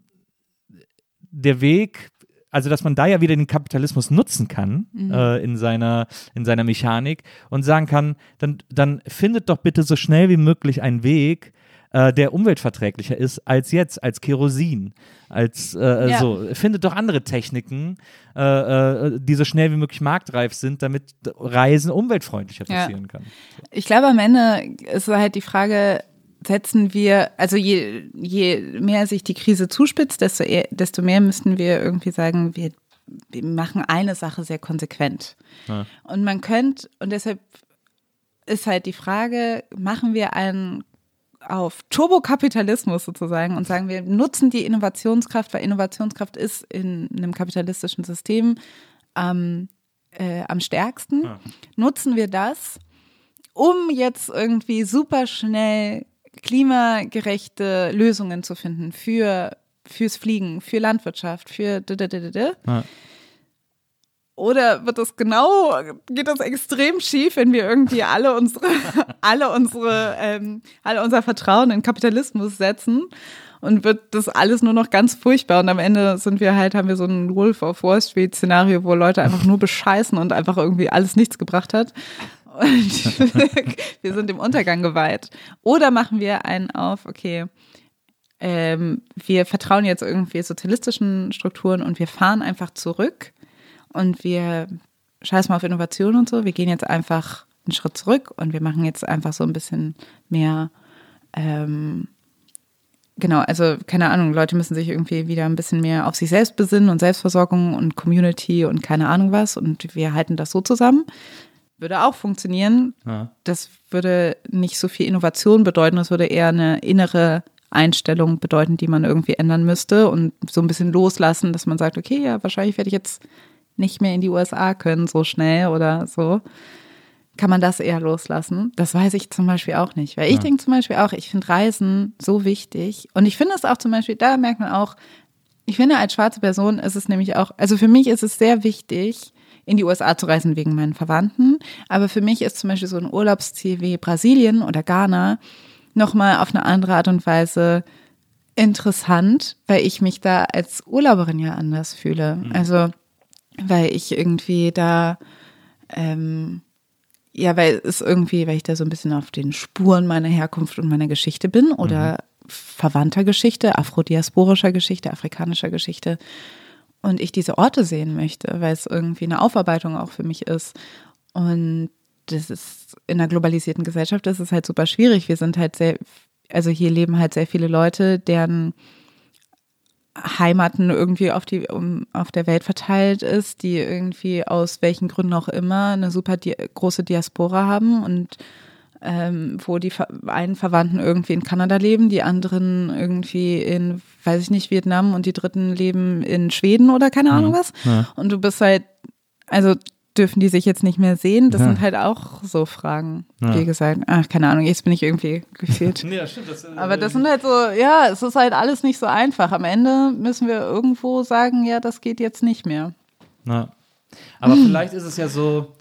Speaker 4: der Weg, also dass man da ja wieder den Kapitalismus nutzen kann äh, in, seiner, in seiner Mechanik und sagen kann, dann, dann findet doch bitte so schnell wie möglich einen Weg, äh, der umweltverträglicher ist als jetzt, als Kerosin, als äh,
Speaker 2: Ja.
Speaker 4: so. Findet doch andere Techniken, äh, äh, die so schnell wie möglich marktreif sind, damit Reisen umweltfreundlicher
Speaker 2: Ja.
Speaker 4: passieren kann.
Speaker 2: Ich glaube, am Ende ist halt die Frage, setzen wir, also je, je mehr sich die Krise zuspitzt, desto, eher, desto mehr müssten wir irgendwie sagen, wir, wir machen eine Sache sehr konsequent.
Speaker 4: Ja.
Speaker 2: Und man könnte, und deshalb ist halt die Frage, machen wir einen auf Turbokapitalismus sozusagen und sagen, wir nutzen die Innovationskraft, weil Innovationskraft ist in einem kapitalistischen System am, äh, am stärksten. Nutzen wir das, um jetzt irgendwie super schnell klimagerechte Lösungen zu finden für fürs Fliegen, für Landwirtschaft, für -d -d -d.
Speaker 4: Ja.
Speaker 2: Oder wird das genau, geht das extrem schief, wenn wir irgendwie alle unsere, alle unsere, ähm, alle unser Vertrauen in Kapitalismus setzen und wird das alles nur noch ganz furchtbar und am Ende sind wir halt, haben wir so ein Wolf of Wall Street Szenario, wo Leute einfach nur bescheißen und einfach irgendwie alles nichts gebracht hat. Und wir sind dem Untergang geweiht. Oder machen wir einen auf, okay, ähm, wir vertrauen jetzt irgendwie sozialistischen Strukturen und wir fahren einfach zurück und wir scheißen mal auf Innovation und so. Wir gehen jetzt einfach einen Schritt zurück und wir machen jetzt einfach so ein bisschen mehr, ähm, genau, also keine Ahnung, Leute müssen sich irgendwie wieder ein bisschen mehr auf sich selbst besinnen und Selbstversorgung und Community und keine Ahnung was und wir halten das so zusammen. Würde auch funktionieren.
Speaker 4: Ja.
Speaker 2: Das würde nicht so viel Innovation bedeuten, das würde eher eine innere Einstellung bedeuten, die man irgendwie ändern müsste und so ein bisschen loslassen, dass man sagt, okay, ja, wahrscheinlich werde ich jetzt nicht mehr in die USA können so schnell oder so. kann man das eher loslassen? Das weiß ich zum Beispiel auch nicht. Weil ich
Speaker 4: Ja.
Speaker 2: denke zum Beispiel auch, ich finde Reisen so wichtig. Und ich finde es auch zum Beispiel, da merkt man auch, ich finde, als schwarze Person ist es nämlich auch, also für mich ist es sehr wichtig, in die USA zu reisen wegen meinen Verwandten. Aber für mich ist zum Beispiel so ein Urlaubsziel wie Brasilien oder Ghana nochmal auf eine andere Art und Weise interessant, weil ich mich da als Urlauberin ja anders fühle. Also, weil ich irgendwie da, ähm, ja, weil es irgendwie, weil ich da so ein bisschen auf den Spuren meiner Herkunft und meiner Geschichte bin oder verwandter Geschichte, afrodiasporischer Geschichte, afrikanischer Geschichte und ich diese Orte sehen möchte, weil es irgendwie eine Aufarbeitung auch für mich ist. Und das ist in einer globalisierten Gesellschaft, das ist halt super schwierig. Wir sind halt sehr, also hier leben halt sehr viele Leute, deren Heimaten irgendwie auf, die, um, auf der Welt verteilt ist, die irgendwie aus welchen Gründen auch immer eine super di große Diaspora haben und ähm, wo die Ver einen Verwandten irgendwie in Kanada leben, die anderen irgendwie in, weiß ich nicht, Vietnam und die dritten leben in Schweden oder keine Ahnung was.
Speaker 4: Ja.
Speaker 2: Und du bist halt, also dürfen die sich jetzt nicht mehr sehen? Das
Speaker 4: Ja.
Speaker 2: sind halt auch so Fragen,
Speaker 4: Ja.
Speaker 2: wie gesagt. Ach, keine Ahnung, jetzt bin ich irgendwie gefühlt.
Speaker 4: Ja, stimmt. Das,
Speaker 2: Aber das sind halt so, ja, es ist halt alles nicht so einfach. Am Ende müssen wir irgendwo sagen, ja, das geht jetzt nicht mehr.
Speaker 4: Na. Aber vielleicht ist es ja so,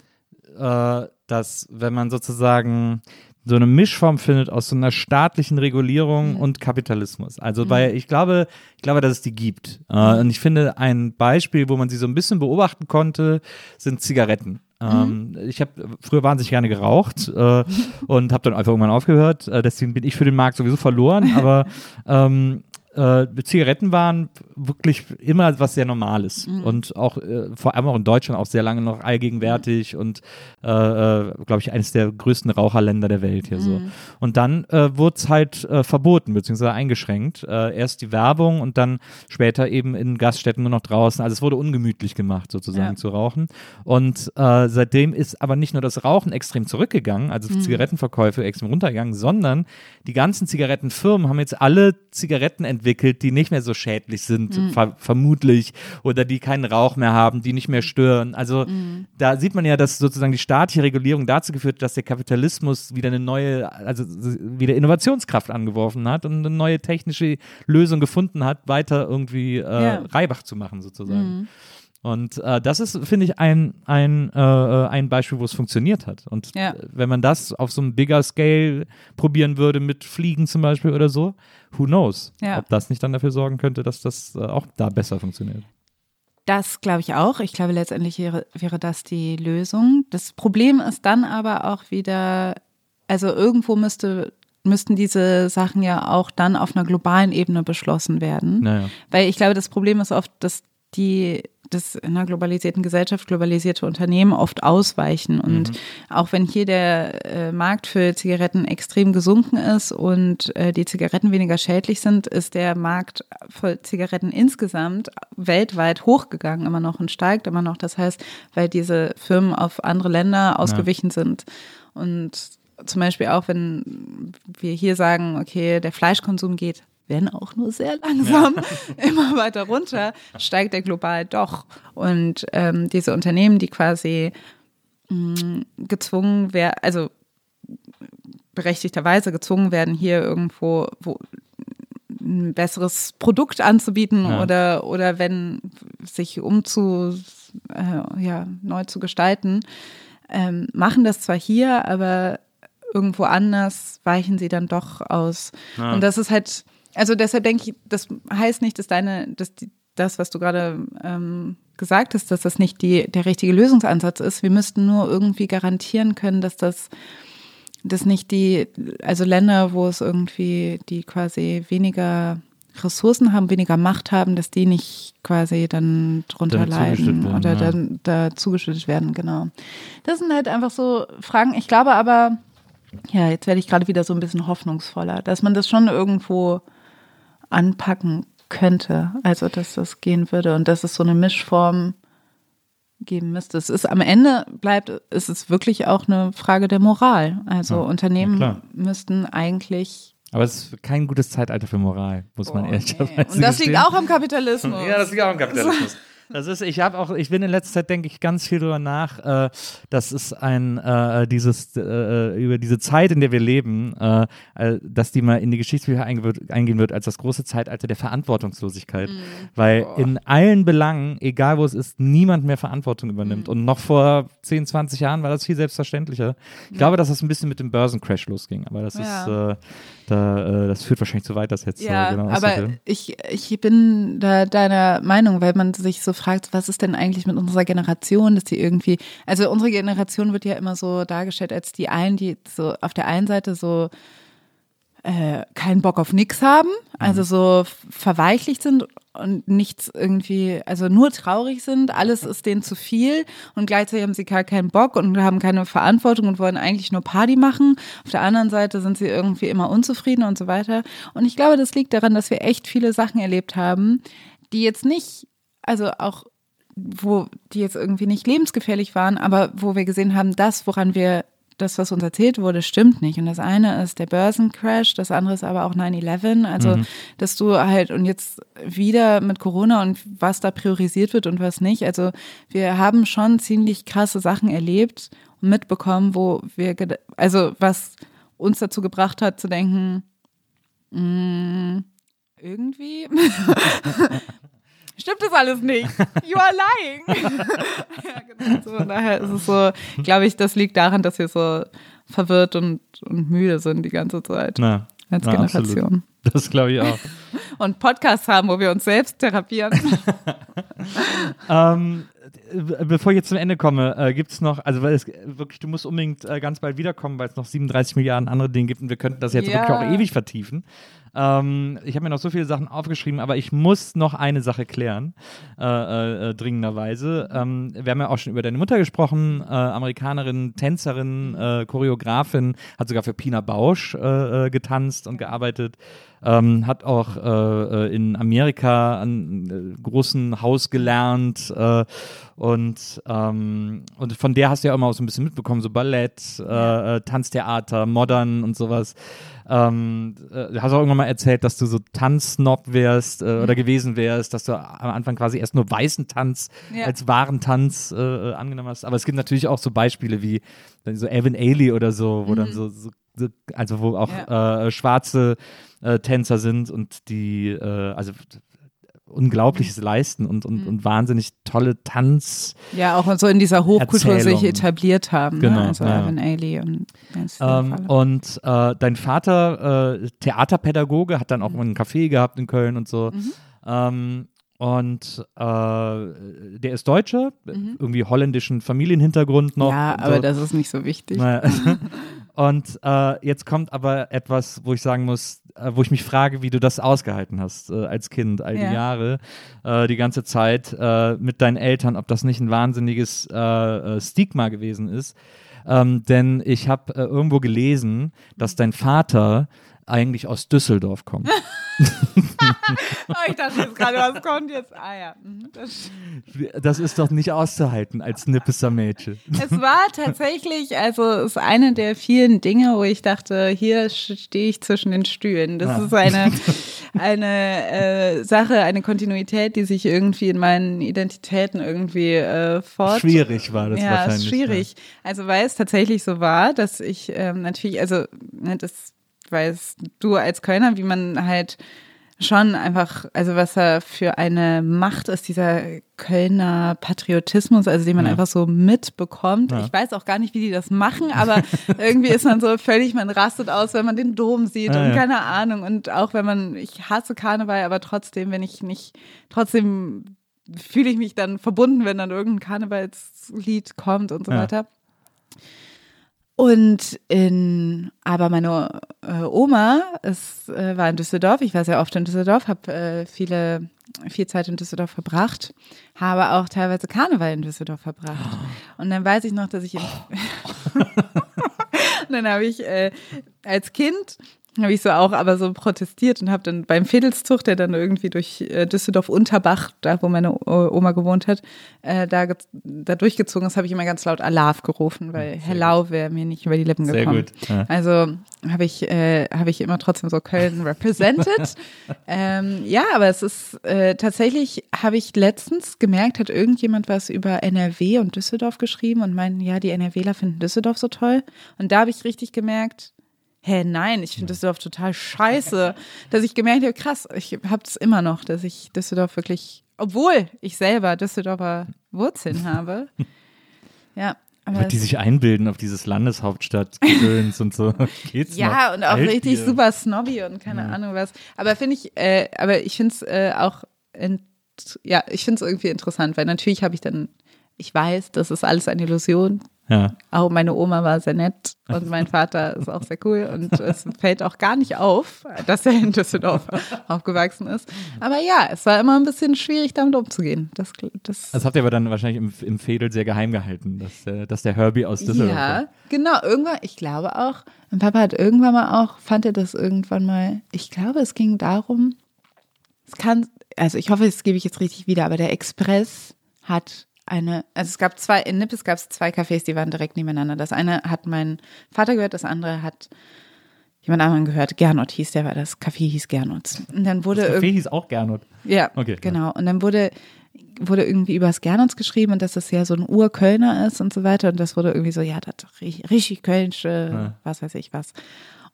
Speaker 4: äh, dass wenn man sozusagen so eine Mischform findet aus so einer staatlichen Regulierung und Kapitalismus. Also weil ich glaube, ich glaube, dass es die gibt. Äh, und ich finde ein Beispiel, wo man sie so ein bisschen beobachten konnte, sind Zigaretten. Ähm, ich habe früher wahnsinnig gerne geraucht äh, und habe dann einfach irgendwann aufgehört. Äh, deswegen bin ich für den Markt sowieso verloren. Aber ähm, äh, Zigaretten waren wirklich immer was sehr Normales und auch äh, vor allem auch in Deutschland auch sehr lange noch allgegenwärtig und äh, äh, glaube ich eines der größten Raucherländer der Welt hier so. Und dann äh, wurde es halt äh, verboten beziehungsweise eingeschränkt. Erst die Werbung und dann später eben in Gaststätten nur noch draußen. Also es wurde ungemütlich gemacht sozusagen
Speaker 2: Ja.
Speaker 4: zu rauchen. Und seitdem ist aber nicht nur das Rauchen extrem zurückgegangen, also Zigarettenverkäufe extrem runtergegangen, sondern die ganzen Zigarettenfirmen haben jetzt alle Zigaretten entwickelt, die nicht mehr so schädlich sind, ver vermutlich, oder die keinen Rauch mehr haben, die nicht mehr stören. Also da sieht man ja, dass sozusagen die staatliche Regulierung dazu geführt hat, dass der Kapitalismus wieder eine neue, also wieder Innovationskraft angeworfen hat und eine neue technische Lösung gefunden hat, weiter irgendwie äh,
Speaker 2: Ja.
Speaker 4: Reibach zu machen sozusagen. Und äh, das ist, finde ich, ein, ein, äh, ein Beispiel, wo es funktioniert hat. Und
Speaker 2: Ja.
Speaker 4: äh, wenn man das auf so einem bigger Scale probieren würde, mit Fliegen zum Beispiel oder so, who knows,
Speaker 2: Ja.
Speaker 4: ob das nicht dann dafür sorgen könnte, dass das äh, auch da besser funktioniert.
Speaker 2: Das glaube ich auch. Ich glaube, letztendlich wäre, wäre das die Lösung. Das Problem ist dann aber auch wieder, also irgendwo müsste, müssten diese Sachen ja auch dann auf einer globalen Ebene beschlossen werden.
Speaker 4: Naja.
Speaker 2: Weil ich glaube, das Problem ist oft, dass die, dass in einer globalisierten Gesellschaft globalisierte Unternehmen oft ausweichen. Und auch wenn hier der äh, Markt für Zigaretten extrem gesunken ist und äh, die Zigaretten weniger schädlich sind, ist der Markt für Zigaretten insgesamt weltweit hochgegangen immer noch und steigt immer noch. Das heißt, weil diese Firmen auf andere Länder ausgewichen sind. Und zum Beispiel auch, wenn wir hier sagen, okay, der Fleischkonsum geht wenn auch nur sehr langsam, immer weiter runter, steigt er global doch. Und ähm, diese Unternehmen, die quasi mh, gezwungen werden, also berechtigterweise gezwungen werden, hier irgendwo wo, ein besseres Produkt anzubieten
Speaker 4: Ja.
Speaker 2: oder, oder wenn sich umzu, äh, ja, neu zu gestalten, ähm, machen das zwar hier, aber irgendwo anders weichen sie dann doch aus.
Speaker 4: Ja.
Speaker 2: Und das ist halt, also deshalb denke ich, das heißt nicht, dass deine, dass die, das, was du gerade ähm, gesagt hast, dass das nicht die, der richtige Lösungsansatz ist. Wir müssten nur irgendwie garantieren können, dass das dass nicht die, also Länder, wo es irgendwie, die quasi weniger Ressourcen haben, weniger Macht haben, dass die nicht quasi dann drunter leiden
Speaker 4: werden,
Speaker 2: oder
Speaker 4: ja.
Speaker 2: dann da zugeschüttet werden, genau. Das sind halt einfach so Fragen. Ich glaube aber, ja, jetzt werde ich gerade wieder so ein bisschen hoffnungsvoller, dass man das schon irgendwo anpacken könnte, also dass das gehen würde und dass es so eine Mischform geben müsste. Es ist am Ende bleibt, ist es wirklich auch eine Frage der Moral. Also
Speaker 4: Ja,
Speaker 2: Unternehmen
Speaker 4: ja,
Speaker 2: müssten eigentlich
Speaker 4: Aber es ist kein gutes Zeitalter für Moral, muss man
Speaker 2: Oh,
Speaker 4: ehrlicherweise
Speaker 2: nee. Und das liegt auch am Kapitalismus.
Speaker 4: Ja, das liegt auch am Kapitalismus. Das ist, ich habe auch, ich bin in letzter Zeit, denke ich, ganz viel drüber nach. Äh, das ist ein, äh, dieses, äh, über diese Zeit, in der wir leben, äh, äh, dass die mal in die Geschichtsbücher eingehen wird als das große Zeitalter der Verantwortungslosigkeit. Weil in allen Belangen, egal wo es ist, niemand mehr Verantwortung übernimmt. Und noch vor 10, 20 Jahren war das viel selbstverständlicher. Ich glaube, dass das ein bisschen mit dem Börsencrash losging, aber das
Speaker 2: Ja.
Speaker 4: ist, äh, da, äh, das führt wahrscheinlich zu weit, das jetzt
Speaker 2: Ja,
Speaker 4: genau
Speaker 2: aber ich, ich bin da deiner Meinung, weil man sich so fragt, was ist denn eigentlich mit unserer Generation, dass die irgendwie, also unsere Generation wird ja immer so dargestellt als die einen, die so auf der einen Seite so äh, keinen Bock auf nix haben, also so verweichlicht sind und nichts irgendwie, also nur traurig sind, alles ist denen zu viel und gleichzeitig haben sie gar keinen Bock und haben keine Verantwortung und wollen eigentlich nur Party machen. Auf der anderen Seite sind sie irgendwie immer unzufrieden und so weiter. Und ich glaube, das liegt daran, dass wir echt viele Sachen erlebt haben, die jetzt nicht, also auch wo die jetzt irgendwie nicht lebensgefährlich waren, aber wo wir gesehen haben, das, woran wir, das, was uns erzählt wurde, stimmt nicht. Und das eine ist der Börsencrash, das andere ist aber auch 9-11. Also, dass du halt, und jetzt wieder mit Corona und was da priorisiert wird und was nicht. Also, wir haben schon ziemlich krasse Sachen erlebt und mitbekommen, wo wir, also, was uns dazu gebracht hat, zu denken, mh, irgendwie stimmt das alles nicht. You are lying. ja, genau. So, von daher ist es so, glaube ich, das liegt daran, dass wir so verwirrt und, und müde sind die ganze Zeit
Speaker 4: Na,
Speaker 2: als
Speaker 4: na, absolut.
Speaker 2: Generation.
Speaker 4: Das glaube ich auch.
Speaker 2: Und Podcasts haben, wo wir uns selbst therapieren.
Speaker 4: ähm, äh, bevor ich jetzt zum Ende komme, äh, gibt es noch, also weil es wirklich, du musst unbedingt äh, ganz bald wiederkommen, weil es noch 37 Milliarden andere Dinge gibt und wir könnten das jetzt
Speaker 2: Ja.
Speaker 4: wirklich auch ewig vertiefen. Ähm, ich habe mir noch so viele Sachen aufgeschrieben, aber ich muss noch eine Sache klären, äh, äh, äh, dringenderweise. Ähm, wir haben ja auch schon über deine Mutter gesprochen, äh, Amerikanerin, Tänzerin, äh, Choreografin, hat sogar für Pina Bausch äh, getanzt und gearbeitet. Ähm, hat auch äh, äh, in Amerika an äh, großen Haus gelernt äh, und, ähm, und von der hast du ja immer auch so ein bisschen mitbekommen, so Ballett, äh, äh, Tanztheater, Modern und sowas. Ähm, äh, du hast auch irgendwann mal erzählt, dass du so Tanzsnob wärst äh, oder gewesen wärst, dass du am Anfang quasi erst nur weißen Tanz
Speaker 2: Ja.
Speaker 4: als wahren Tanz äh, angenommen hast. Aber es gibt natürlich auch so Beispiele wie so Evan Ailey oder so, wo dann so, so, so also wo auch äh, schwarze äh, Tänzer sind und die äh, also Unglaubliches leisten und, und, und wahnsinnig tolle Tanz.
Speaker 2: ja, auch so in dieser Hochkultur sich
Speaker 4: Erzählung.
Speaker 2: etabliert haben.
Speaker 4: Genau,
Speaker 2: ne? Also
Speaker 4: ja.
Speaker 2: Evan Ailey und
Speaker 4: Ähm, und äh, dein Vater, äh, Theaterpädagoge, hat dann auch
Speaker 2: Mhm.
Speaker 4: einen Café gehabt in Köln und so. Ähm, und äh, der ist Deutscher, irgendwie holländischen Familienhintergrund noch.
Speaker 2: Mhm. ja, aber
Speaker 4: so.
Speaker 2: das ist nicht so wichtig.
Speaker 4: Naja. Und äh, jetzt kommt aber etwas, wo ich sagen muss, äh, wo ich mich frage, wie du das ausgehalten hast äh, als Kind, all die
Speaker 2: Ja.
Speaker 4: Jahre, äh, die ganze Zeit äh, mit deinen Eltern, ob das nicht ein wahnsinniges äh, Stigma gewesen ist. Ähm, denn ich habe irgendwo gelesen, dass dein Vater eigentlich aus Düsseldorf kommt.
Speaker 2: Oh, ich dachte jetzt gerade, was kommt jetzt? Ah ja. mhm, Das
Speaker 4: Das ist doch nicht auszuhalten als Nippeser Mädchen.
Speaker 2: Es war tatsächlich, also es ist eine der vielen Dinge, wo ich dachte, hier stehe ich zwischen den Stühlen. Das
Speaker 4: Ja.
Speaker 2: ist eine, eine äh, Sache, eine Kontinuität, die sich irgendwie in meinen Identitäten irgendwie äh, fort.
Speaker 4: Schwierig war das
Speaker 2: ja,
Speaker 4: wahrscheinlich.
Speaker 2: schwierig. Also weil es tatsächlich so war, dass ich ähm, natürlich, also ne, das weißt du als Kölner, wie man halt schon einfach, also was da für eine Macht ist, dieser Kölner Patriotismus, also den man
Speaker 4: Ja.
Speaker 2: einfach so mitbekommt.
Speaker 4: Ja.
Speaker 2: Ich weiß auch gar nicht, wie die das machen, aber irgendwie ist man so völlig, man rastet aus, wenn man den Dom sieht
Speaker 4: Ja,
Speaker 2: und keine Ahnung. Und auch wenn man, ich hasse Karneval, aber trotzdem, wenn ich nicht, trotzdem fühle ich mich dann verbunden, wenn dann irgendein Karnevalslied kommt und so weiter. Und in, aber meine äh, Oma ist, äh, war in Düsseldorf. Ich war sehr oft in Düsseldorf, habe äh, viele, viel Zeit in Düsseldorf verbracht, habe auch teilweise Karneval in Düsseldorf verbracht. Und dann weiß ich noch, dass ich in, und dann habe ich äh, als Kind habe ich so auch aber so protestiert und habe dann beim Fädelszug, der dann irgendwie durch äh, Düsseldorf-Unterbach, da wo meine Oma gewohnt hat, äh, da, da durchgezogen ist, habe ich immer ganz laut Alarv gerufen, weil Hello wäre mir nicht über die Lippen
Speaker 4: Sehr
Speaker 2: gekommen.
Speaker 4: gut, ja.
Speaker 2: Also habe ich, äh, habe ich immer trotzdem so Köln represented. ähm, ja, aber es ist äh, tatsächlich, habe ich letztens gemerkt, hat irgendjemand was über NRW und Düsseldorf geschrieben und meinen, ja, die NRWler finden Düsseldorf so toll. Und da habe ich richtig gemerkt, hä, nein, ich finde Düsseldorf total scheiße. dass ich gemerkt habe, krass, ich habe es immer noch, dass ich Düsseldorf wirklich, obwohl ich selber Düsseldorfer Wurzeln habe. Ja, aber
Speaker 4: die sich einbilden auf dieses Landeshauptstadt-Gedöns und so? Geht's
Speaker 2: Ja,
Speaker 4: noch?
Speaker 2: und auch
Speaker 4: Alt
Speaker 2: richtig
Speaker 4: hier.
Speaker 2: super snobby und keine Ahnung was. Aber finde ich, äh, aber ich finde es äh, auch, ja, ich finde es irgendwie interessant, weil natürlich habe ich dann, ich weiß, das ist alles eine Illusion.
Speaker 4: Ja.
Speaker 2: Auch meine Oma war sehr nett und mein Vater ist auch sehr cool und es fällt auch gar nicht auf, dass er in Düsseldorf aufgewachsen ist. Aber ja, es war immer ein bisschen schwierig, damit umzugehen. Das, das
Speaker 4: Das habt ihr aber dann wahrscheinlich im, im Fädel sehr geheim gehalten, dass, äh, dass der Herbie aus Düsseldorf
Speaker 2: Ja,
Speaker 4: kommt.
Speaker 2: genau. Irgendwann, ich glaube auch, mein Papa hat irgendwann mal auch, fand er das irgendwann mal, ich glaube, es ging darum, es kann, also ich hoffe, das gebe ich jetzt richtig wieder, aber der Express hat eine, also es gab zwei, in Nippes gab es zwei Cafés, die waren direkt nebeneinander. Das eine hat mein Vater gehört, das andere hat jemand anderen gehört. Gernot hieß der, weil das Café hieß Gernot. Und dann wurde
Speaker 4: Das Café hieß auch Gernot.
Speaker 2: ja,
Speaker 4: Okay,
Speaker 2: genau. Und dann wurde, wurde irgendwie über das Gernots geschrieben und dass das ja so ein Urkölner ist und so weiter. Und das wurde irgendwie so, ja, das richtig, richtig kölnische, was weiß ich was.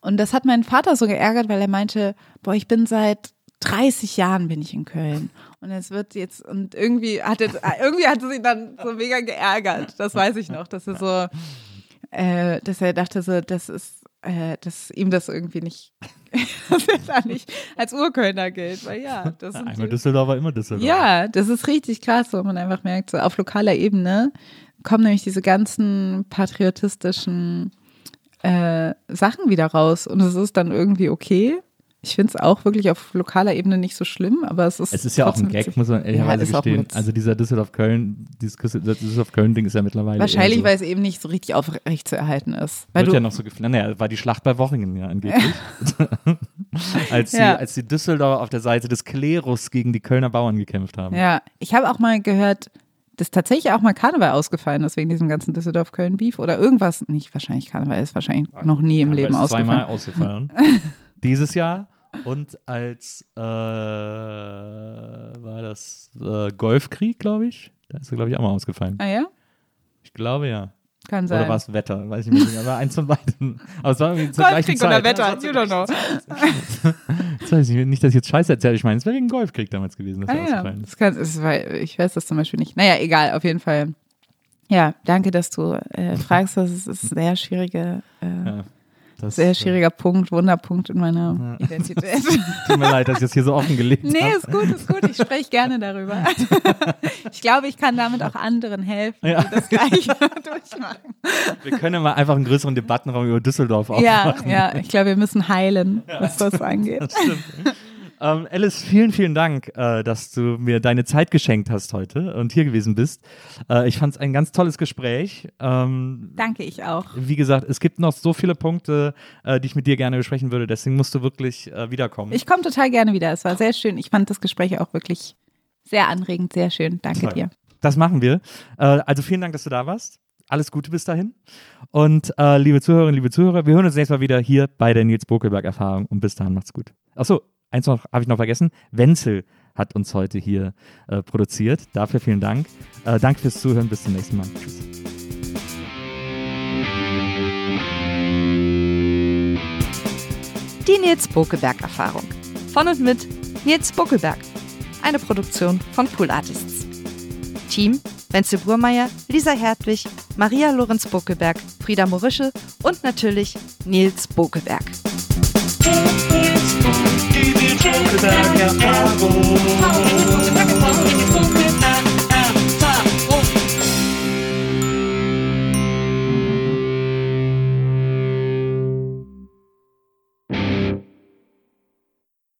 Speaker 2: Und das hat meinen Vater so geärgert, weil er meinte, boah, ich bin seit 30 Jahren bin ich in Köln. Und es wird jetzt, und irgendwie hat er, irgendwie hat es ihn dann so mega geärgert. Das weiß ich noch, dass er so, äh, dass er dachte so, das ist, äh, dass ihm das irgendwie nicht, dass er da nicht als Urkölner gilt. Weil ja, das sind
Speaker 4: Einmal
Speaker 2: die,
Speaker 4: Düsseldorfer, immer Düsseldorfer.
Speaker 2: ja, das ist richtig krass, wo man einfach merkt, so auf lokaler Ebene kommen nämlich diese ganzen patriotistischen äh, Sachen wieder raus und es ist dann irgendwie okay. Ich finde es auch wirklich auf lokaler Ebene nicht so schlimm, aber es ist.
Speaker 4: Es ist ja auch ein Gag, muss man ehrlicherweise
Speaker 2: ein
Speaker 4: gestehen. Also dieser Düsseldorf-Köln, dieses Düsseldorf-Köln-Ding ist ja mittlerweile
Speaker 2: Wahrscheinlich,
Speaker 4: eher
Speaker 2: weil es eben nicht so richtig aufrecht zu erhalten ist.
Speaker 4: so,
Speaker 2: Weil
Speaker 4: wird
Speaker 2: du,
Speaker 4: ja noch so gefallen. Naja, war die Schlacht bei Wochingen ja angeblich. als, die,
Speaker 2: Ja.
Speaker 4: als die Düsseldorfer auf der Seite des Klerus gegen die Kölner Bauern gekämpft haben.
Speaker 2: ja, ich habe auch mal gehört, dass tatsächlich auch mal Karneval ausgefallen ist wegen diesem ganzen Düsseldorf-Köln-Beef oder irgendwas. Nicht wahrscheinlich Karneval ist wahrscheinlich noch nie im Leben
Speaker 4: Aber es ist zweimal ausgefallen. Dieses Jahr und als äh, war das äh, Golfkrieg, glaube ich. Da ist er, glaube ich, auch mal ausgefallen.
Speaker 2: Ah ja?
Speaker 4: Ich glaube ja.
Speaker 2: Kann sein.
Speaker 4: Oder war es Wetter? Weiß ich nicht. Aber eins von beiden. Aber es war irgendwie zur gleichen
Speaker 2: Golfkrieg oder
Speaker 4: Zeit.
Speaker 2: Wetter, you don't know.
Speaker 4: Das weiß ich nicht, dass ich jetzt Scheiße erzähle. Ich meine, es wäre wegen Golfkrieg damals gewesen, dass
Speaker 2: Ah
Speaker 4: er
Speaker 2: ja,
Speaker 4: ausgefallen ist.
Speaker 2: das kann, das war, ich weiß das zum Beispiel nicht. Naja, egal, auf jeden Fall. Ja, danke, dass du äh, fragst. Das ist, ist ein sehr schwierige, äh,
Speaker 4: Ja, das,
Speaker 2: sehr
Speaker 4: äh,
Speaker 2: schwieriger Punkt, Wunderpunkt in meiner Identität.
Speaker 4: Tut mir leid, dass ich das hier so offengelegt
Speaker 2: nee,
Speaker 4: habe.
Speaker 2: ist gut, ist gut. Ich spreche gerne darüber. ich glaube, ich kann damit auch anderen helfen,
Speaker 4: Ja.
Speaker 2: die das Gleiche durchmachen.
Speaker 4: Wir können ja mal einfach einen größeren Debattenraum über Düsseldorf
Speaker 2: Ja,
Speaker 4: aufmachen.
Speaker 2: ja, ich glaube, wir müssen heilen, was das angeht.
Speaker 4: Ähm, Alice, vielen, vielen Dank, äh, dass du mir deine Zeit geschenkt hast heute und hier gewesen bist. Äh, ich fand es ein ganz tolles Gespräch. Ähm,
Speaker 2: Danke, ich auch.
Speaker 4: wie gesagt, es gibt noch so viele Punkte, äh, die ich mit dir gerne besprechen würde. Deswegen musst du wirklich äh, wiederkommen.
Speaker 2: Ich komme total gerne wieder. Es war sehr schön. Ich fand das Gespräch auch wirklich sehr anregend, sehr schön. Danke
Speaker 4: Toll.
Speaker 2: dir.
Speaker 4: Das machen wir. Äh, also vielen Dank, dass du da warst. Alles Gute bis dahin. Und äh, liebe Zuhörerinnen, liebe Zuhörer, wir hören uns nächstes Mal wieder hier bei der Nils Bokelberg-Erfahrung. Und bis dahin macht's gut. Achso, eins noch habe ich noch vergessen. Wenzel hat uns heute hier äh, produziert. Dafür vielen Dank. Äh, danke fürs Zuhören. Bis zum nächsten Mal. Tschüss.
Speaker 5: Die Nils Bokelberg Erfahrung. Von und mit Nils Bokelberg. Eine Produktion von Pool Artists. Team Wenzel Burmeier, Lisa Hertwig, Maria Lorenz Bokelberg, Frieda Morische und natürlich Nils Bokelberg.
Speaker 3: Die Nils Bokelberg Erfahrung.